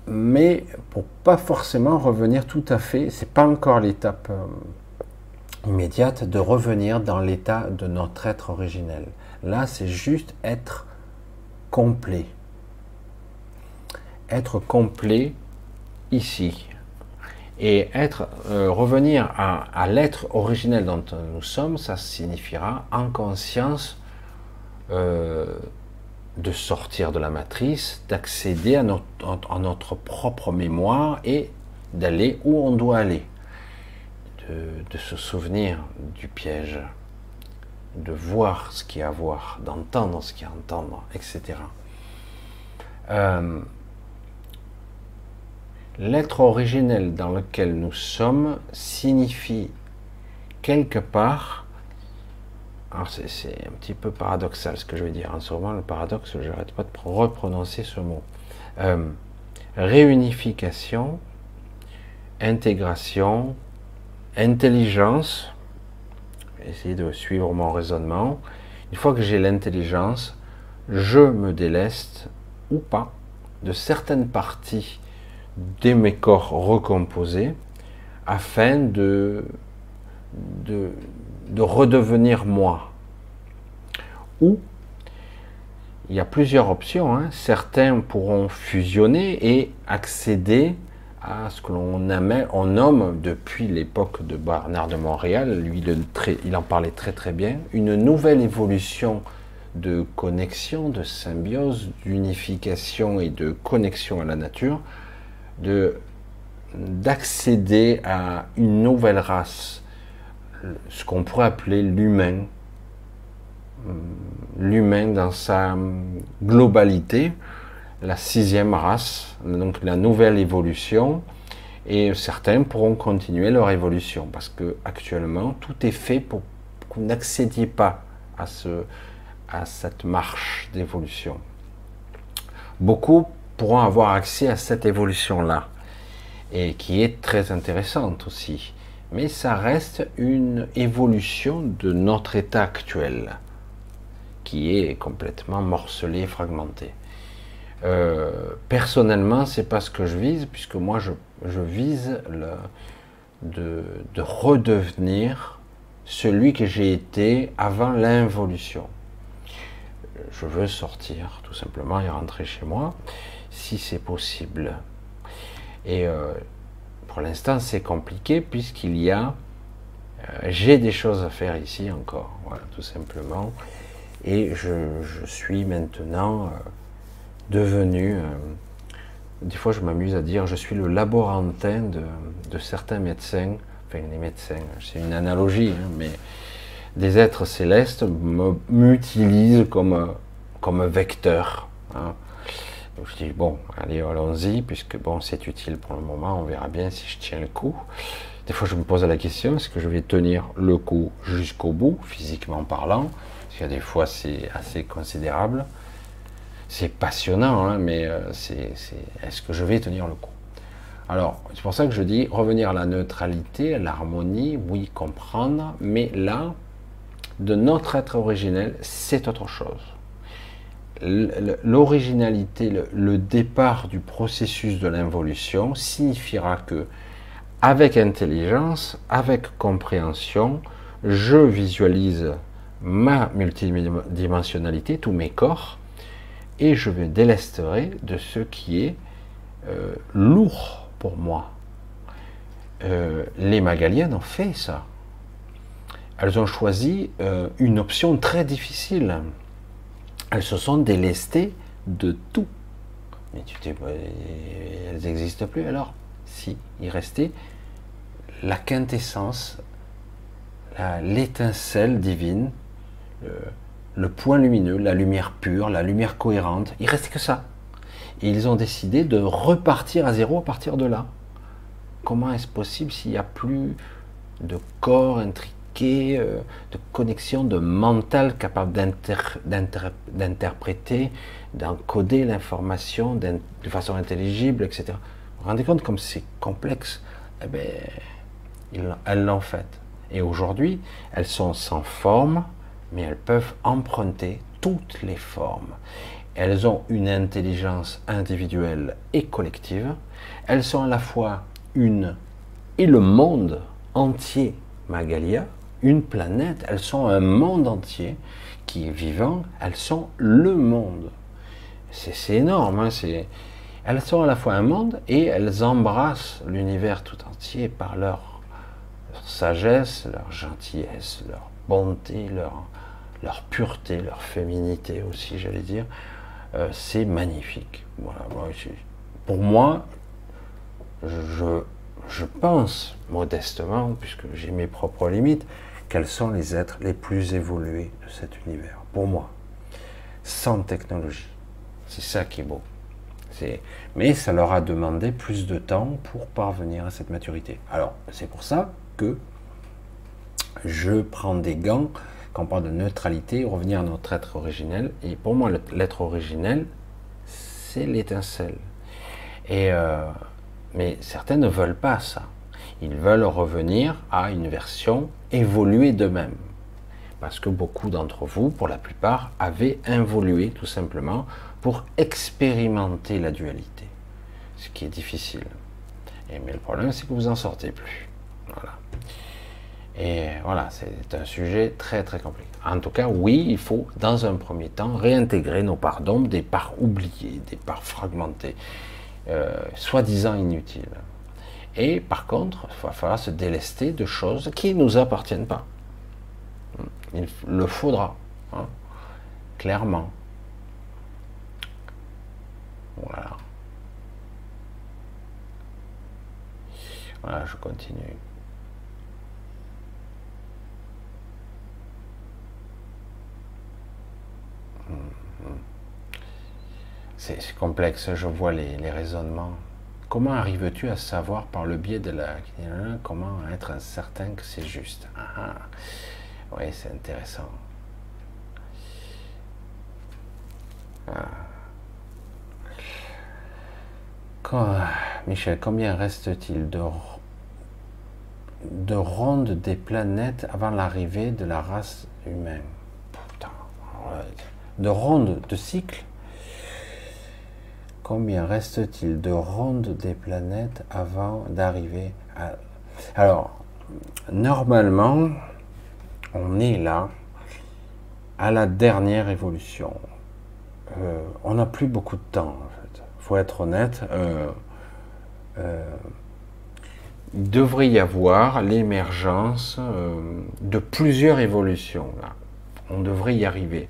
mais pour pas forcément revenir tout à fait, c'est pas encore l'étape euh, immédiate de revenir dans l'état de notre être originel. Là, c'est juste être complet. Être complet ici. Et être, euh, revenir à, l'être originel dont nous sommes, ça signifiera en conscience euh, de sortir de la matrice, d'accéder à notre, propre mémoire et d'aller où on doit aller, de, se souvenir du piège, de voir ce qu'il y a à voir, d'entendre ce qu'il y a à entendre, etc. Euh, l'être originel dans lequel nous sommes signifie quelque part c'est un petit peu paradoxal ce que je vais dire. En ce moment, le paradoxe, je n'arrête pas de reprononcer ce mot. Euh, réunification, intégration, intelligence. Essayer de suivre mon raisonnement. Une fois que j'ai l'intelligence, je me déleste ou pas de certaines parties de mes corps recomposés afin de, de, de redevenir moi. Ou il y a plusieurs options. Hein. Certains pourront fusionner et accéder à ce que l'on on nomme depuis l'époque de Bernard de Montréal, lui il en parlait très très bien, une nouvelle évolution de connexion, de symbiose, d'unification et de connexion à la nature, de d'accéder à une nouvelle race, ce qu'on pourrait appeler l'humain, l'humain dans sa globalité, la sixième race, donc la nouvelle évolution, et certains pourront continuer leur évolution parce que actuellement tout est fait pour que vous n'accédiez pas à, ce, à cette marche d'évolution. Beaucoup pourront avoir accès à cette évolution-là et qui est très intéressante aussi. Mais ça reste une évolution de notre état actuel qui est complètement morcelé, fragmenté. Euh, personnellement, c'est pas ce que je vise, puisque moi je, vise le, de, de, redevenir celui que j'ai été avant l'involution. Je veux sortir tout simplement et rentrer chez moi, si c'est possible. Et euh, pour l'instant, c'est compliqué puisqu'il y a, euh, j'ai des choses à faire ici encore, voilà, tout simplement. Et je, je suis maintenant devenu, euh, des fois je m'amuse à dire, je suis le laborantin de, certains médecins, enfin les médecins, c'est une analogie, hein, mais des êtres célestes m'utilisent comme, comme vecteur. Hein. je dis, bon, allez, allons-y, puisque bon, c'est utile pour le moment, on verra bien si je tiens le coup. Des fois, je me pose la question, est-ce que je vais tenir le coup jusqu'au bout, physiquement parlant? Parce qu'il y a des fois, c'est assez considérable c'est passionnant, hein, mais euh, c'est, est-ce que je vais tenir le coup? Alors, c'est pour ça que je dis revenir à la neutralité, à l'harmonie, oui, comprendre, mais là, de notre être originel, c'est autre chose. L'originalité, le départ du processus de l'involution signifiera que, avec intelligence, avec compréhension, je visualise ma multidimensionnalité, tous mes corps, et je me délesterai de ce qui est euh, lourd pour moi. Euh, les Magaliennes ont fait ça. Elles ont choisi euh, une option très difficile. Elles se sont délestées de tout. Mais tu t'es, elles n'existent plus alors? Si, il restait la quintessence, l'étincelle divine, le point lumineux, la lumière pure, la lumière cohérente. Il reste que ça. Et ils ont décidé de repartir à zéro à partir de là. Comment est-ce possible s'il n'y a plus de corps intriqué, euh, de connexion, de mental capable d'interpréter, d'encoder l'information de façon intelligible, etc. Vous vous rendez compte comme c'est complexe? Eh bien, elles l'ont fait. Et aujourd'hui, elles sont sans forme, mais elles peuvent emprunter toutes les formes. Elles ont une intelligence individuelle et collective. Elles sont à la fois une et le monde entier, Magalia, une planète. Elles sont un monde entier qui est vivant. Elles sont le monde. C'est énorme. Hein, elles sont à la fois un monde et elles embrassent l'univers tout entier par leur sagesse, leur gentillesse, leur bonté, leur, leur pureté, leur féminité aussi, j'allais dire, euh, c'est magnifique. Voilà, pour moi, je, je pense modestement, puisque j'ai mes propres limites, quels sont les êtres les plus évolués de cet univers, pour moi, sans technologie. C'est ça qui est beau. Mais ça leur a demandé plus de temps pour parvenir à cette maturité. Alors, c'est pour ça que je prends des gants quand on parle de neutralité, revenir à notre être originel. Et pour moi, l'être originel, c'est l'étincelle. Et euh, mais certains ne veulent pas ça. Ils veulent revenir à une version évoluée d'eux-mêmes. Parce que beaucoup d'entre vous, pour la plupart, avaient évolué tout simplement pour expérimenter la dualité. Ce qui est difficile. Mais le problème, c'est que vous n'en sortez plus. Et voilà, c'est un sujet très très compliqué. En tout cas, oui, il faut dans un premier temps réintégrer nos parts d'ombre, des parts oubliées, des parts fragmentées, euh, soi-disant inutiles. Et par contre, il va falloir se délester de choses qui ne nous appartiennent pas. Il le faudra, hein, clairement. Voilà. Voilà, je continue. C'est complexe, je vois les, raisonnements. Comment arrives-tu à savoir par le biais de la... Comment être certain que c'est juste? Ah, ah. Oui, c'est intéressant. Ah. Michel, combien reste-t-il de, de rondes des planètes avant l'arrivée de la race humaine? Putain. De rondes de cycles? Combien reste-t-il de rondes des planètes avant d'arriver à... Alors, normalement, on est là à la dernière évolution. Euh, on n'a plus beaucoup de temps, en fait. faut être honnête. Euh, euh, il devrait y avoir l'émergence de plusieurs évolutions. Là. On devrait y arriver.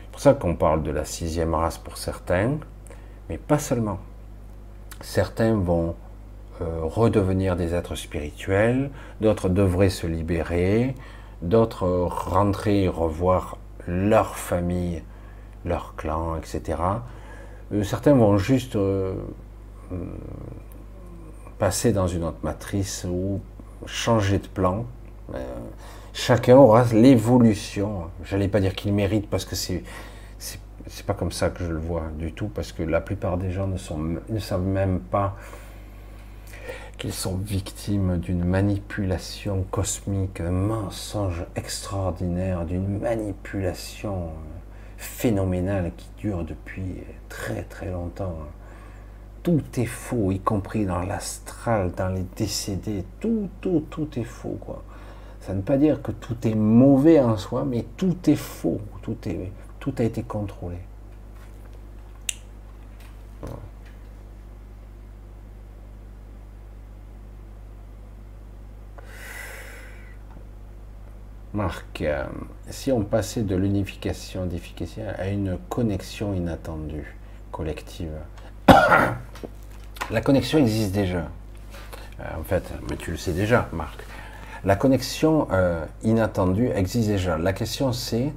C'est pour ça qu'on parle de la sixième race pour certains, mais pas seulement. Certains vont redevenir des êtres spirituels, d'autres devraient se libérer, d'autres rentrer, revoir leur famille, leur clan, etc. Euh, certains vont juste euh, euh, passer dans une autre matrice ou changer de plan. chacun aura l'évolution. J'allais pas dire qu'il mérite parce que c'est c'est pas comme ça que je le vois du tout parce que la plupart des gens ne, savent même pas qu'ils sont victimes d'une manipulation cosmique, un mensonge extraordinaire, d'une manipulation phénoménale qui dure depuis très très longtemps. Tout est faux, y compris dans l'astral, dans les décédés. Tout, tout, tout est faux. Ça ne veut pas dire que tout est mauvais en soi, mais tout est faux. Tout, est, tout a été contrôlé. Marc, euh, si on passait de l'unification d'efficacité à une connexion inattendue, collective, *coughs* la connexion existe déjà. Euh, en fait, mais tu le sais déjà, Marc. La connexion euh, inattendue existe déjà. La question c'est,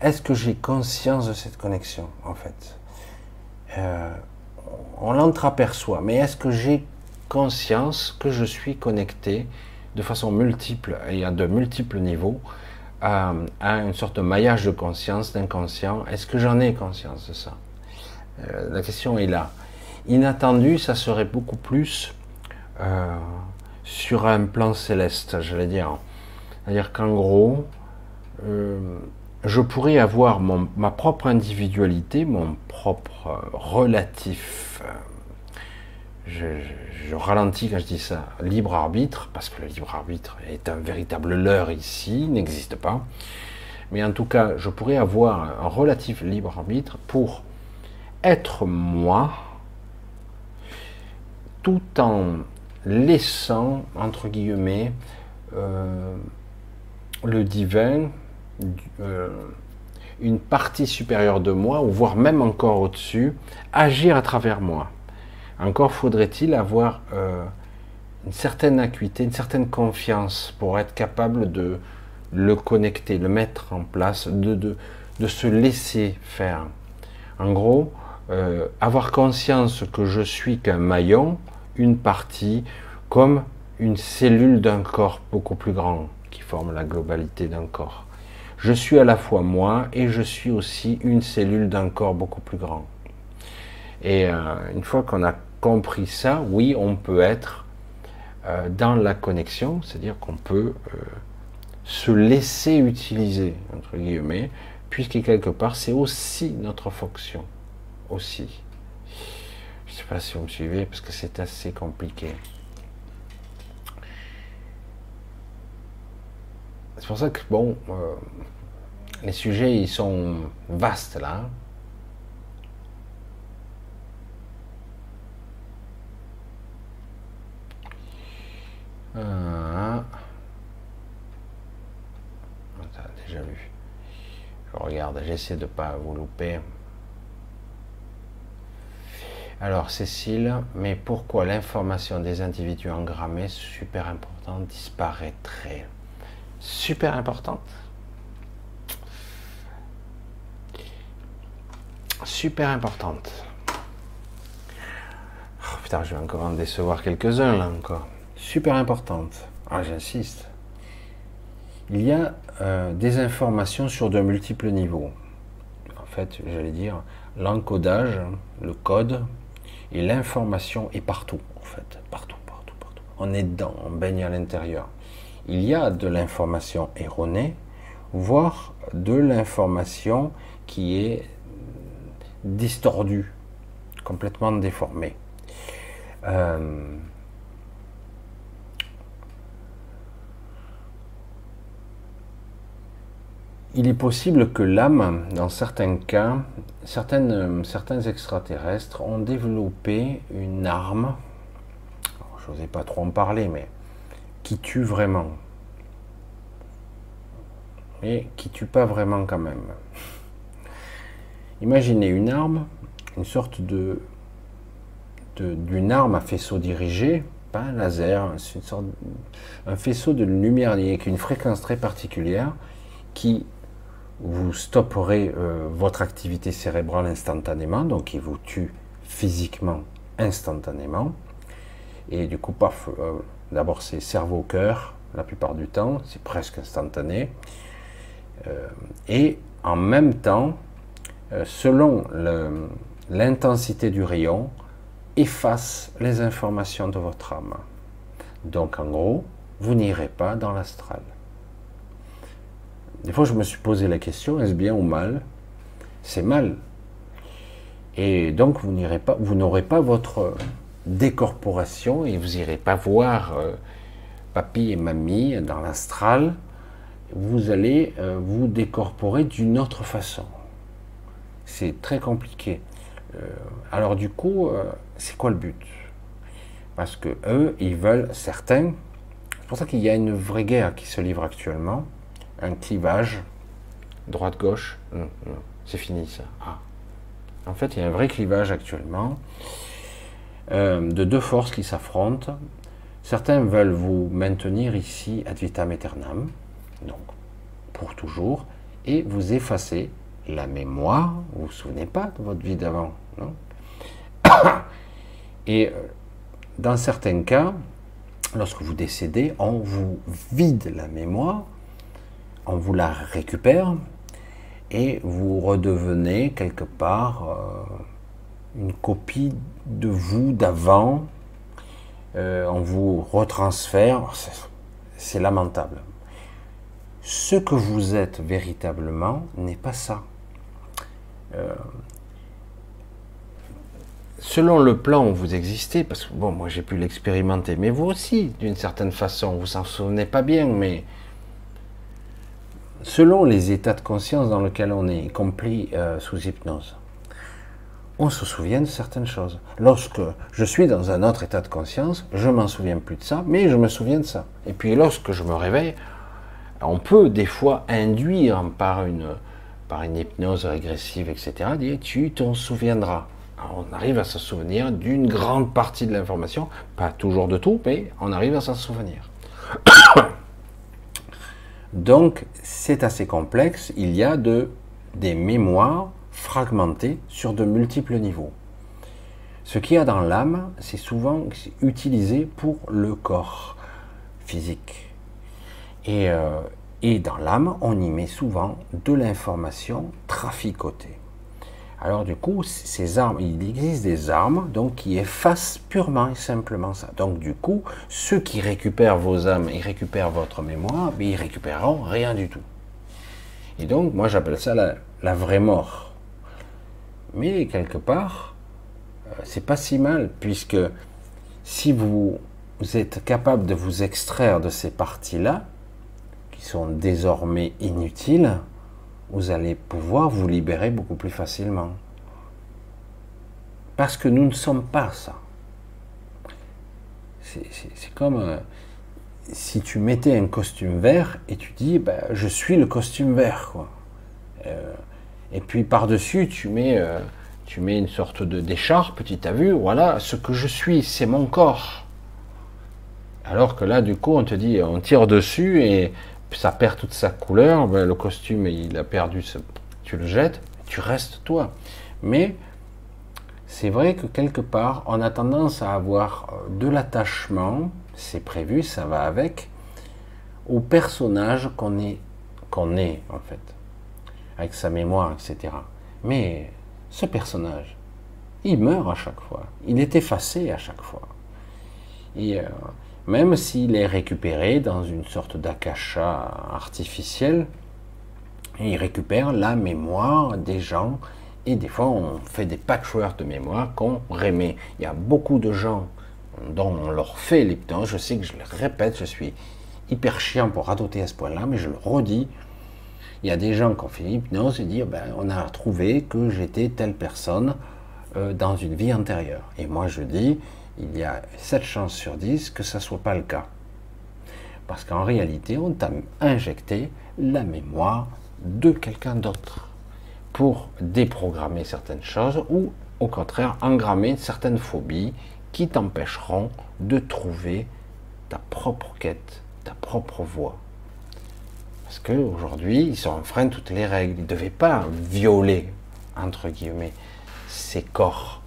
est-ce que j'ai conscience de cette connexion, en fait? On l'entreaperçoit, mais est-ce que j'ai conscience que je suis connecté de façon multiple et à de multiples niveaux à, une sorte de maillage de conscience, d'inconscient? Est-ce que j'en ai conscience de ça? Euh, La question est là. Inattendu, ça serait beaucoup plus euh, sur un plan céleste, j'allais dire. C'est-à-dire qu'en gros, euh, je pourrais avoir ma propre individualité, mon propre relatif je, ralentis quand je dis ça, libre arbitre, parce que le libre arbitre est un véritable leurre ici, n'existe pas. Mais en tout cas, je pourrais avoir un relatif libre arbitre pour être moi, tout en laissant, entre guillemets, euh, le divin, euh, une partie supérieure de moi, ou voire même encore au-dessus, agir à travers moi. Encore faudrait-il avoir euh, une certaine acuité, une certaine confiance pour être capable de le connecter, le mettre en place, de, se laisser faire. En gros, euh, avoir conscience que je suis qu'un maillon, une partie, comme une cellule d'un corps beaucoup plus grand qui forme la globalité d'un corps. Je suis à la fois moi et je suis aussi une cellule d'un corps beaucoup plus grand. Et euh, une fois qu'on a compris ça, oui, on peut être euh, dans la connexion, c'est-à-dire qu'on peut euh, se laisser utiliser, entre guillemets, puisque quelque part, c'est aussi notre fonction. Aussi. Je ne sais pas si vous me suivez, parce que c'est assez compliqué. C'est pour ça que, bon, euh, les sujets, ils sont vastes là. Ah. déjà vu. Je regarde, j'essaie de pas vous louper. Alors Cécile, mais pourquoi l'information des individus engrammés, super importante, disparaîtrait? Super importante Super importante. Oh, putain, je vais encore en décevoir quelques-uns là encore. Super importante. Ah, j'insiste. Il y a euh, des informations sur de multiples niveaux. En fait, j'allais dire, l'encodage, le code, et l'information est partout, en fait. Partout, partout, partout. On est dedans, on baigne à l'intérieur. Il y a de l'information erronée, voire de l'information qui est distordue, complètement déformée. Euh, il est possible que l'âme, dans certains cas, certains extraterrestres ont développé une arme, je n'osais pas trop en parler, mais qui tue vraiment. Mais qui tue pas vraiment quand même. Imaginez une arme, une sorte de d'une arme à faisceau dirigé, pas un laser, une sorte, un faisceau de lumière avec une fréquence très particulière qui vous stopperez euh, votre activité cérébrale instantanément, donc il vous tue physiquement instantanément. Et du coup, paf, euh, d'abord c'est cerveau-cœur, la plupart du temps, c'est presque instantané. Euh, et en même temps, selon l'intensité du rayon, efface les informations de votre âme. Donc en gros, vous n'irez pas dans l'astral. Des fois, je me suis posé la question est-ce bien ou mal? C'est mal. Et donc, vous n'irez pas, vous n'aurez pas votre décorporation et vous n'irez pas voir euh, papy et mamie dans l'astral. Vous allez euh, vous décorporer d'une autre façon. C'est très compliqué. Euh, alors du coup, c'est quoi le but? Parce que eux, ils veulent certains. C'est pour ça qu'il y a une vraie guerre qui se livre actuellement un clivage, droite-gauche, c'est fini ça. Ah. En fait, il y a un vrai clivage actuellement euh, de deux forces qui s'affrontent. Certains veulent vous maintenir ici ad vitam aeternam, donc pour toujours, et vous effacer la mémoire. Vous vous souvenez pas de votre vie d'avant, non *coughs* Et euh, dans certains cas, lorsque vous décédez, on vous vide la mémoire on vous la récupère et vous redevenez quelque part euh, une copie de vous d'avant. Euh, on vous retransfère. C'est lamentable. Ce que vous êtes véritablement n'est pas ça. Euh, selon le plan où vous existez, parce que bon, moi j'ai pu l'expérimenter, mais vous aussi, d'une certaine façon, vous s'en souvenez pas bien, mais selon les états de conscience dans lesquels on est, y compris euh, sous hypnose, on se souvient de certaines choses. Lorsque je suis dans un autre état de conscience, je m'en souviens plus de ça, mais je me souviens de ça. Et puis lorsque je me réveille, on peut des fois induire par une, par une hypnose régressive, etc., dire tu t'en souviendras. on arrive à se souvenir d'une grande partie de l'information, pas toujours de tout, mais on arrive à s'en souvenir. *coughs* Donc c'est assez complexe, il y a de, des mémoires fragmentées sur de multiples niveaux. Ce qu'il y a dans l'âme, c'est souvent utilisé pour le corps physique. Et, euh, et dans l'âme, on y met souvent de l'information traficotée. Alors du coup, ces armes, il existe des armes donc qui effacent purement et simplement ça. Donc du coup, ceux qui récupèrent vos âmes, ils récupèrent votre mémoire, mais ils récupéreront rien du tout. Et donc, moi j'appelle ça la, vraie mort. Mais quelque part, euh, c'est pas si mal, puisque si vous, êtes capable de vous extraire de ces parties-là, qui sont désormais inutiles, vous allez pouvoir vous libérer beaucoup plus facilement. Parce que nous ne sommes pas ça. C'est comme euh, si tu mettais un costume vert et tu dis ben, je suis le costume vert. Quoi. Euh, et puis par-dessus, tu mets, euh, tu mets une sorte de d'écharpe, tu as vu, voilà, ce que je suis, c'est mon corps. Alors que là, du coup, on te dit, on tire dessus et ça perd toute sa couleur, ben, le costume, il a perdu, tu le jettes, tu restes toi. Mais c'est vrai que quelque part, on a tendance à avoir euh, de l'attachement, c'est prévu, ça va avec, au personnage qu'on est, qu'on est en fait, avec sa mémoire, etc. Mais ce personnage, il meurt à chaque fois, il est effacé à chaque fois. Et euh, même s'il est récupéré dans une sorte d'akasha artificiel, il récupère la mémoire des gens et des fois on fait des patchwork de mémoire qu'on remet. Il y a beaucoup de gens dont on leur fait l'hypnose, je sais que je le répète, je suis hyper chiant pour radoter à ce point-là, mais je le redis, il y a des gens qui ont fait l'hypnose et disent ben, on a trouvé que j'étais telle personne euh, dans une vie antérieure. Et moi je dis il y a 7 chances sur 10 que ça ne soit pas le cas. Parce qu'en réalité, on t'a injecté la mémoire de quelqu'un d'autre pour déprogrammer certaines choses ou au contraire engrammer certaines phobies qui t'empêcheront de trouver ta propre quête, ta propre voie. Parce qu'aujourd'hui, ils sont enfreint toutes les règles. Ils ne devaient pas violer, entre guillemets, ces corps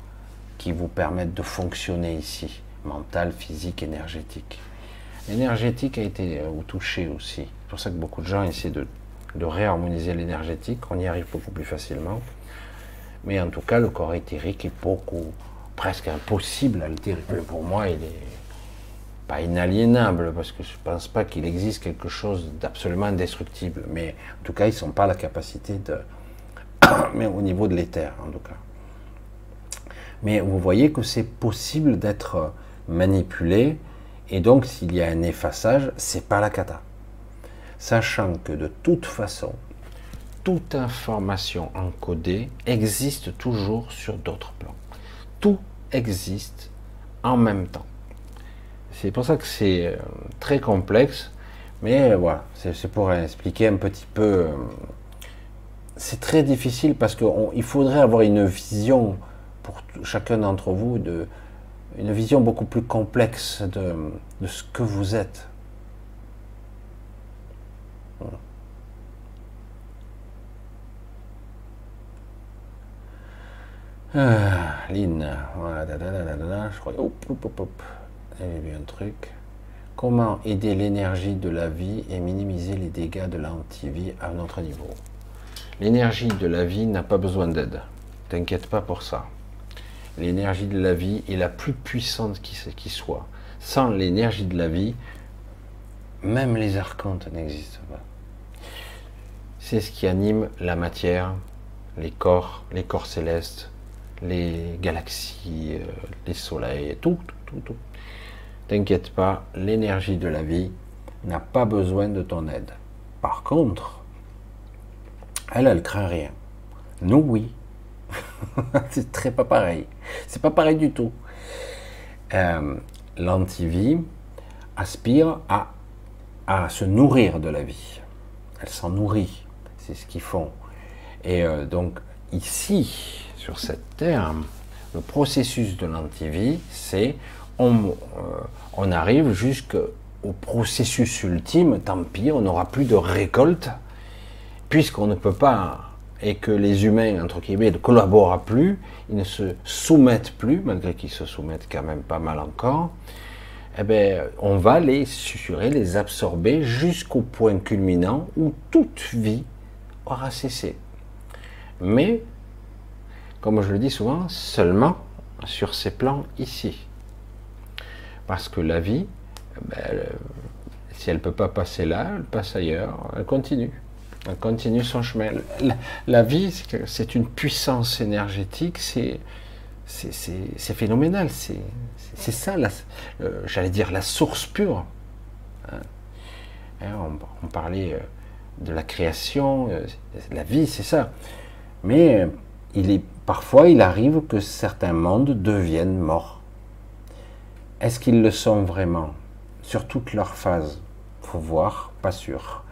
qui vous permettent de fonctionner ici, mental, physique, énergétique. L'énergétique a été euh, touché aussi. C'est pour ça que beaucoup de gens essaient de, de réharmoniser l'énergétique. On y arrive beaucoup plus facilement. Mais en tout cas, le corps éthérique est beaucoup, presque impossible à altérer. Pour moi, il est inaliénable, parce que je ne pense pas qu'il existe quelque chose d'absolument indestructible, mais en tout cas, ils n'ont pas la capacité de... *coughs* mais au niveau de l'éther, en tout cas. Mais vous voyez que c'est possible d'être manipulé, et donc s'il y a un effaçage, c'est pas la cata. Sachant que de toute façon, toute information encodée existe toujours sur d'autres plans. Tout existe en même temps. C'est pour ça que c'est euh, très complexe, mais euh, voilà, c'est pour expliquer un petit peu. Euh, c'est très difficile parce qu'il faudrait avoir une vision pour chacun d'entre vous de une vision beaucoup plus complexe de, ce que vous êtes. Ah, voilà, je crois. Un truc. Comment aider l'énergie de la vie et minimiser les dégâts de l'antivie à notre niveau? L'énergie de la vie n'a pas besoin d'aide. T'inquiète pas pour ça. L'énergie de la vie est la plus puissante qui, soit. Sans l'énergie de la vie, même les archontes n'existent pas. C'est ce qui anime la matière, les corps, les corps célestes, les galaxies, euh, les soleils, tout, tout, tout. T'inquiète pas, l'énergie de la vie n'a pas besoin de ton aide. Par contre, elle, elle craint rien. Nous, oui. *laughs* c'est très pas pareil. C'est pas pareil du tout. Euh, L'antivie aspire à, se nourrir de la vie. Elle s'en nourrit. C'est ce qu'ils font. Et euh, donc, ici, sur cette terre, le processus de l'antivie, c'est on, euh, on arrive jusqu'au processus ultime, tant pis, on n'aura plus de récolte, puisqu'on ne peut pas, et que les humains, entre guillemets, ne collaborent plus, ils ne se soumettent plus, malgré qu'ils se soumettent quand même pas mal encore, eh bien, on va les susurrer, les absorber jusqu'au point culminant où toute vie aura cessé. Mais, comme je le dis souvent, seulement sur ces plans ici. Parce que la vie, ben, si elle ne peut pas passer là, elle passe ailleurs, elle continue. Elle continue son chemin. La, vie, c'est une puissance énergétique, c'est phénoménal. C'est ça, j'allais dire, la source pure. Hein. Hein, on, parlait euh, de la création, euh, la vie, c'est ça. Mais euh, parfois, il arrive que certains mondes deviennent morts. Est-ce qu'ils le sont vraiment? Sur toute leur phase Faut voir, pas sûr.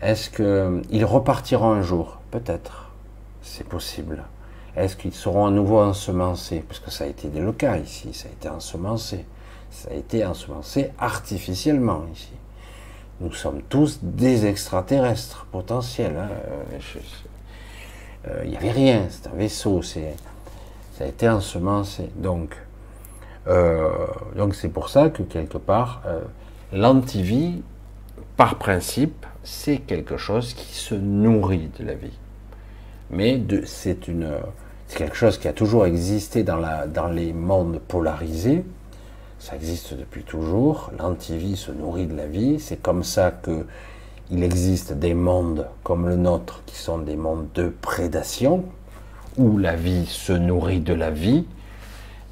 Est-ce qu'ils repartiront un jour? Peut-être. C'est possible. Est-ce qu'ils seront à nouveau ensemencés? Parce que ça a été le cas ici, ça a été ensemencé. Ça a été ensemencé artificiellement ici. Nous sommes tous des extraterrestres potentiels. Hein. Euh, il n'y avait rien, c'est un vaisseau, ça a été ensemencé. Donc, euh, donc c'est pour ça que quelque part, euh, l'antivie, par principe, c'est quelque chose qui se nourrit de la vie. Mais c'est quelque chose qui a toujours existé dans, dans les mondes polarisés. Ça existe depuis toujours. L'antivie se nourrit de la vie. C'est comme ça que il existe des mondes comme le nôtre qui sont des mondes de prédation, où la vie se nourrit de la vie.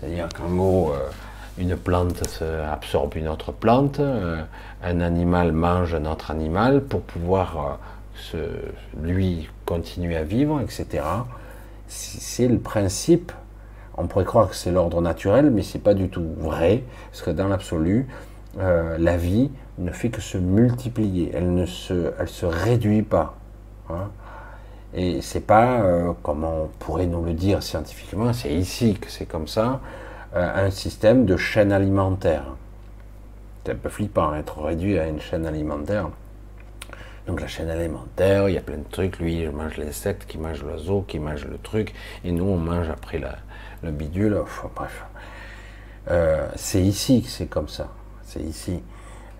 C'est-à-dire qu'en gros, euh, une plante absorbe une autre plante, euh, un animal mange un autre animal pour pouvoir euh, lui continuer à vivre, etc. C'est le principe. On pourrait croire que c'est l'ordre naturel, mais c'est pas du tout vrai, parce que dans l'absolu, la vie ne fait que se multiplier, elle ne se, se réduit pas. Hein. Et c'est pas, euh, comme on pourrait nous le dire scientifiquement, c'est ici que c'est comme ça, euh, un système de chaîne alimentaire. C'est un peu flippant, être réduit à une chaîne alimentaire. Donc la chaîne alimentaire, il y a plein de trucs. Lui, il mange l'insecte, qui mange l'oiseau, qui mange le truc, et nous, on mange après la, le bidule. bref, euh, c'est ici que c'est comme ça. C'est ici.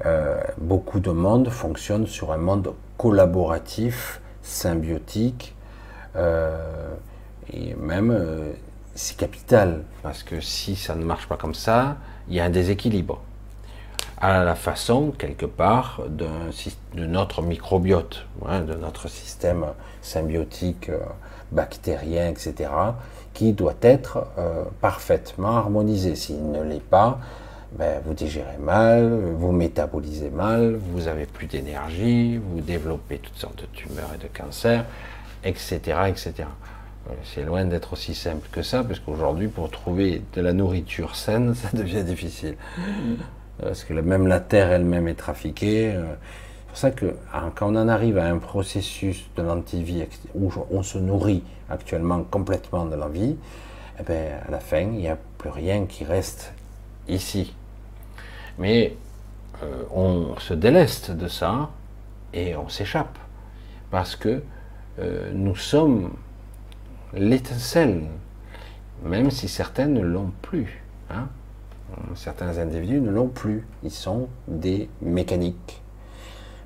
Euh, beaucoup de monde fonctionne sur un monde collaboratif, symbiotique, euh, et même euh, c'est capital, parce que si ça ne marche pas comme ça, il y a un déséquilibre. À la façon, quelque part, de notre microbiote, hein, de notre système symbiotique, bactérien, etc., qui doit être parfaitement harmonisé. S'il ne l'est pas, ben, vous digérez mal, vous métabolisez mal, vous avez plus d'énergie, vous développez toutes sortes de tumeurs et de cancers, etc. etc. Euh, c'est loin d'être aussi simple que ça, parce qu'aujourd'hui, pour trouver de la nourriture saine, *laughs* ça devient difficile. Parce que même la terre elle-même est trafiquée. Euh, c'est pour ça que hein, quand on en arrive à un processus de l'antivie où on se nourrit actuellement complètement de la vie, eh ben, à la fin, il n'y a plus rien qui reste ici. Mais euh, on se déleste de ça et on s'échappe. Parce que euh, nous sommes l'étincelle, même si certains ne l'ont plus. Hein. Certains individus ne l'ont plus. Ils sont des mécaniques.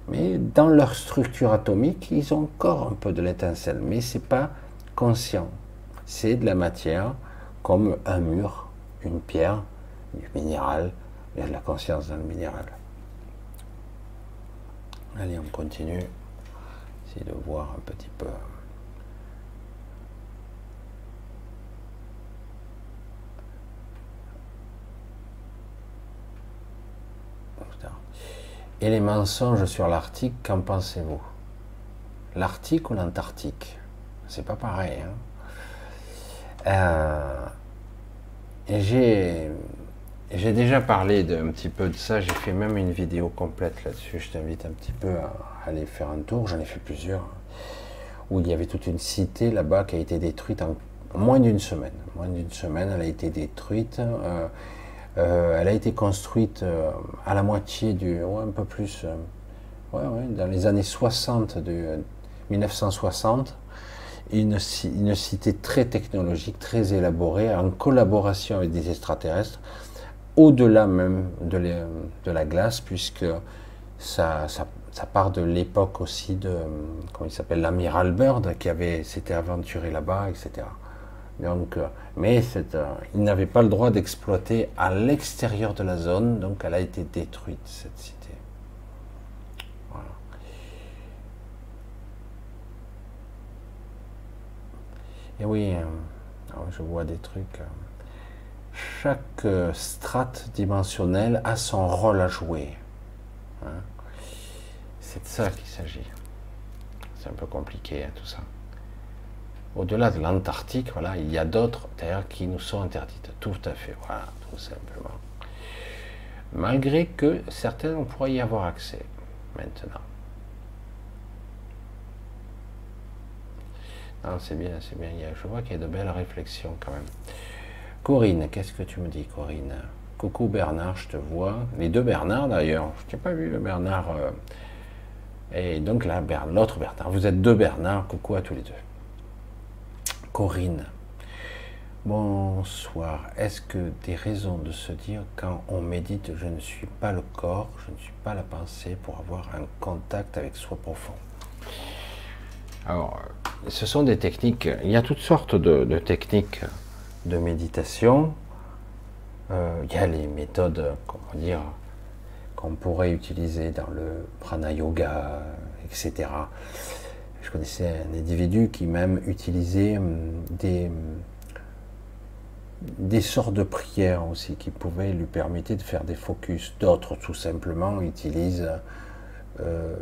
Mais dans leur structure atomique, ils ont encore un peu de l'étincelle. Mais ce n'est pas conscient. C'est de la matière comme un mur, une pierre, du minéral, il y a de la conscience dans le minéral. Allez, on continue. Essayer de voir un petit peu. Et les mensonges sur l'Arctique, qu'en pensez-vous? L'Arctique ou l'Antarctique? C'est pas pareil. Hein euh, j'ai j'ai déjà parlé d'un petit peu de ça, j'ai fait même une vidéo complète là-dessus, je t'invite un petit peu à aller faire un tour, j'en ai fait plusieurs, où il y avait toute une cité là-bas qui a été détruite en moins d'une semaine. Moins d'une semaine, elle a été détruite, euh, euh, elle a été construite euh, à la moitié du, un peu plus, ouais, ouais, dans les années 60 de 1960, une, une cité très technologique, très élaborée, en collaboration avec des extraterrestres au-delà même de, la glace, puisque ça, part de l'époque aussi de, comment s'appelle, l'amiral Bird, qui avait s'était aventuré là-bas, etc. Donc, euh, mais euh, il n'avait pas le droit d'exploiter à l'extérieur de la zone, donc elle a été détruite, cette cité. Et oui, euh, je vois des trucs chaque euh, strate dimensionnelle a son rôle à jouer. Hein. C'est de ça qu'il s'agit. C'est un peu compliqué hein, tout ça. Au-delà de l'Antarctique, voilà, il y a d'autres terres qui nous sont interdites. Tout à fait, voilà, tout simplement. Malgré que certaines, on pourrait y avoir accès maintenant. Ah, c'est bien, c'est bien. Je vois qu'il y a de belles réflexions quand même. Corinne, qu'est-ce que tu me dis, Corinne? Coucou Bernard, je te vois. Les deux Bernard d'ailleurs. Je n'ai pas vu le Bernard. Euh, et donc là, l'autre Bernard. Vous êtes deux Bernard. Coucou à tous les deux. Corinne. Bonsoir. Est-ce que des raisons de se dire quand on médite, je ne suis pas le corps, je ne suis pas la pensée pour avoir un contact avec soi profond? Alors, ce sont des techniques. Il y a toutes sortes de, techniques de méditation. Euh, il y a les méthodes, comment dire, qu'on pourrait utiliser dans le prana yoga, etc. Je connaissais un individu qui même utilisait hum, des, hum, des sortes de prières aussi qui pouvaient lui permettre de faire des focus. D'autres, tout simplement, utilisent euh,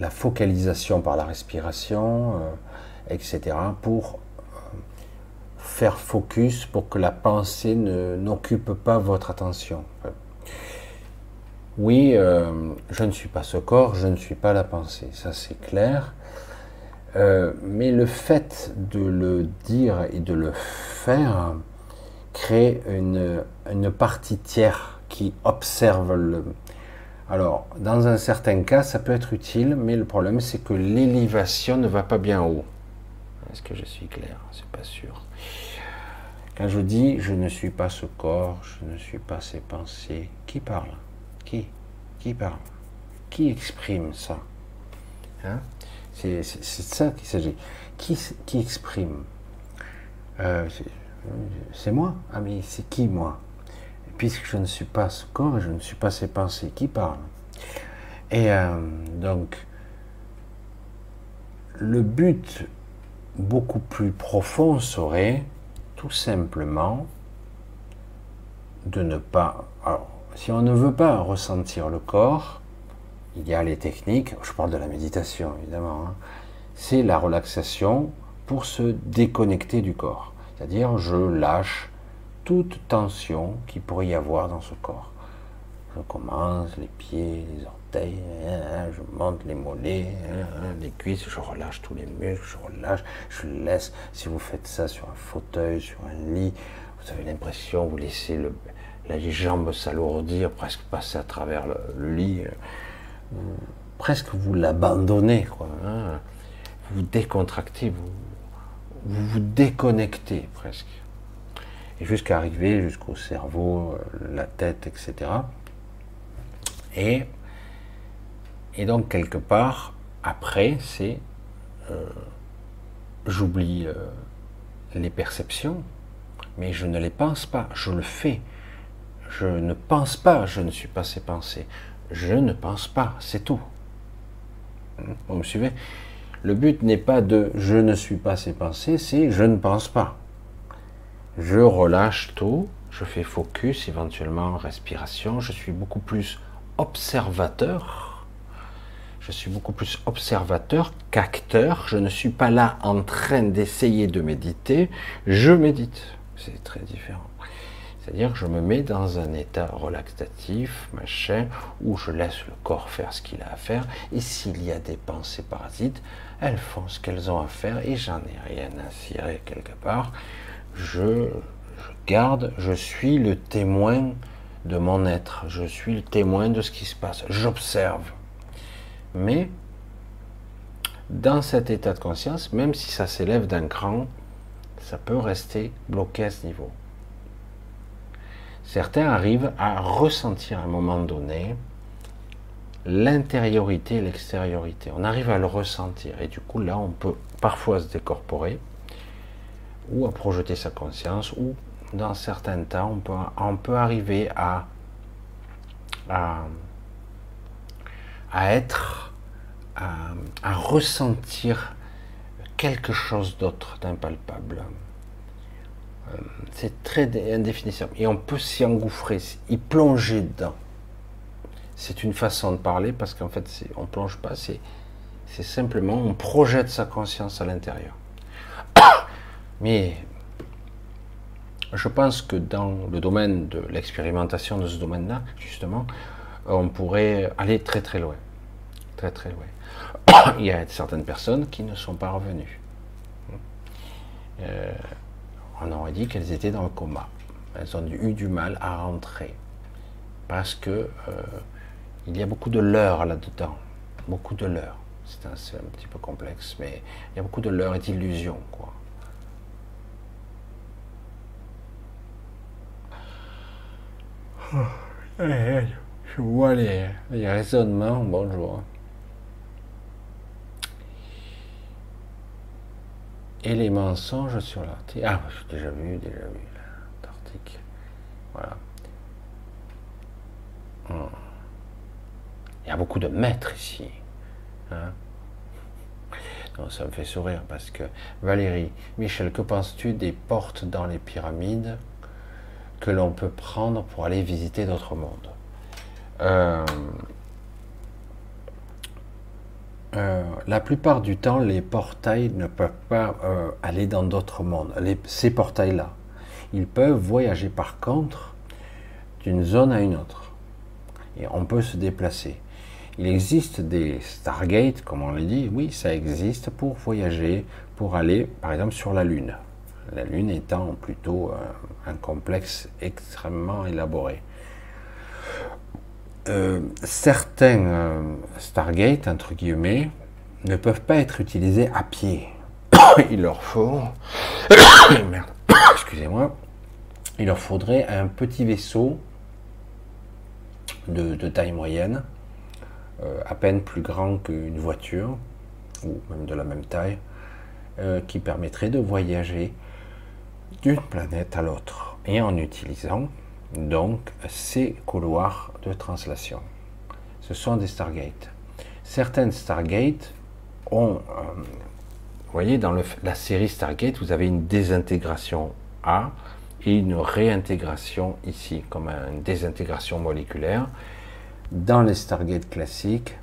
la focalisation par la respiration, euh, etc., pour faire focus, pour que la pensée n'occupe pas votre attention. Oui, je ne suis pas ce corps, je ne suis pas la pensée, ça c'est clair. Euh, mais le fait de le dire et de le faire crée une, une partie tiers qui observe le. Alors, dans un certain cas, ça peut être utile, mais le problème, c'est que l'élévation ne va pas bien haut. Est-ce que je suis clair? C'est pas sûr. Quand je dis je ne suis pas ce corps, je ne suis pas ces pensées, qui parle? Qui? Qui parle? Qui exprime ça? Hein? C'est ça qu'il s'agit. Qui, qui, exprime? Euh, C'est moi Ah mais c'est qui moi? Puisque je ne suis pas ce corps je ne suis pas ces pensées, qui parle Et euh, donc, le but beaucoup plus profond serait tout simplement de ne pas... Alors, si on ne veut pas ressentir le corps, il y a les techniques, je parle de la méditation évidemment, hein. c'est la relaxation pour se déconnecter du corps. C'est-à-dire je lâche toute tension qui pourrait y avoir dans ce corps. Je commence les pieds, les orteils, hein, hein, je monte les mollets, les cuisses, je relâche tous les muscles, je relâche, je laisse. Si vous faites ça sur un fauteuil, sur un lit, vous avez l'impression, vous laissez le, les jambes s'alourdir, presque passer à travers le lit presque vous l'abandonnez, quoi. Hein. Vous décontractez, vous, vous vous déconnectez presque. Et jusqu'à arriver jusqu'au cerveau, euh, la tête, etc. Et, et donc quelque part, après, c'est euh, j'oublie euh, les perceptions, mais je ne les pense pas, je le fais. Je ne pense pas, je ne suis pas ces pensées je ne pense pas, c'est tout. Vous me suivez? Le but n'est pas de je ne suis pas ces pensées, c'est je ne pense pas. Je relâche tout, je fais focus, éventuellement respiration, je suis beaucoup plus observateur. Je suis beaucoup plus observateur qu'acteur. Je ne suis pas là en train d'essayer de méditer, je médite. C'est très différent. C'est-à-dire que je me mets dans un état relaxatif, machin, où je laisse le corps faire ce qu'il a à faire, et s'il y a des pensées parasites, elles font ce qu'elles ont à faire, et j'en ai rien à cirer quelque part. Je, je garde, je suis le témoin de mon être, je suis le témoin de ce qui se passe, j'observe. Mais dans cet état de conscience, même si ça s'élève d'un cran, ça peut rester bloqué à ce niveau. Certains arrivent à ressentir à un moment donné l'intériorité et l'extériorité. On arrive à le ressentir et du coup là on peut parfois se décorporer ou à projeter sa conscience ou dans certains temps on peut, on peut arriver à, à, être, à ressentir quelque chose d'autre d'impalpable. Euh, c'est très indéfinissable. Et on peut s'y engouffrer, y plonger dedans. C'est une façon de parler parce qu'en fait, on plonge pas, c'est simplement on projette sa conscience à l'intérieur. *coughs* Mais je pense que dans le domaine de l'expérimentation de ce domaine-là, justement, on pourrait aller très très loin. Très très loin. *coughs* Il y a certaines personnes qui ne sont pas revenues. euh, on aurait dit qu'elles étaient dans le coma. Elles ont eu du mal à rentrer. Parce que euh, il y a beaucoup de leurres là-dedans. Beaucoup de leurres. C'est un, un, petit peu complexe, mais il y a beaucoup de leurres et d'illusions, quoi. Je vois les, raisonnements, bonjour. Et les mensonges sur l'Arctique. Ah, j'ai déjà vu, déjà vu l'Arctique. Voilà. Hmm. Il y a beaucoup de maîtres ici. Hein. non, ça me fait sourire parce que Valérie, Michel, que penses-tu des portes dans les pyramides que l'on peut prendre pour aller visiter d'autres mondes? Euh, euh, la plupart du temps, les portails ne peuvent pas euh, aller dans d'autres mondes. ces portails-là, ils peuvent voyager par contre d'une zone à une autre. Et on peut se déplacer. Il existe des Stargates, comme on l'a dit, oui, ça existe pour voyager, pour aller, par exemple, sur la Lune. La Lune étant plutôt un complexe extrêmement élaboré. Euh, certains euh, Stargate, entre guillemets, ne peuvent pas être utilisés à pied. *coughs* Il leur faut. *coughs* *coughs* Excusez-moi. Il leur faudrait un petit vaisseau de, taille moyenne, euh, à peine plus grand qu'une voiture, ou même de la même taille, qui permettrait de voyager d'une planète à l'autre et en utilisant donc ces couloirs de translation. Ce sont des Stargates. Certaines Stargates ont, euh, vous voyez, dans la série Stargate, vous avez une désintégration A et une réintégration ici, comme une désintégration moléculaire. Dans les Stargate classiques,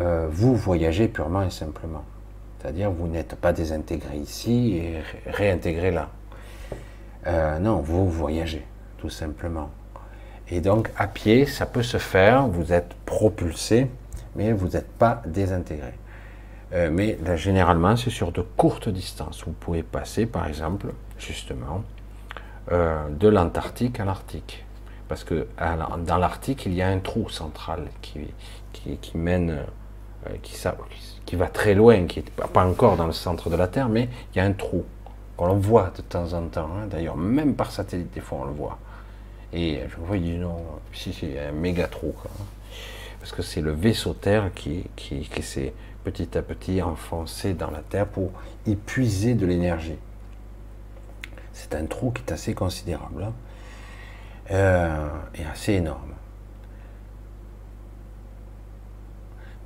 euh, vous voyagez purement et simplement. C'est-à-dire, vous n'êtes pas désintégré ici et réintégré là. Euh, non, vous voyagez tout simplement. Et donc, à pied, ça peut se faire, vous êtes propulsé, mais vous n'êtes pas désintégré. Euh, mais là, généralement, c'est sur de courtes distances. Vous pouvez passer, par exemple, justement, euh, de l'Antarctique à l'Arctique. Parce que dans l'Arctique, il y a un trou central qui, qui, mène, euh, qui, va très loin, qui n'est pas encore dans le centre de la Terre, mais il y a un trou qu'on voit de temps en temps. Hein. D'ailleurs, même par satellite, des fois, on le voit. Et je vois, du non, si un méga trou. Parce que c'est le vaisseau Terre qui, qui, qui s'est petit à petit enfoncé dans la Terre pour y puiser de l'énergie. C'est un trou qui est assez considérable hein. euh, et assez énorme.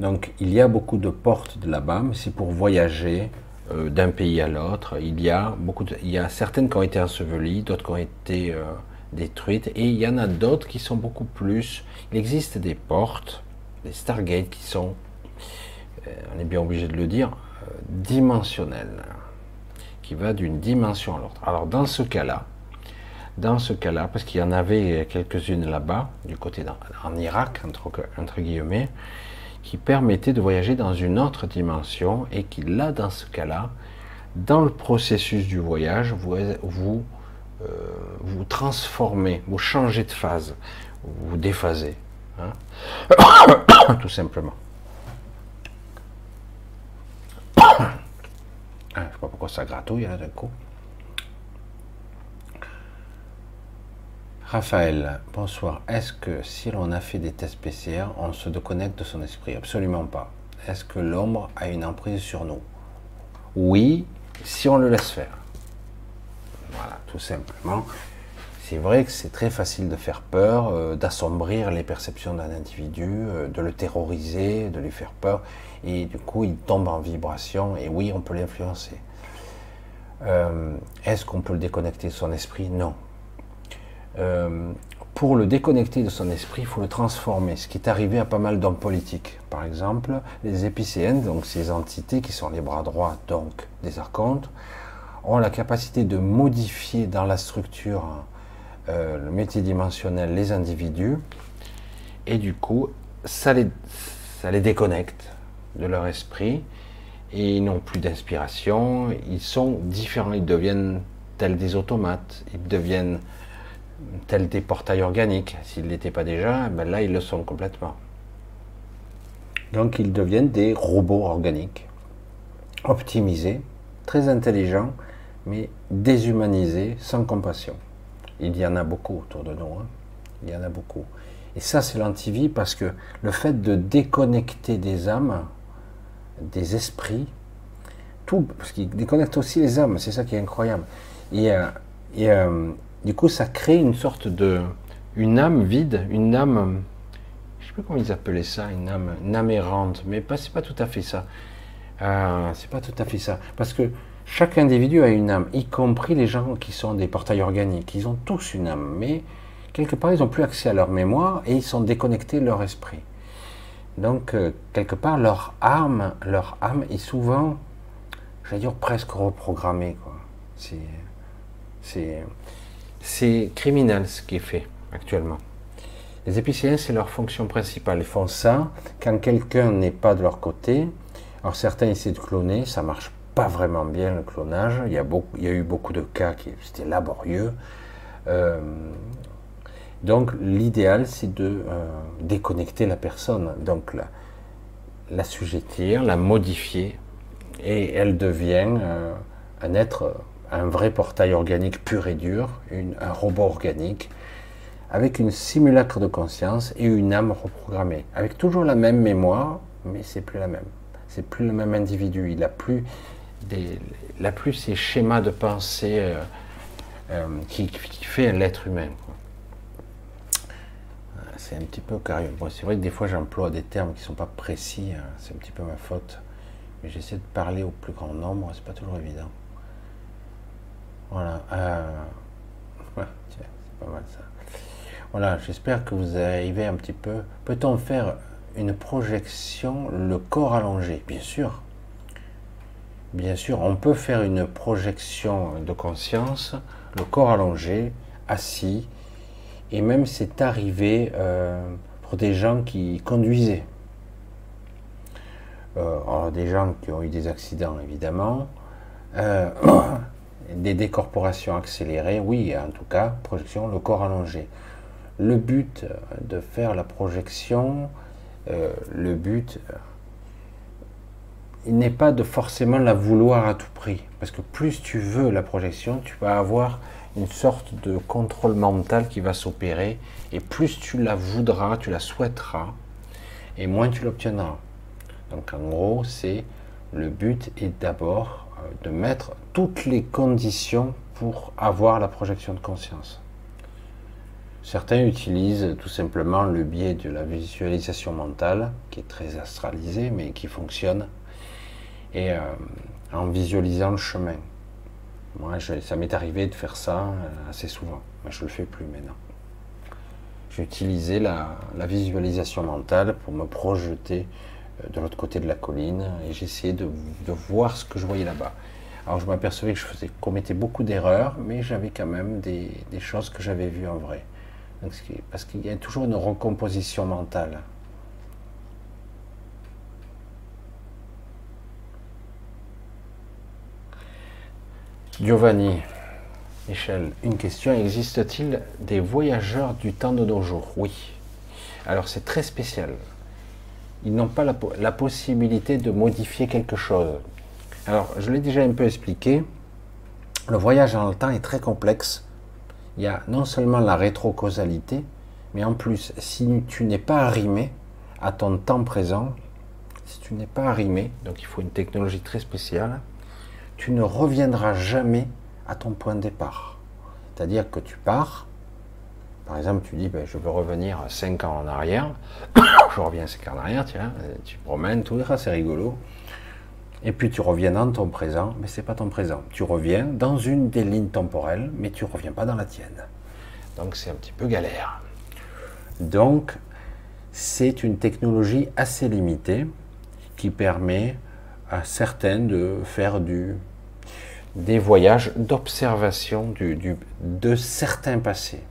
Donc il y a beaucoup de portes de là-bas, mais c'est pour voyager euh, d'un pays à l'autre. Il y a beaucoup, il y a certaines qui ont été ensevelies, d'autres qui ont été euh, détruites, et il y en a d'autres qui sont beaucoup plus. Il existe des portes, des Stargates qui sont, euh, on est bien obligé de le dire, dimensionnelles, qui va d'une dimension à l'autre. Alors dans ce cas-là, dans ce cas-là, parce qu'il y en avait quelques-unes là-bas, du côté en Irak, entre, guillemets, qui permettait de voyager dans une autre dimension et qui, là, dans ce cas-là, dans le processus du voyage, vous euh, vous transformez, vous changez de phase, vous, déphasez. Hein *coughs* Tout simplement. *coughs* Ah, je ne sais pas pourquoi ça gratouille là d'un coup. Raphaël, bonsoir. Est-ce que si l'on a fait des tests PCR, on se déconnecte de son esprit? Absolument pas. Est-ce que l'ombre a une emprise sur nous? Oui, si on le laisse faire. Voilà, tout simplement. C'est vrai que c'est très facile de faire peur, euh, d'assombrir les perceptions d'un individu, euh, de le terroriser, de lui faire peur, et du coup il tombe en vibration, et oui, on peut l'influencer. Euh, est-ce qu'on peut le déconnecter de son esprit? Non, pour le déconnecter de son esprit, il faut le transformer, ce qui est arrivé à pas mal d'hommes politiques. Par exemple, les épicéennes, donc ces entités qui sont les bras droits donc des archontes, ont la capacité de modifier dans la structure euh, le les individus, et du coup, ça les, ça les déconnecte de leur esprit, et ils n'ont plus d'inspiration, ils sont différents, ils deviennent tels des automates, ils deviennent tels des portails organiques. S'ils ne l'étaient pas déjà, ben là ils le sont complètement. Donc ils deviennent des robots organiques, optimisés, très intelligents, mais déshumanisés, sans compassion. Il y en a beaucoup autour de nous. Hein. Il y en a beaucoup. Et ça, c'est l'antivie parce que le fait de déconnecter des âmes, des esprits, tout, parce qu'il déconnecte aussi les âmes, c'est ça qui est incroyable. Et, euh, euh, du coup, ça crée une sorte de. une âme vide, une âme. Je sais plus comment ils appelaient ça, une âme, une âme errante, mais pas, c'est pas tout à fait ça. Euh, c'est pas tout à fait ça. Parce que chaque individu a une âme, y compris les gens qui sont des portails organiques. Ils ont tous une âme, mais quelque part, ils n'ont plus accès à leur mémoire et ils sont déconnectés de leur esprit. Donc, euh, quelque part, leur âme, leur âme est souvent, j'allais dire, presque reprogrammée. C'est, criminel ce qui est fait actuellement. Les épicéens, c'est leur fonction principale. Ils font ça quand quelqu'un n'est pas de leur côté. Alors certains essaient de cloner, ça marche pas vraiment bien le clonage. Il y a, eu beaucoup de cas qui étaient laborieux. Euh, donc l'idéal, c'est de euh, déconnecter la personne, donc la, l'assujettir, la modifier, et elle devient euh, un être, un vrai portail organique pur et dur, un robot organique, avec une simulacre de conscience et une âme reprogrammée, avec toujours la même mémoire, mais c'est plus la même. C'est plus le même individu. Il a plus il plus ces schémas de pensée euh, qui, qui, fait l'être humain c'est un petit peu carré. c'est vrai que des fois j'emploie des termes qui ne sont pas précis, hein. c'est un petit peu ma faute. Mais j'essaie de parler au plus grand nombre, c'est pas toujours évident. Voilà. Euh, *laughs* c'est pas mal ça. Voilà, j'espère que vous arrivez un petit peu. Peut-on faire une projection, le corps allongé? Bien sûr. Bien sûr, on peut faire une projection de conscience, le corps allongé, assis, et même c'est arrivé euh, pour des gens qui conduisaient. Euh, alors des gens qui ont eu des accidents évidemment, euh, *coughs* des décorporations accélérées, oui, en tout cas, projection, le corps allongé. Le but de faire la projection, le but, il n'est pas de forcément la vouloir à tout prix, parce que plus tu veux la projection, tu vas avoir une sorte de contrôle mental qui va s'opérer, et plus tu la voudras, tu la souhaiteras, et moins tu l'obtiendras. Donc en gros, c'est le but est d'abord euh, de mettre toutes les conditions pour avoir la projection de conscience. Certains utilisent tout simplement le biais de la visualisation mentale, qui est très astralisée, mais qui fonctionne, et euh, en visualisant le chemin. Moi, ça m'est arrivé de faire ça euh, assez souvent, mais je le fais plus maintenant. J'ai utilisé la, visualisation mentale pour me projeter euh, de l'autre côté de la colline et j'essayais de, voir ce que je voyais là-bas. Alors je m'apercevais que je commettais beaucoup d'erreurs, mais j'avais quand même des, choses que j'avais vues en vrai. parce qu'il y a toujours une recomposition mentale. Giovanni, Michel, une question. Existe-t-il des voyageurs du temps de nos jours? Oui. Alors c'est très spécial. Ils n'ont pas la, possibilité de modifier quelque chose. Alors je l'ai déjà un peu expliqué. Le voyage dans le temps est très complexe. Il y a non seulement la rétrocausalité, mais en plus, si tu n'es pas arrimé à ton temps présent, si tu n'es pas arrimé, donc il faut une technologie très spéciale, tu ne reviendras jamais à ton point de départ. C'est-à-dire que tu pars, par exemple, tu dis, ben, je veux revenir 5 ans en arrière, *coughs* je reviens 5 ans en arrière, tiens, tu promènes, tout c'est rigolo. Et puis tu reviens dans ton présent, mais c'est pas ton présent. Tu reviens dans une des lignes temporelles, mais tu reviens pas dans la tienne. Donc c'est un petit peu galère. Donc c'est une technologie assez limitée qui permet à certains de faire du des voyages d'observation du, de certains passés.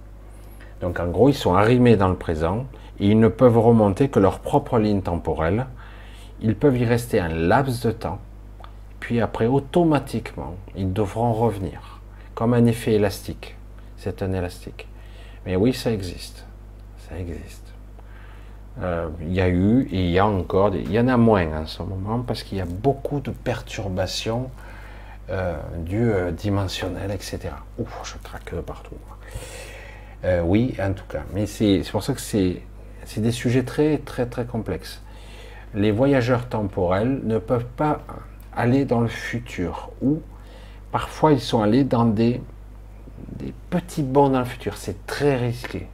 Donc en gros, ils sont arrimés dans le présent et ils ne peuvent remonter que leur propre ligne temporelle. Ils peuvent y rester un laps de temps, puis après, automatiquement, ils devront revenir, comme un effet élastique. C'est un élastique. Mais oui, ça existe. Ça existe. Euh, il y a eu et il y a encore, il y en a moins en ce moment parce qu'il y a beaucoup de perturbations euh, du euh, dimensionnel, etc. Ouf, je craque partout. oui, en tout cas. Mais c'est pour ça que c'est des sujets très, très, très complexes. Les voyageurs temporels ne peuvent pas aller dans le futur ou parfois ils sont allés dans des, des petits bonds dans le futur. C'est très risqué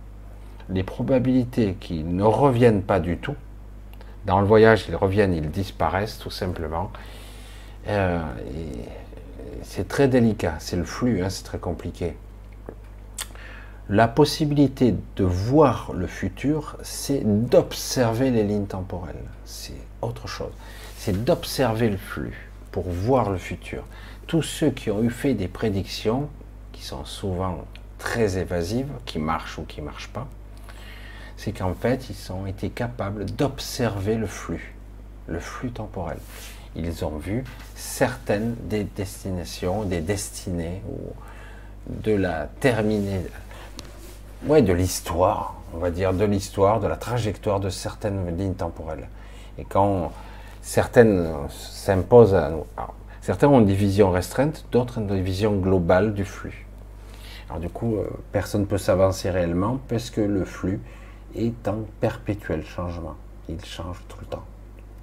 les probabilités qu'ils ne reviennent pas du tout, dans le voyage, ils reviennent, ils disparaissent tout simplement. Euh, c'est très délicat, c'est le flux, hein, c'est très compliqué. La possibilité de voir le futur, c'est d'observer les lignes temporelles. C'est autre chose. C'est d'observer le flux pour voir le futur. Tous ceux qui ont eu fait des prédictions, qui sont souvent très évasives, qui marchent ou qui ne marchent pas, c'est qu'en fait, ils ont été capables d'observer le flux, le flux temporel. Ils ont vu certaines des destinations, des destinées, ou de la terminée, ouais, de l'histoire, on va dire, de l'histoire, de la trajectoire de certaines lignes temporelles. Et quand certaines s'imposent à nous, certains ont une division restreinte, d'autres ont une vision globale du flux. Alors du coup, euh, personne ne peut s'avancer réellement parce que le flux est en perpétuel changement. Il change tout le temps.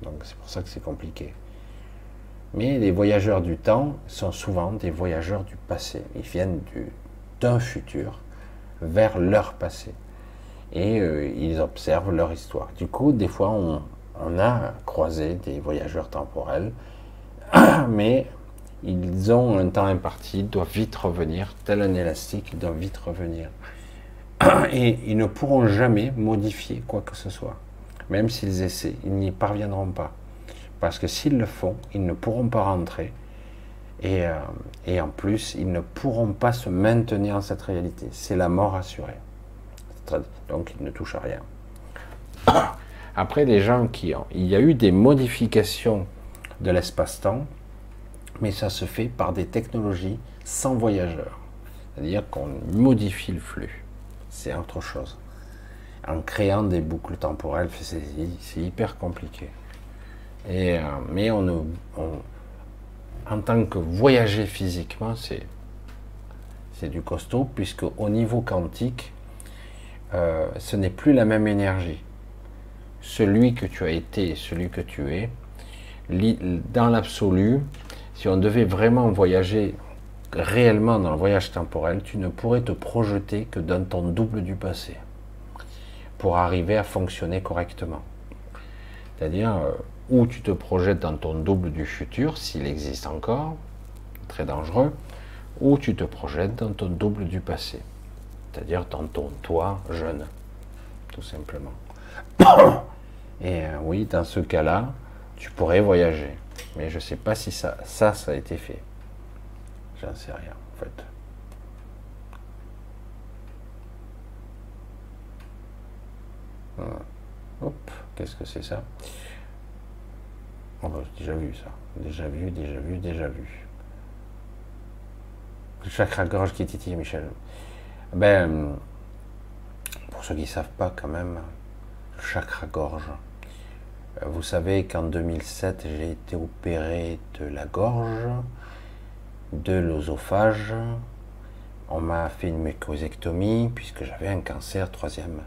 Donc c'est pour ça que c'est compliqué. Mais les voyageurs du temps sont souvent des voyageurs du passé. Ils viennent d'un futur vers leur passé. Et euh, ils observent leur histoire. Du coup, des fois, on, on a croisé des voyageurs temporels, *clears throat* mais ils ont un temps imparti, doivent vite revenir, tel un élastique, ils doivent vite revenir. Et ils ne pourront jamais modifier quoi que ce soit. Même s'ils essaient, ils n'y parviendront pas. Parce que s'ils le font, ils ne pourront pas rentrer. Et, euh, en plus, ils ne pourront pas se maintenir dans cette réalité. C'est la mort assurée. Donc, ils ne touchent à rien. Après, les gens qui ont... Il y a eu des modifications de l'espace-temps, mais ça se fait par des technologies sans voyageurs. C'est-à-dire qu'on modifie le flux c'est autre chose. En créant des boucles temporelles, c'est hyper compliqué. Et, euh, mais en tant que voyager physiquement, c'est du costaud, puisque au niveau quantique, euh, ce n'est plus la même énergie. Celui que tu as été celui que tu es, dans l'absolu, si on devait vraiment voyager réellement dans le voyage temporel, tu ne pourrais te projeter que dans ton double du passé pour arriver à fonctionner correctement. C'est-à-dire, euh, où tu te projettes dans ton double du futur, s'il existe encore, très dangereux, ou tu te projettes dans ton double du passé, c'est-à-dire dans ton toi jeune, tout simplement. *coughs* Et euh, oui, dans ce cas-là, tu pourrais voyager. Mais je ne sais pas si ça, ça a été fait. J'en sais rien, en fait. Qu'est-ce que c'est ça On a déjà vu ça. Déjà vu, déjà vu, déjà vu. Le chakra gorge qui titille, Michel. Ben, pour ceux qui ne savent pas quand même, le chakra gorge. Vous savez qu'en 2007, j'ai été opéré de la gorge de l'osophage. On m'a fait une mucosectomie puisque j'avais un cancer troisième,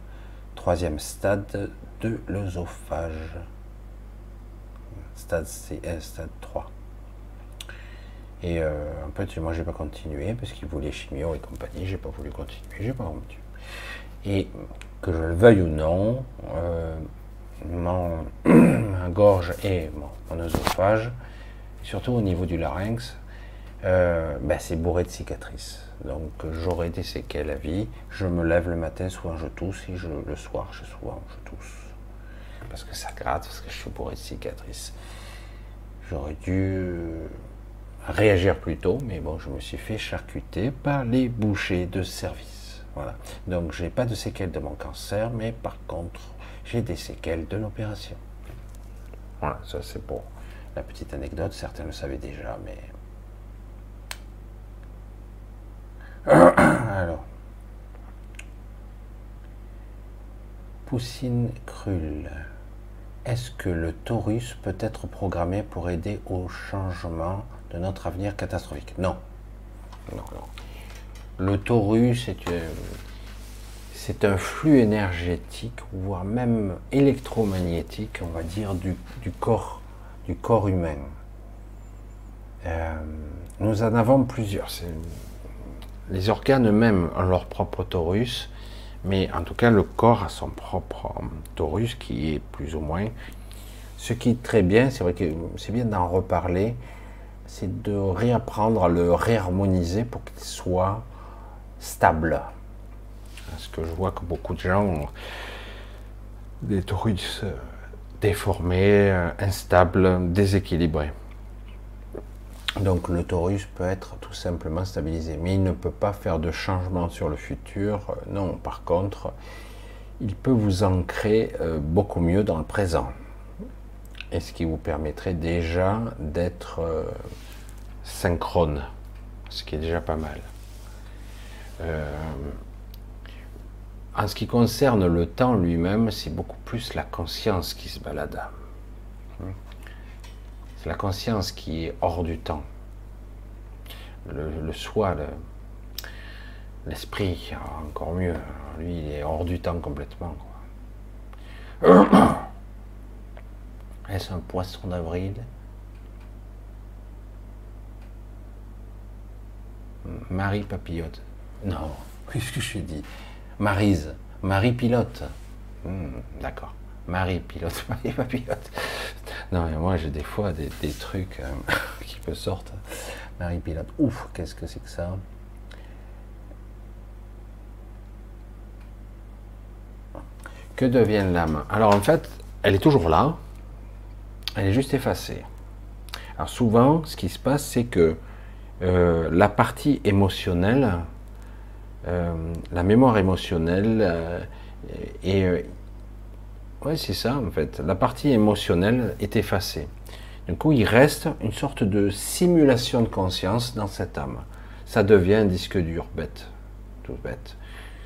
troisième stade de l'osophage. Stade CS, stade 3. Et euh, en fait, moi, j'ai pas continué parce qu'il voulait chimio et compagnie. J'ai pas voulu continuer, j'ai pas voulu. Et que je le veuille ou non, euh, mon, *clears throat* ma gorge et mon, mon, oesophage, surtout au niveau du larynx, euh, ben c'est bourré de cicatrices. Donc j'aurai des séquelles à vie. Je me lève le matin, souvent je tousse, et le soir, je, souvent je tousse. Parce que ça gratte, parce que je suis bourré de cicatrices. J'aurais dû euh, réagir plus tôt, mais bon, je me suis fait charcuter par les bouchers de service. Voilà. Donc j'ai pas de séquelles de mon cancer, mais par contre, j'ai des séquelles de l'opération. Voilà, ça c'est pour la petite anecdote, certains le savaient déjà, mais... *coughs* Alors, Poussine Krull. Est-ce que le Taurus peut être programmé pour aider au changement de notre avenir catastrophique? Non. Non, Le Taurus c'est un flux énergétique, voire même électromagnétique, on va dire, du, corps, du corps humain. Euh, nous en avons plusieurs. Les organes eux-mêmes ont leur propre Taurus mais en tout cas, le corps a son propre euh, torus qui est plus ou moins. Ce qui est très bien, c'est vrai que c'est bien d'en reparler, c'est de réapprendre à le réharmoniser pour qu'il soit stable. Parce que je vois que beaucoup de gens ont des torus euh, déformés, euh, instables, déséquilibrés. Donc le torus peut être tout simplement stabilisé, mais il ne peut pas faire de changement sur le futur. Euh, non, par contre, il peut vous ancrer euh, beaucoup mieux dans le présent. Et ce qui vous permettrait déjà d'être euh, synchrone, ce qui est déjà pas mal. en ce qui concerne le temps lui-même, c'est beaucoup plus la conscience qui se balade. C'est la conscience qui est hors du temps. Le, soi, l'esprit, encore mieux. Lui, il est hors du temps complètement. *coughs* Est-ce un poisson d'avril? Marie papillote. Non, *laughs* qu'est-ce que je dit? Marise. Marie pilote. Hmm, d'accord. Marie pilote, *laughs* Marie papillote. Non, mais moi j'ai des fois des, trucs euh, *laughs* qui me sortent. Marie pilote. Ouf, qu'est-ce que c'est que ça? Que devient l'âme Alors en fait, elle est toujours là, elle est juste effacée. Alors souvent, ce qui se passe, c'est que euh, la partie émotionnelle, euh, la mémoire émotionnelle est oui, c'est ça en fait. La partie émotionnelle est effacée. Du coup, il reste une sorte de simulation de conscience dans cette âme. Ça devient un disque dur, bête, tout bête.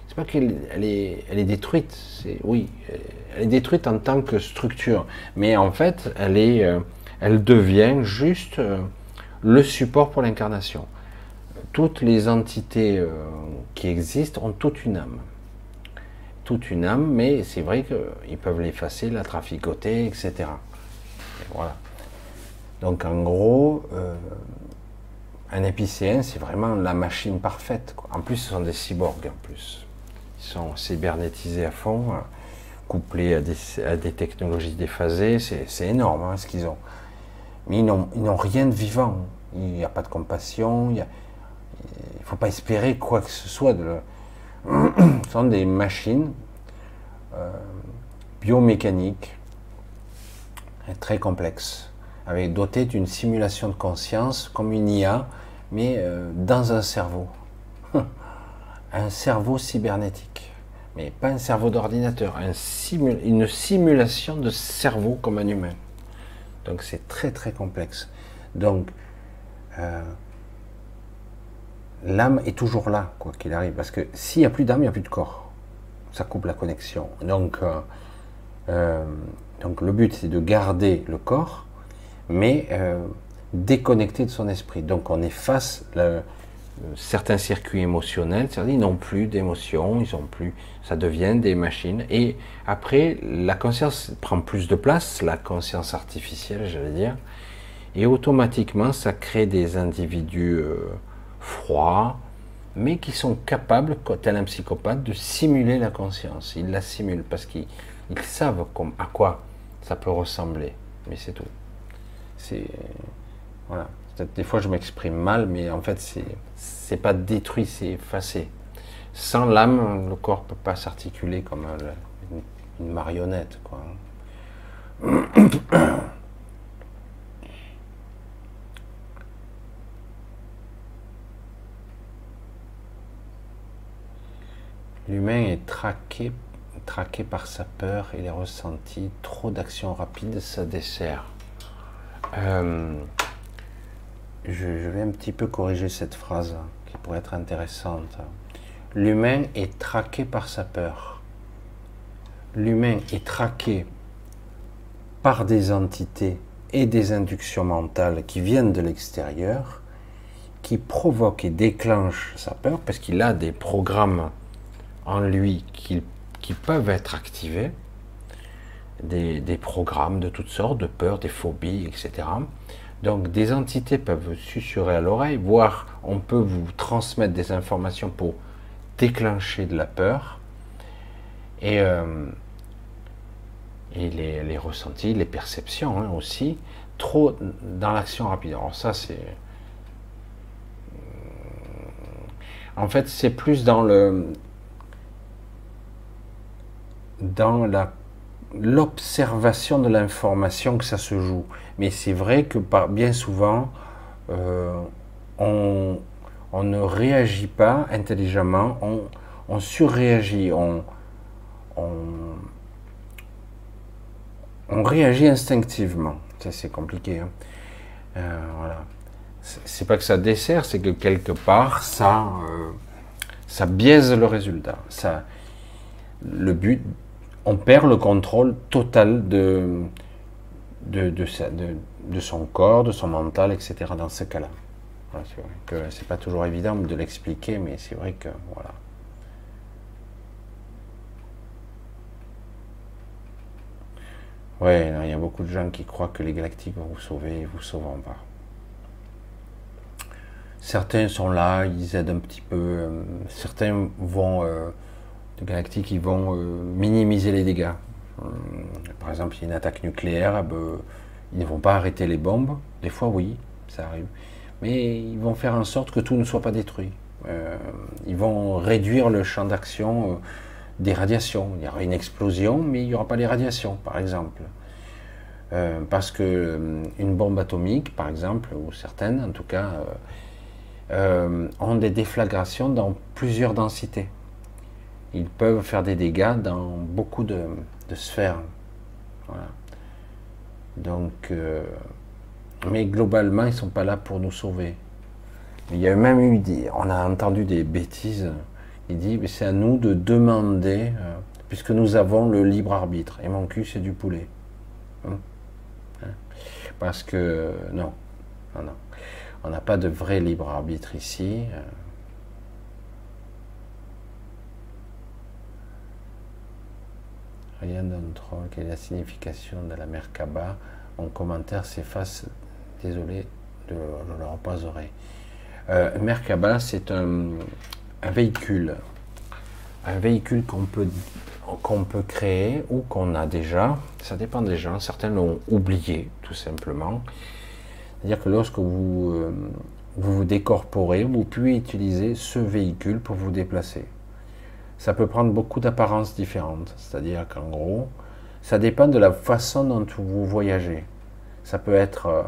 C'est pas qu'elle est, elle est détruite, c'est oui, elle est détruite en tant que structure, mais en fait, elle est, euh, elle devient juste euh, le support pour l'incarnation. Toutes les entités euh, qui existent ont toute une âme toute une âme, mais c'est vrai qu'ils peuvent l'effacer, la traficoter, etc. voilà. Donc en gros, euh, un épicéen, c'est vraiment la machine parfaite. En plus, ce sont des cyborgs, en plus. Ils sont cybernétisés à fond, hein, couplés à des, technologies déphasées. C'est énorme hein, ce qu'ils ont. Mais ils n'ont rien de vivant. Il n'y a pas de compassion. Il ne faut pas espérer quoi que ce soit de, *coughs* sont des machines euh, biomécaniques très complexes, avec dotées d'une simulation de conscience comme une IA, mais euh, dans un cerveau. *laughs* un cerveau cybernétique, mais pas un cerveau d'ordinateur, un une simulation de cerveau comme un humain. Donc c'est très très complexe. Donc euh, l'âme est toujours là, quoi qu'il arrive. Parce que s'il n'y a plus d'âme, il n'y a plus de corps. Ça coupe la connexion. Donc, euh, euh, donc le but, c'est de garder le corps, mais euh, déconnecté de son esprit. Donc on efface certains circuits émotionnels, c'est-à-dire ils n'ont plus d'émotions, ils ont plus, ça devient des machines. Et après, la conscience prend plus de place, la conscience artificielle, j'allais dire, et automatiquement, ça crée des individus froids, mais qui sont capables, tel un psychopathe, de simuler la conscience. Ils la simulent parce qu'ils savent à quoi ça peut ressembler. Mais c'est tout. C'est voilà. Des fois, je m'exprime mal, mais en fait, c'est pas détruit, c'est effacé. Sans l'âme, le corps peut pas s'articuler comme une, une marionnette. *clears throat* L'humain est traqué, traqué par sa peur et les ressentis. Trop d'actions rapides, ça dessert. Euh, je, vais un petit peu corriger cette phrase qui pourrait être intéressante. L'humain est traqué par sa peur. L'humain est traqué par des entités et des inductions mentales qui viennent de l'extérieur, qui provoquent et déclenchent sa peur, parce qu'il a des programmes en lui qui, peuvent être activés, des, programmes de toutes sortes, de peurs, des phobies, etc. Donc des entités peuvent susurrer à l'oreille, voire on peut vous transmettre des informations pour déclencher de la peur. Et, euh, et les, ressentis, les perceptions hein, aussi, trop dans l'action rapide. Alors ça c'est... En fait c'est plus dans le... dans la l'observation de l'information que ça se joue. Mais c'est vrai que bien souvent, euh, on, on, ne réagit pas intelligemment, on, surréagit, on, on, réagit instinctivement. C'est compliqué. Hein. Euh, voilà. C'est pas que ça dessert, c'est que quelque part, ça, euh, ça biaise le résultat. Ça, le but on perd le contrôle total de, de, de, son corps, de son mental, etc. dans ce cas-là. c'est vrai que c'est pas toujours évident de l'expliquer, mais c'est vrai que voilà. Ouais, il y a beaucoup de gens qui croient que les galactiques vont vous sauver et vous sauveront pas. Certains sont là, ils aident un petit peu. Euh, certains vont euh, galactiques ils vont euh, minimiser les dégâts. Euh, par exemple, il y a une attaque nucléaire, ah ben, ils ne vont pas arrêter les bombes. Des fois, oui, ça arrive. Mais ils vont faire en sorte que tout ne soit pas détruit. Euh, ils vont réduire le champ d'action des radiations. Il y aura une explosion, mais il n'y aura pas les radiations, par exemple. parce que une bombe atomique, par exemple, ou certaines en tout cas, ont des déflagrations dans plusieurs densités ils peuvent faire des dégâts dans beaucoup de, sphères. Donc, euh, mais globalement, ils ne sont pas là pour nous sauver. Il y a même eu, on a entendu des bêtises. Il dit, c'est à nous de demander, euh, puisque nous avons le libre arbitre. Et mon cul, c'est du poulet. Hein? Hein? Parce que non, non, non. on n'a pas de vrai libre arbitre ici. Euh, Rien d'autre. Quelle est la signification de la Merkaba Mon commentaire s'efface. Désolé, de, je le reposerai. Euh, Merkaba, c'est un, véhicule. Un véhicule qu'on peut, qu'on peut créer ou qu'on a déjà. Ça dépend des gens. Certains l'ont oublié, tout simplement. C'est-à-dire que lorsque vous, euh, vous vous décorporez, vous pouvez utiliser ce véhicule pour vous déplacer ça peut prendre beaucoup d'apparences différentes. C'est-à-dire qu'en gros, ça dépend de la façon dont vous voyagez. Ça peut être euh,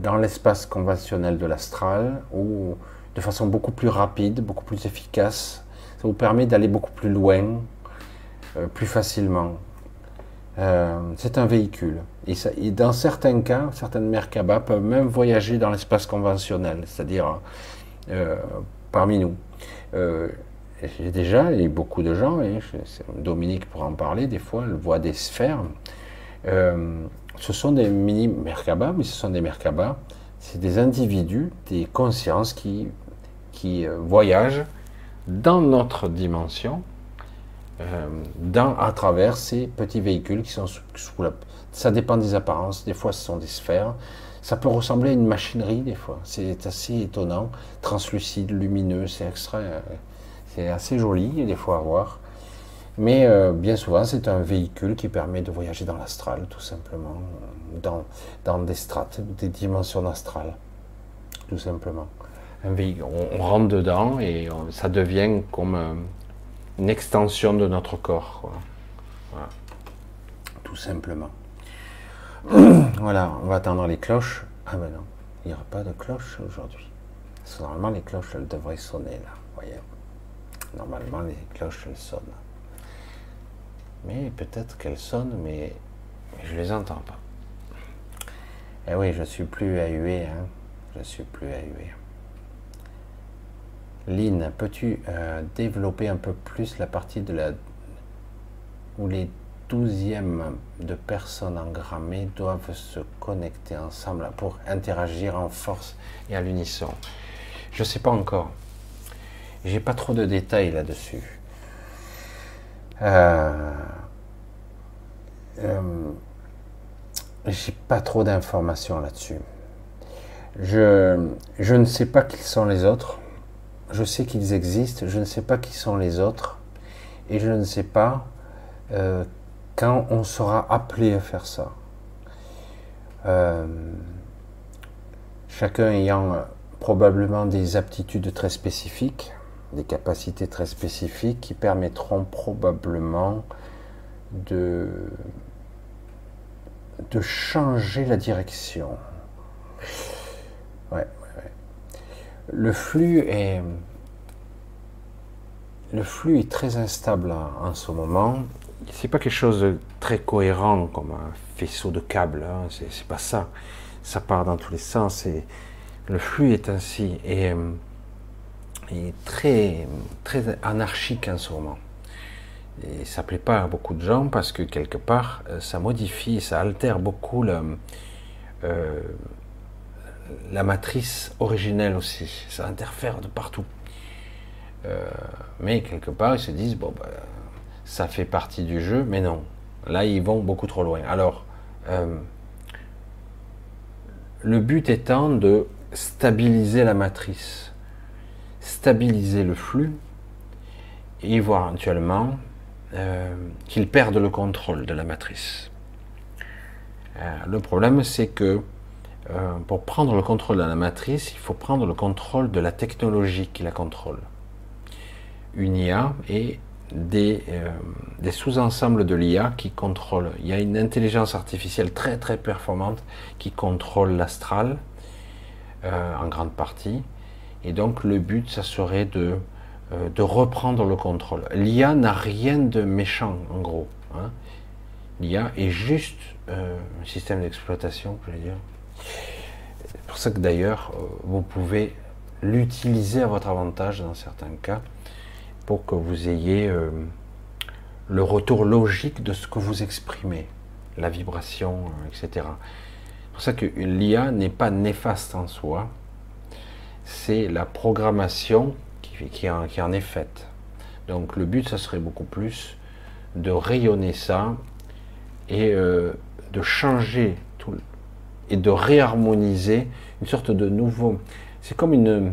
dans l'espace conventionnel de l'astral ou de façon beaucoup plus rapide, beaucoup plus efficace. Ça vous permet d'aller beaucoup plus loin, euh, plus facilement. Euh, c'est un véhicule. Et, dans certains cas, certaines Merkaba peuvent même voyager dans l'espace conventionnel, c'est-à-dire parmi nous j'ai déjà, et beaucoup de gens, et Dominique pourra en parler, des fois, elle voit des sphères. Euh, ce sont des mini Merkaba, mais ce sont des Merkaba. C'est des individus, des consciences qui, qui euh, voyagent dans notre dimension, euh, dans, à travers ces petits véhicules qui sont sous, la. Ça dépend des apparences. Des fois, ce sont des sphères. Ça peut ressembler à une machinerie, des fois. C'est assez étonnant, translucide, lumineux, c'est extrait. C'est assez joli, des fois à voir. Mais euh, bien souvent, c'est un véhicule qui permet de voyager dans l'astral, tout simplement, dans, dans des strates, des dimensions astrales, tout simplement. Un véhicule, on, rentre dedans et ça devient comme une extension de notre corps. Voilà. Tout simplement. *clears throat* voilà, on va attendre les cloches. Ah ben non, il n'y aura pas de cloche aujourd'hui. Normalement, les cloches, elles devraient sonner là, voyez. Normalement, les cloches, elles sonnent. Mais peut-être qu'elles sonnent, mais, je ne les entends pas. Eh oui, je suis plus à huer. Hein. Je suis plus à huer. Lynn, peux-tu euh, développer un peu plus la partie de la où les douzièmes de personnes engrammées doivent se connecter ensemble pour interagir en force et à l'unisson? Je ne sais pas encore. J'ai pas trop de détails là-dessus. Euh, euh, j'ai pas trop d'informations là-dessus. Je, je ne sais pas qui sont les autres. Je sais qu'ils existent. Je ne sais pas qui sont les autres. Et je ne sais pas euh, quand on sera appelé à faire ça. Chacun ayant probablement des aptitudes très spécifiques, des capacités très spécifiques qui permettront probablement de de changer la direction. Ouais, Le flux est le flux est très instable en ce moment. C'est pas quelque chose de très cohérent comme un faisceau de câbles. Hein. C'est pas ça. Ça part dans tous les sens. Et le flux est ainsi et, est très très anarchique en ce moment. Et ça plaît pas à beaucoup de gens parce que quelque part, euh, ça modifie, ça altère beaucoup euh, la matrice originelle aussi. Ça interfère de partout. Euh, mais quelque part, ils se disent, bon, bah, ça fait partie du jeu, mais non. Là, ils vont beaucoup trop loin. Alors, le but étant de stabiliser la matrice, stabiliser le flux, et voir éventuellement euh, qu'ils perdent le contrôle de la matrice. Euh, le problème, c'est que euh, pour prendre le contrôle de la matrice, il faut prendre le contrôle de la technologie qui la contrôle. Une IA et des, des sous-ensembles de l'IA qui contrôlent. Il y a une intelligence artificielle très très performante qui contrôle l'astral en grande partie. Et donc le but, ça serait de euh, reprendre le contrôle. L'IA n'a rien de méchant, en gros. Hein. L'IA est juste euh, un système d'exploitation, je vais dire. C'est pour ça que d'ailleurs, euh, vous pouvez l'utiliser à votre avantage dans certains cas pour que vous ayez le retour logique de ce que vous exprimez, la vibration, etc. C'est pour ça que l'IA n'est pas néfaste en soi, c'est la programmation qui, en, est faite. Donc le but, ça serait beaucoup plus de rayonner ça et euh, de changer tout et de réharmoniser une sorte de nouveau. C'est comme une.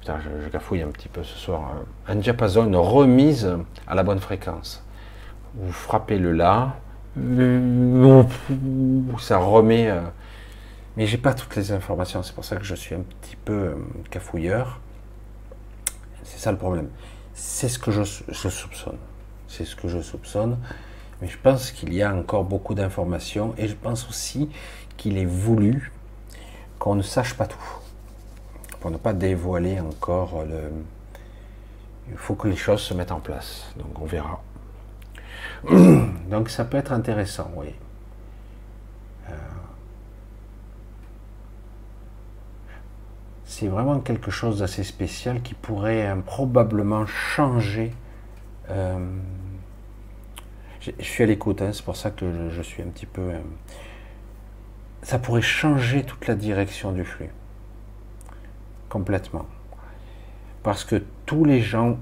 Putain, je, gafouille un petit peu ce soir. Un diapason, une remise à la bonne fréquence. Vous frappez le La, ça remet. Euh, mais j'ai pas toutes les informations, c'est pour ça que je suis un petit peu euh, cafouilleur. C'est ça le problème. C'est ce que je, soupçonne. C'est ce que je soupçonne. Mais je pense qu'il y a encore beaucoup d'informations et je pense aussi qu'il est voulu qu'on ne sache pas tout. Pour ne pas dévoiler encore le. Il faut que les choses se mettent en place. Donc on verra. *clears throat* Donc ça peut être intéressant, oui. C'est vraiment quelque chose d'assez spécial qui pourrait euh, probablement changer. Euh, je, suis à l'écoute, hein, c'est pour ça que je, suis un petit peu. Euh, ça pourrait changer toute la direction du flux. Complètement. Parce que tous les gens,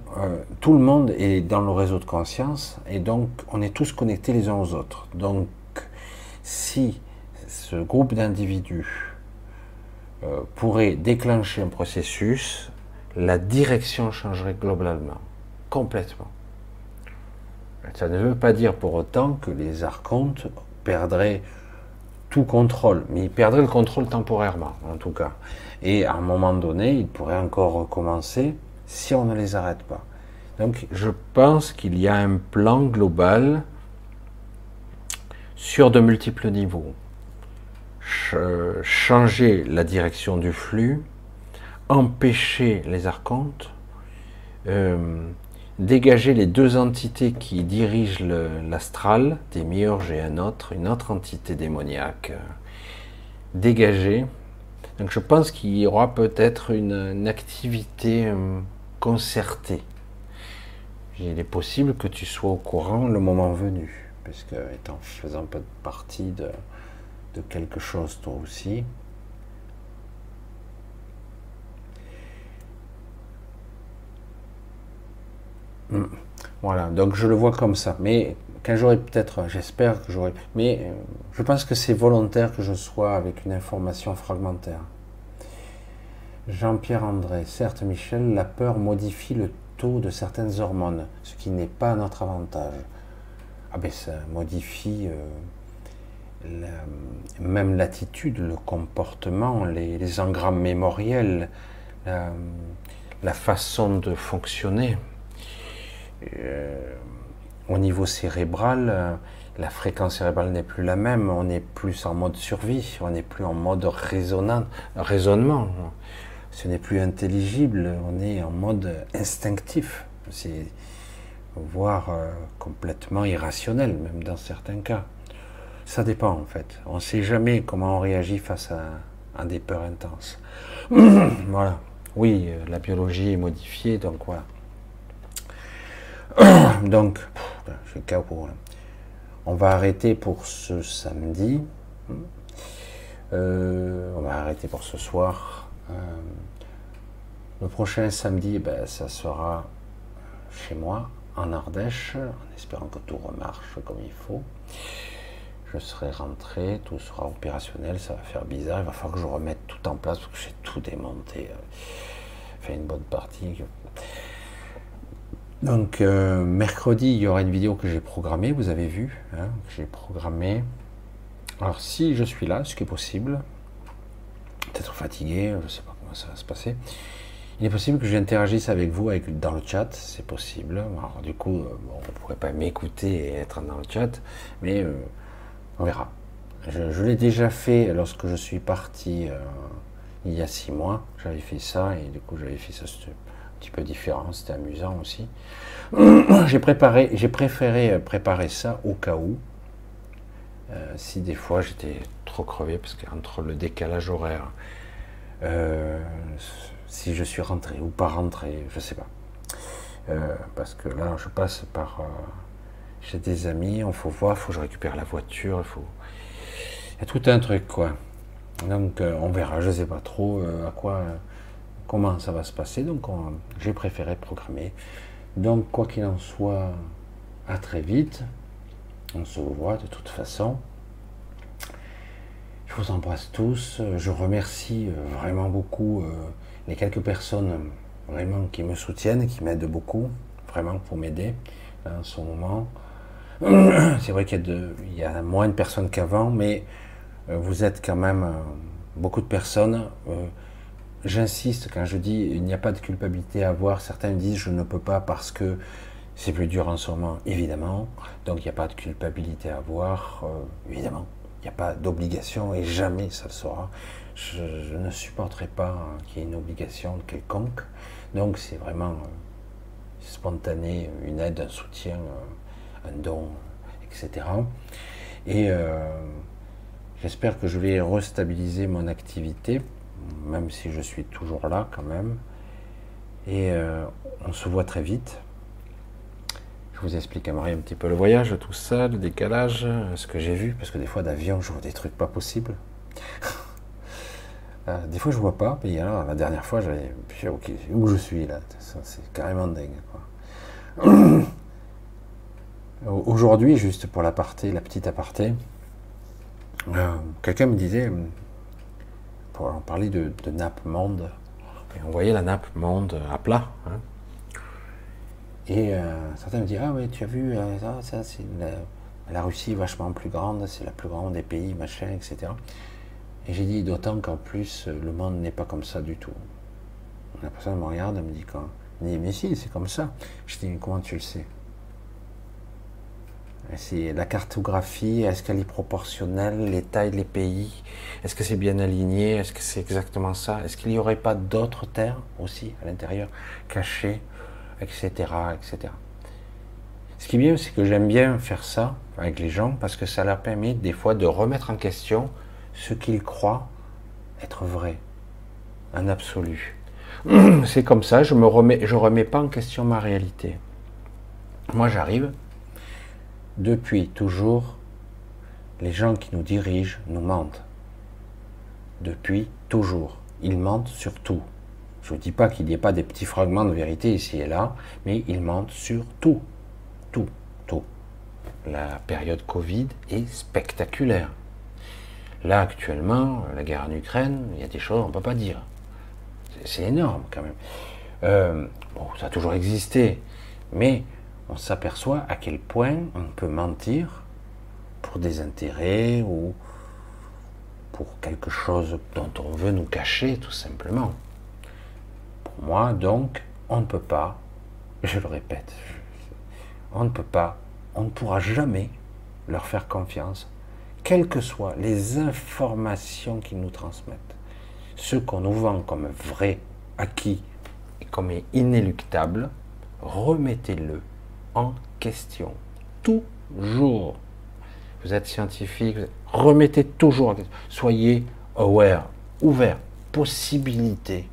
tout le monde est dans le réseau de conscience et donc on est tous connectés les uns aux autres. Donc si ce groupe d'individus euh, pourrait déclencher un processus, la direction changerait globalement, complètement. Ça ne veut pas dire pour autant que les archontes perdraient tout contrôle, mais ils perdraient le contrôle temporairement, en tout cas. Et à un moment donné, ils pourraient encore recommencer si on ne les arrête pas. Donc je pense qu'il y a un plan global sur de multiples niveaux changer la direction du flux, empêcher les archontes, euh, dégager les deux entités qui dirigent l'astral, des miurges et un autre, une autre entité démoniaque, dégagé. Donc je pense qu'il y aura peut-être une, activité euh, concertée. Il est possible que tu sois au courant le moment venu, puisque étant faisant partie de, de quelque chose toi aussi. Hmm. Voilà, donc je le vois comme ça. Mais quand j'aurai peut-être, j'espère que j'aurai, mais euh, je pense que c'est volontaire que je sois avec une information fragmentaire. Jean-Pierre André, certes Michel, la peur modifie le taux de certaines hormones, ce qui n'est pas à notre avantage. Ah ben ça modifie euh, même l'attitude, le comportement, les, engrammes mémoriels, la, façon de fonctionner. Euh, au niveau cérébral, euh, la fréquence cérébrale n'est plus la même, on est plus en mode survie, on n'est plus en mode raisonnement. Ce n'est plus intelligible, on est en mode instinctif, voire euh, complètement irrationnel, même dans certains cas. Ça dépend en fait. On ne sait jamais comment on réagit face à, des peurs intenses. *coughs* voilà. Oui, euh, la biologie est modifiée, donc voilà. *coughs* Donc, je suis KO. On va arrêter pour ce samedi. Euh, on va arrêter pour ce soir. Euh, le prochain samedi, ben, ça sera chez moi, en Ardèche, en espérant que tout remarche comme il faut. Je serai rentré, tout sera opérationnel, ça va faire bizarre, il va falloir que je remette tout en place parce que j'ai tout démonté. Euh, fait une bonne partie. Donc euh, mercredi, il y aura une vidéo que j'ai programmée, vous avez vu, hein, que j'ai programmée. Alors si je suis là, ce qui est possible, peut-être fatigué, je ne sais pas comment ça va se passer. Il est possible que j'interagisse avec vous dans le chat, c'est possible. Alors du coup, euh, on ne pourrait pas m'écouter et être dans le chat, mais on verra. Je, l'ai déjà fait lorsque je suis parti il y a six mois. J'avais fait ça et du coup j'avais fait ça petit peu différent, c'était amusant aussi. *clears throat* j'ai préparé, j'ai préféré préparer ça au cas où, euh, si des fois j'étais trop crevé, parce qu'entre le décalage horaire, euh, si je suis rentré ou pas rentré, je sais pas. Euh, parce que là, je passe par chez des amis, il faut voir, faut que je récupère la voiture, il faut. Il y a tout un truc, quoi. Donc, on verra, je sais pas trop à quoi comment ça va se passer. Donc j'ai préféré programmer. Donc quoi qu'il en soit, à très vite. On se voit de toute façon. Je vous embrasse tous. Je remercie euh, vraiment beaucoup euh, les quelques personnes vraiment qui me soutiennent, qui m'aident beaucoup, vraiment pour m'aider en ce moment. *coughs* C'est vrai qu'il y, a moins de personnes qu'avant, mais euh, vous êtes quand même beaucoup de personnes j'insiste quand je dis il n'y a pas de culpabilité à avoir. Certains disent je ne peux pas parce que c'est plus dur en ce moment, évidemment. Donc il n'y a pas de culpabilité à avoir, euh, évidemment. Il n'y a pas d'obligation et jamais ça le sera. Je, ne supporterai pas qu'il y ait une obligation quelconque. Donc c'est vraiment euh, spontané, une aide, un soutien, euh, un don, etc. Et j'espère que je vais restabiliser mon activité même si je suis toujours là quand même. Et euh, on se voit très vite. Je vous explique à Marie un petit peu le voyage, tout ça, le décalage, ce que j'ai vu, parce que des fois d'avion, je vois des trucs pas possibles. *laughs* Euh, des fois, je vois pas, mais alors, la dernière fois, j'avais. Où je suis là C'est carrément dingue. *clears throat* Aujourd'hui, juste pour l'aparté, la petite aparté, euh, quelqu'un me disait on parlait de, nappe monde. On voyait la nappe monde à plat. Hein. Et euh, certains me disent Ah oui, tu as vu, euh, ça, c'est la, Russie vachement plus grande, c'est la plus grande des pays, machin, etc. Et j'ai dit D'autant qu'en plus, le monde n'est pas comme ça du tout. La personne me regarde, elle me dit dit Mais si, c'est comme ça. Je dis Comment tu le sais? C'est la cartographie, est-ce qu'elle est proportionnelle, les tailles, les pays, est-ce que c'est bien aligné, est-ce que c'est exactement ça, est-ce qu'il n'y aurait pas d'autres terres aussi à l'intérieur, cachées, etc., etc. Ce qui est bien, c'est que j'aime bien faire ça avec les gens parce que ça leur permet des fois de remettre en question ce qu'ils croient être vrai, un absolu. *clears throat* C'est comme ça, je me remets, je remets pas en question ma réalité. Moi, j'arrive. Depuis toujours, les gens qui nous dirigent nous mentent. Depuis toujours, ils mentent sur tout. Je ne dis pas qu'il n'y ait pas des petits fragments de vérité ici et là, mais ils mentent sur tout. Tout, tout. La période Covid est spectaculaire. Là, actuellement, la guerre en Ukraine, il y a des choses qu'on ne peut pas dire. C'est énorme quand même. Euh, bon, ça a toujours existé, mais on s'aperçoit à quel point on peut mentir pour des intérêts ou pour quelque chose dont on veut nous cacher tout simplement. Pour moi, donc, on ne peut pas, je le répète, on ne peut pas, on ne pourra jamais leur faire confiance, quelles que soient les informations qu'ils nous transmettent. Ce qu'on nous vend comme vrai, acquis et comme inéluctable, remettez-le en question. Toujours. Vous êtes scientifique, remettez toujours en question. Soyez aware, ouvert, possibilité.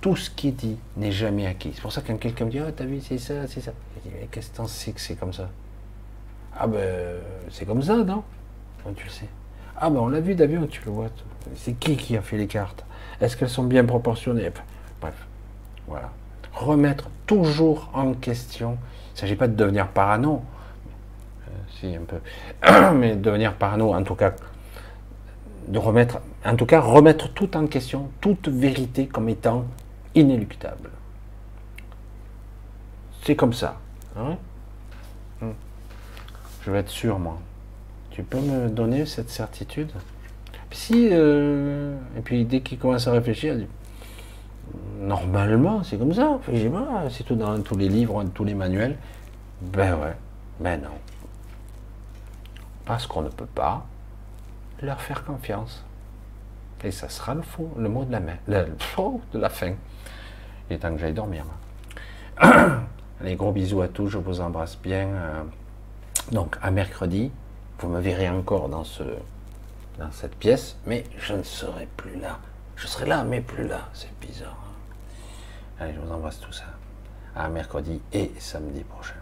Tout ce qui est dit n'est jamais acquis. C'est pour ça que quand quelqu'un me dit Ah, t'as vu, c'est ça, c'est ça. Je dis Mais qu'est-ce que t'en sais que c'est comme ça? Ah, ben, c'est comme ça, non? Tu le sais? Ah, ben, on l'a vu d'avion, tu le vois. C'est qui qui a fait les cartes? Est-ce qu'elles sont bien proportionnées? Bref, voilà. Remettre toujours en question. Il ne s'agit pas de devenir parano. Euh. *clears throat* Mais devenir parano, en tout cas, de remettre, en tout cas, remettre tout en question, toute vérité comme étant inéluctable. C'est comme ça. Hein? Hmm. Je vais être sûr, moi. Tu peux me donner cette certitude? Euh, et puis dès qu'il commence à réfléchir, il dit, normalement, c'est comme ça. C'est tout dans tous les livres, tous les manuels. Ben ouais, ben non. Parce qu'on ne peut pas leur faire confiance. Et ça sera le faux, le mot de la, main, le faux de la fin. Il est temps que j'aille dormir. Allez, *coughs* gros bisous à tous, je vous embrasse bien. Euh, donc, à mercredi, vous me verrez encore dans, ce, dans cette pièce, mais je ne serai plus là. Je serai là, mais plus là. C'est bizarre. Hein. Allez, je vous embrasse tout ça. À mercredi et samedi prochain.